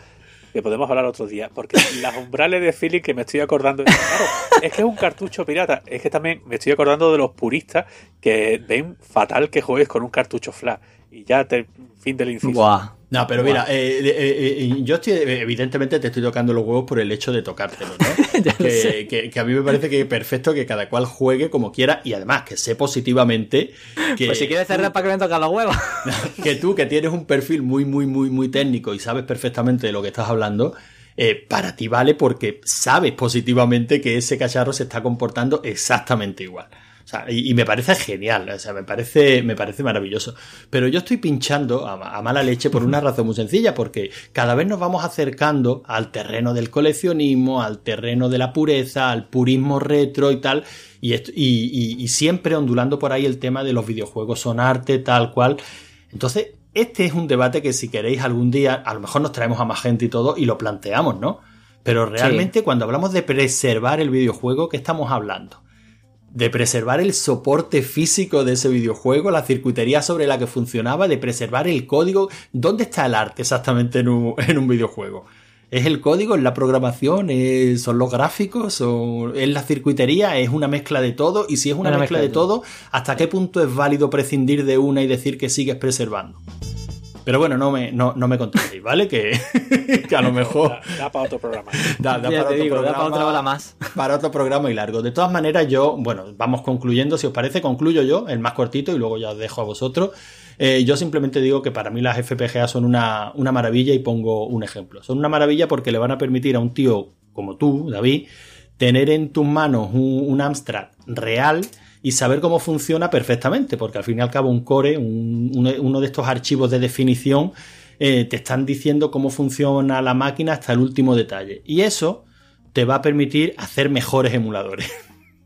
Speaker 3: que podemos hablar otro día. Porque las umbrales de feeling que me estoy acordando. Claro, es que es un cartucho pirata. Es que también me estoy acordando de los puristas que ven fatal que juegues con un cartucho flash. Y ya te, fin del inciso.
Speaker 4: Buah.
Speaker 2: No, pero mira, eh, eh, eh, yo estoy, evidentemente te estoy tocando los huevos por el hecho de tocártelo, ¿no? Que a mí me parece que es perfecto que cada cual juegue como quiera y además que sé positivamente que,
Speaker 4: Pues si quieres cerrar para que me toquen los huevos.
Speaker 2: que tú que tienes un perfil muy, muy, muy, muy técnico y sabes perfectamente de lo que estás hablando, eh, para ti vale porque sabes positivamente que ese cacharro se está comportando exactamente igual. Sea, y, y me parece genial, o sea, me parece, me parece maravilloso. Pero yo estoy pinchando a, a mala leche por una razón muy sencilla, porque cada vez nos vamos acercando al terreno del coleccionismo, al terreno de la pureza, al purismo retro y tal, y, esto- y- y- y siempre ondulando por ahí el tema de los videojuegos son arte, tal cual. Entonces, este es un debate que si queréis algún día, a lo mejor nos traemos a más gente y todo y lo planteamos, ¿no? Pero realmente cuando hablamos de preservar el videojuego, ¿qué estamos hablando? De preservar el soporte físico de ese videojuego, la circuitería sobre la que funcionaba, de preservar el código. ¿Dónde está el arte exactamente en un, en un videojuego? ¿Es el código? ¿Es la programación? ¿Es- ¿Son los gráficos? ¿O ¿Es la circuitería? ¿Es una mezcla de todo? Y si es una,
Speaker 4: Una
Speaker 2: mezcla, de todo, ¿hasta qué punto es válido prescindir de una y decir que sigues preservando? Pero bueno, no me, no, no me contestéis, ¿vale? Que, que a lo mejor
Speaker 3: Da, para otro programa.
Speaker 2: da, da para
Speaker 4: te
Speaker 2: otro
Speaker 4: digo, da para
Speaker 2: programa-
Speaker 4: otra hora más.
Speaker 2: para otro programa y largo. De todas maneras, yo, bueno, vamos concluyendo, si os parece, concluyo yo, el más cortito, y luego ya os dejo a vosotros. Eh, yo simplemente digo que para mí las FPGA son una, una maravilla y pongo un ejemplo. Son una maravilla porque le van a permitir a un tío como tú, David, tener en tus manos un, un Amstrad real y saber cómo funciona perfectamente, porque al fin y al cabo un core, un- un- uno de estos archivos de definición, eh, te están diciendo cómo funciona la máquina hasta el último detalle. Y eso te va a permitir hacer mejores emuladores.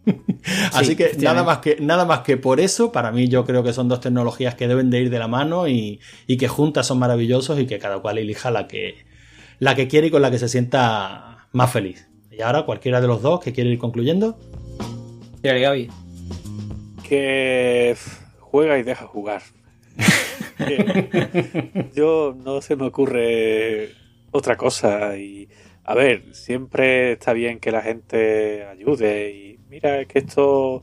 Speaker 2: Así que nada más que nada más que por eso, para mí yo creo que son dos tecnologías que deben de ir de la mano y, y que juntas son maravillosos y que cada cual elija la que la que quiere y con la que se sienta más feliz. Y ahora cualquiera de los dos que quiere ir concluyendo.
Speaker 4: Gaby.
Speaker 3: Que juega y deja jugar. Yo no se me ocurre otra cosa y a ver, siempre está bien que la gente ayude y mira que esto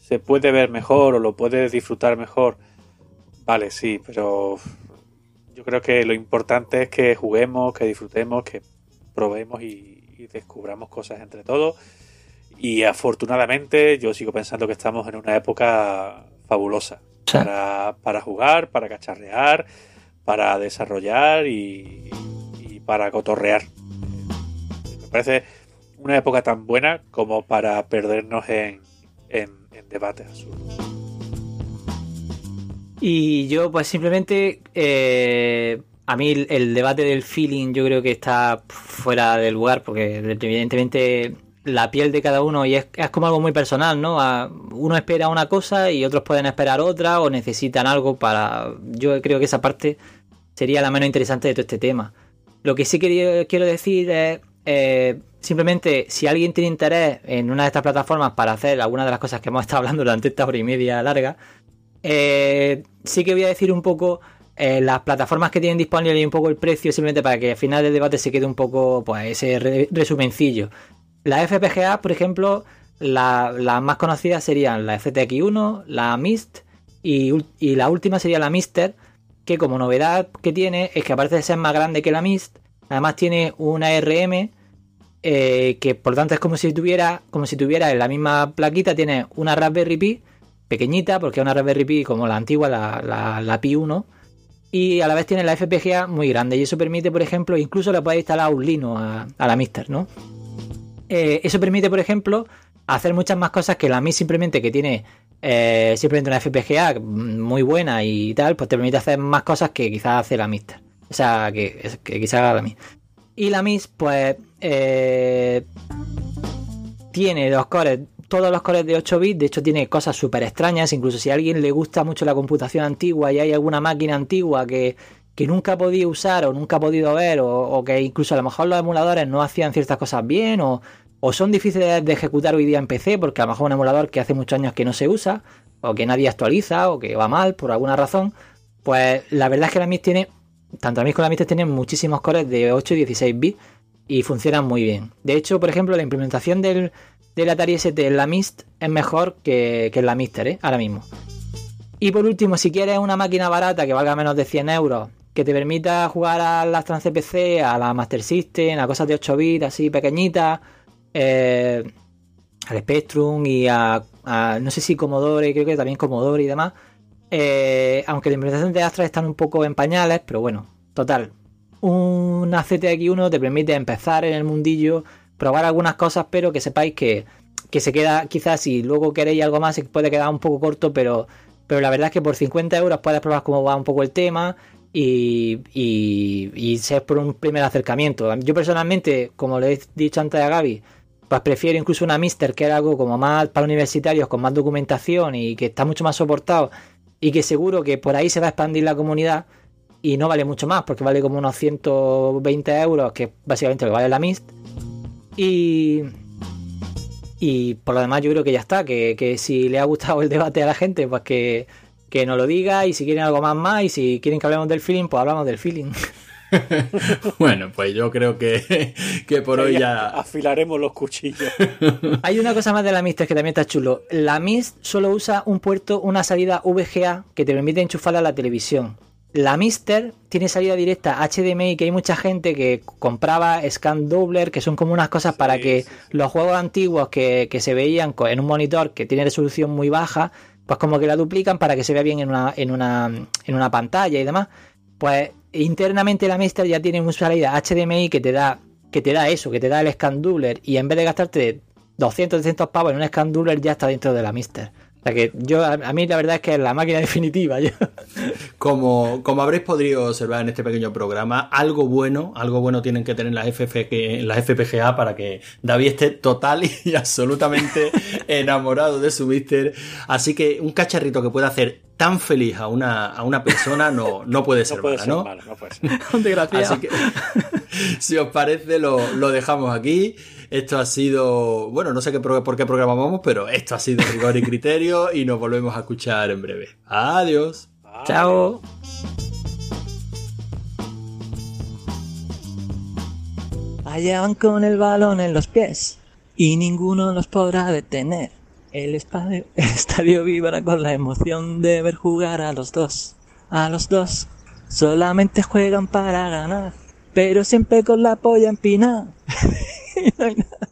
Speaker 3: se puede ver mejor o lo puedes disfrutar mejor. Vale, sí, pero yo creo que lo importante es que juguemos, que disfrutemos, que probemos y, y descubramos cosas entre todos. Y afortunadamente yo sigo pensando que estamos en una época fabulosa
Speaker 4: Sí.
Speaker 3: para, para jugar, para cacharrear, para desarrollar y, y para cotorrear. Me parece una época tan buena como para perdernos en, en, en debates absurdos.
Speaker 4: Y yo, pues simplemente, eh, a mí el, el debate del feeling yo creo que está fuera del lugar, porque evidentemente la piel de cada uno y es, es como algo muy personal, ¿no? Uno espera una cosa y otros pueden esperar otra o necesitan algo para... Yo creo que esa parte sería la menos interesante de todo este tema. Lo que sí quería- quiero decir es, eh, simplemente, si alguien tiene interés en una de estas plataformas para hacer alguna de las cosas que hemos estado hablando durante esta hora y media larga, eh, sí que voy a decir un poco eh, las plataformas que tienen disponible y un poco el precio, simplemente para que al final del debate se quede un poco, pues, ese re- resumencillo. La FPGA, por ejemplo, la- las más conocidas serían la FTX1, la MIST y, la última sería la Mister, que como novedad que tiene es que aparte ser más grande que la MIST, además tiene una RM eh, que por lo tanto es como si tuviera, como si tuviera en la misma plaquita, tiene una Raspberry Pi pequeñita, porque es una Raspberry Pi como la antigua, la, Pi 1, y a la vez tiene la FPGA muy grande, y eso permite, por ejemplo, incluso le puede instalar un Linux a, la Mister, ¿no? Eh, eso permite, por ejemplo, hacer muchas más cosas que la Mi simplemente que tiene eh, simplemente una FPGA muy buena y tal, pues te permite hacer más cosas que quizás hace la Mister. O sea, que, que quizás haga la Mi. Y la MIS, pues, eh, tiene los cores, todos los cores de 8 bits, de hecho tiene cosas súper extrañas, incluso si a alguien le gusta mucho la computación antigua y hay alguna máquina antigua que, nunca ha podido usar o nunca ha podido ver, o, que incluso a lo mejor los emuladores no hacían ciertas cosas bien, o, o son difíciles de ejecutar hoy día en PC, porque a lo mejor un emulador que hace muchos años que no se usa, o que nadie actualiza, o que va mal por alguna razón, pues la verdad es que la MIS tiene tanto la MIS como la Mister tienen muchísimos cores de 8 y 16 bits y funcionan muy bien. De hecho, por ejemplo, la implementación del, Atari ST en la MIST es mejor que, en la Mister, ¿eh? ahora mismo. Y por último, si quieres una máquina barata que valga menos de 100 euros, que te permita jugar a las Trans CPC, a la Master System, a cosas de 8 bits así pequeñitas, eh, al Spectrum y a, no sé si Commodore, creo que también Commodore y demás, eh, aunque la implementación de Astra están un poco en pañales, pero bueno, total. Una CTX1 te permite empezar en el mundillo, probar algunas cosas, pero que sepáis que, se queda, quizás si luego queréis algo más, se puede quedar un poco corto, pero, pero la verdad es que por 50 euros puedes probar cómo va un poco el tema y, y, y ser por un primer acercamiento. Yo personalmente, como le he dicho antes a Gaby, pues prefiero incluso una Mister, que era algo como más para universitarios, con más documentación y que está mucho más soportado y que seguro que por ahí se va a expandir la comunidad y no vale mucho más porque vale como unos 120 euros que básicamente lo vale la Mist. Y y por lo demás yo creo que ya está que, si le ha gustado el debate a la gente pues que, que nos lo diga y si quieren algo más más y si quieren que hablemos del feeling pues hablamos del feeling
Speaker 2: bueno, pues yo creo que, que por hoy ya...
Speaker 3: Afilaremos los cuchillos.
Speaker 4: Hay una cosa más de la Mist que también está chulo. La Mist solo usa un puerto, una salida VGA que te permite enchufarla a la televisión. La Mister tiene salida directa HDMI, que hay mucha gente que compraba Scan Doubler, que son como unas cosas para que los juegos antiguos que, que, se veían en un monitor que tiene resolución muy baja, pues como que la duplican para que se vea bien en una, en una, en una pantalla y demás. Pues internamente la Mister ya tiene una salida HDMI que te da que te da eso, que te da el scan doubler y en vez de gastarte 200 300 pavos en un scan doubler ya está dentro de la Mister. O sea que yo, a, mí la verdad es que es la máquina definitiva.
Speaker 2: Como, como habréis podido observar en este pequeño programa, algo bueno, algo bueno tienen que tener las, las FPGA para que David esté total y absolutamente enamorado de su Mister. Así que un cacharrito que pueda hacer tan feliz a una, a una persona no, no puede ser
Speaker 3: no
Speaker 2: ¿no?
Speaker 3: no puede ser.
Speaker 2: Así que, si os parece, lo, lo dejamos aquí. Esto ha sido, bueno, no sé qué, por qué programa vamos, pero esto ha sido rigor y criterio y nos volvemos a escuchar en breve. Adiós.
Speaker 4: Chao.
Speaker 1: Allá van con el balón en los pies y ninguno los podrá detener. El estadio, el estadio vibra con la emoción de ver jugar a los dos. A los dos solamente juegan para ganar, pero siempre con la polla empinada. no.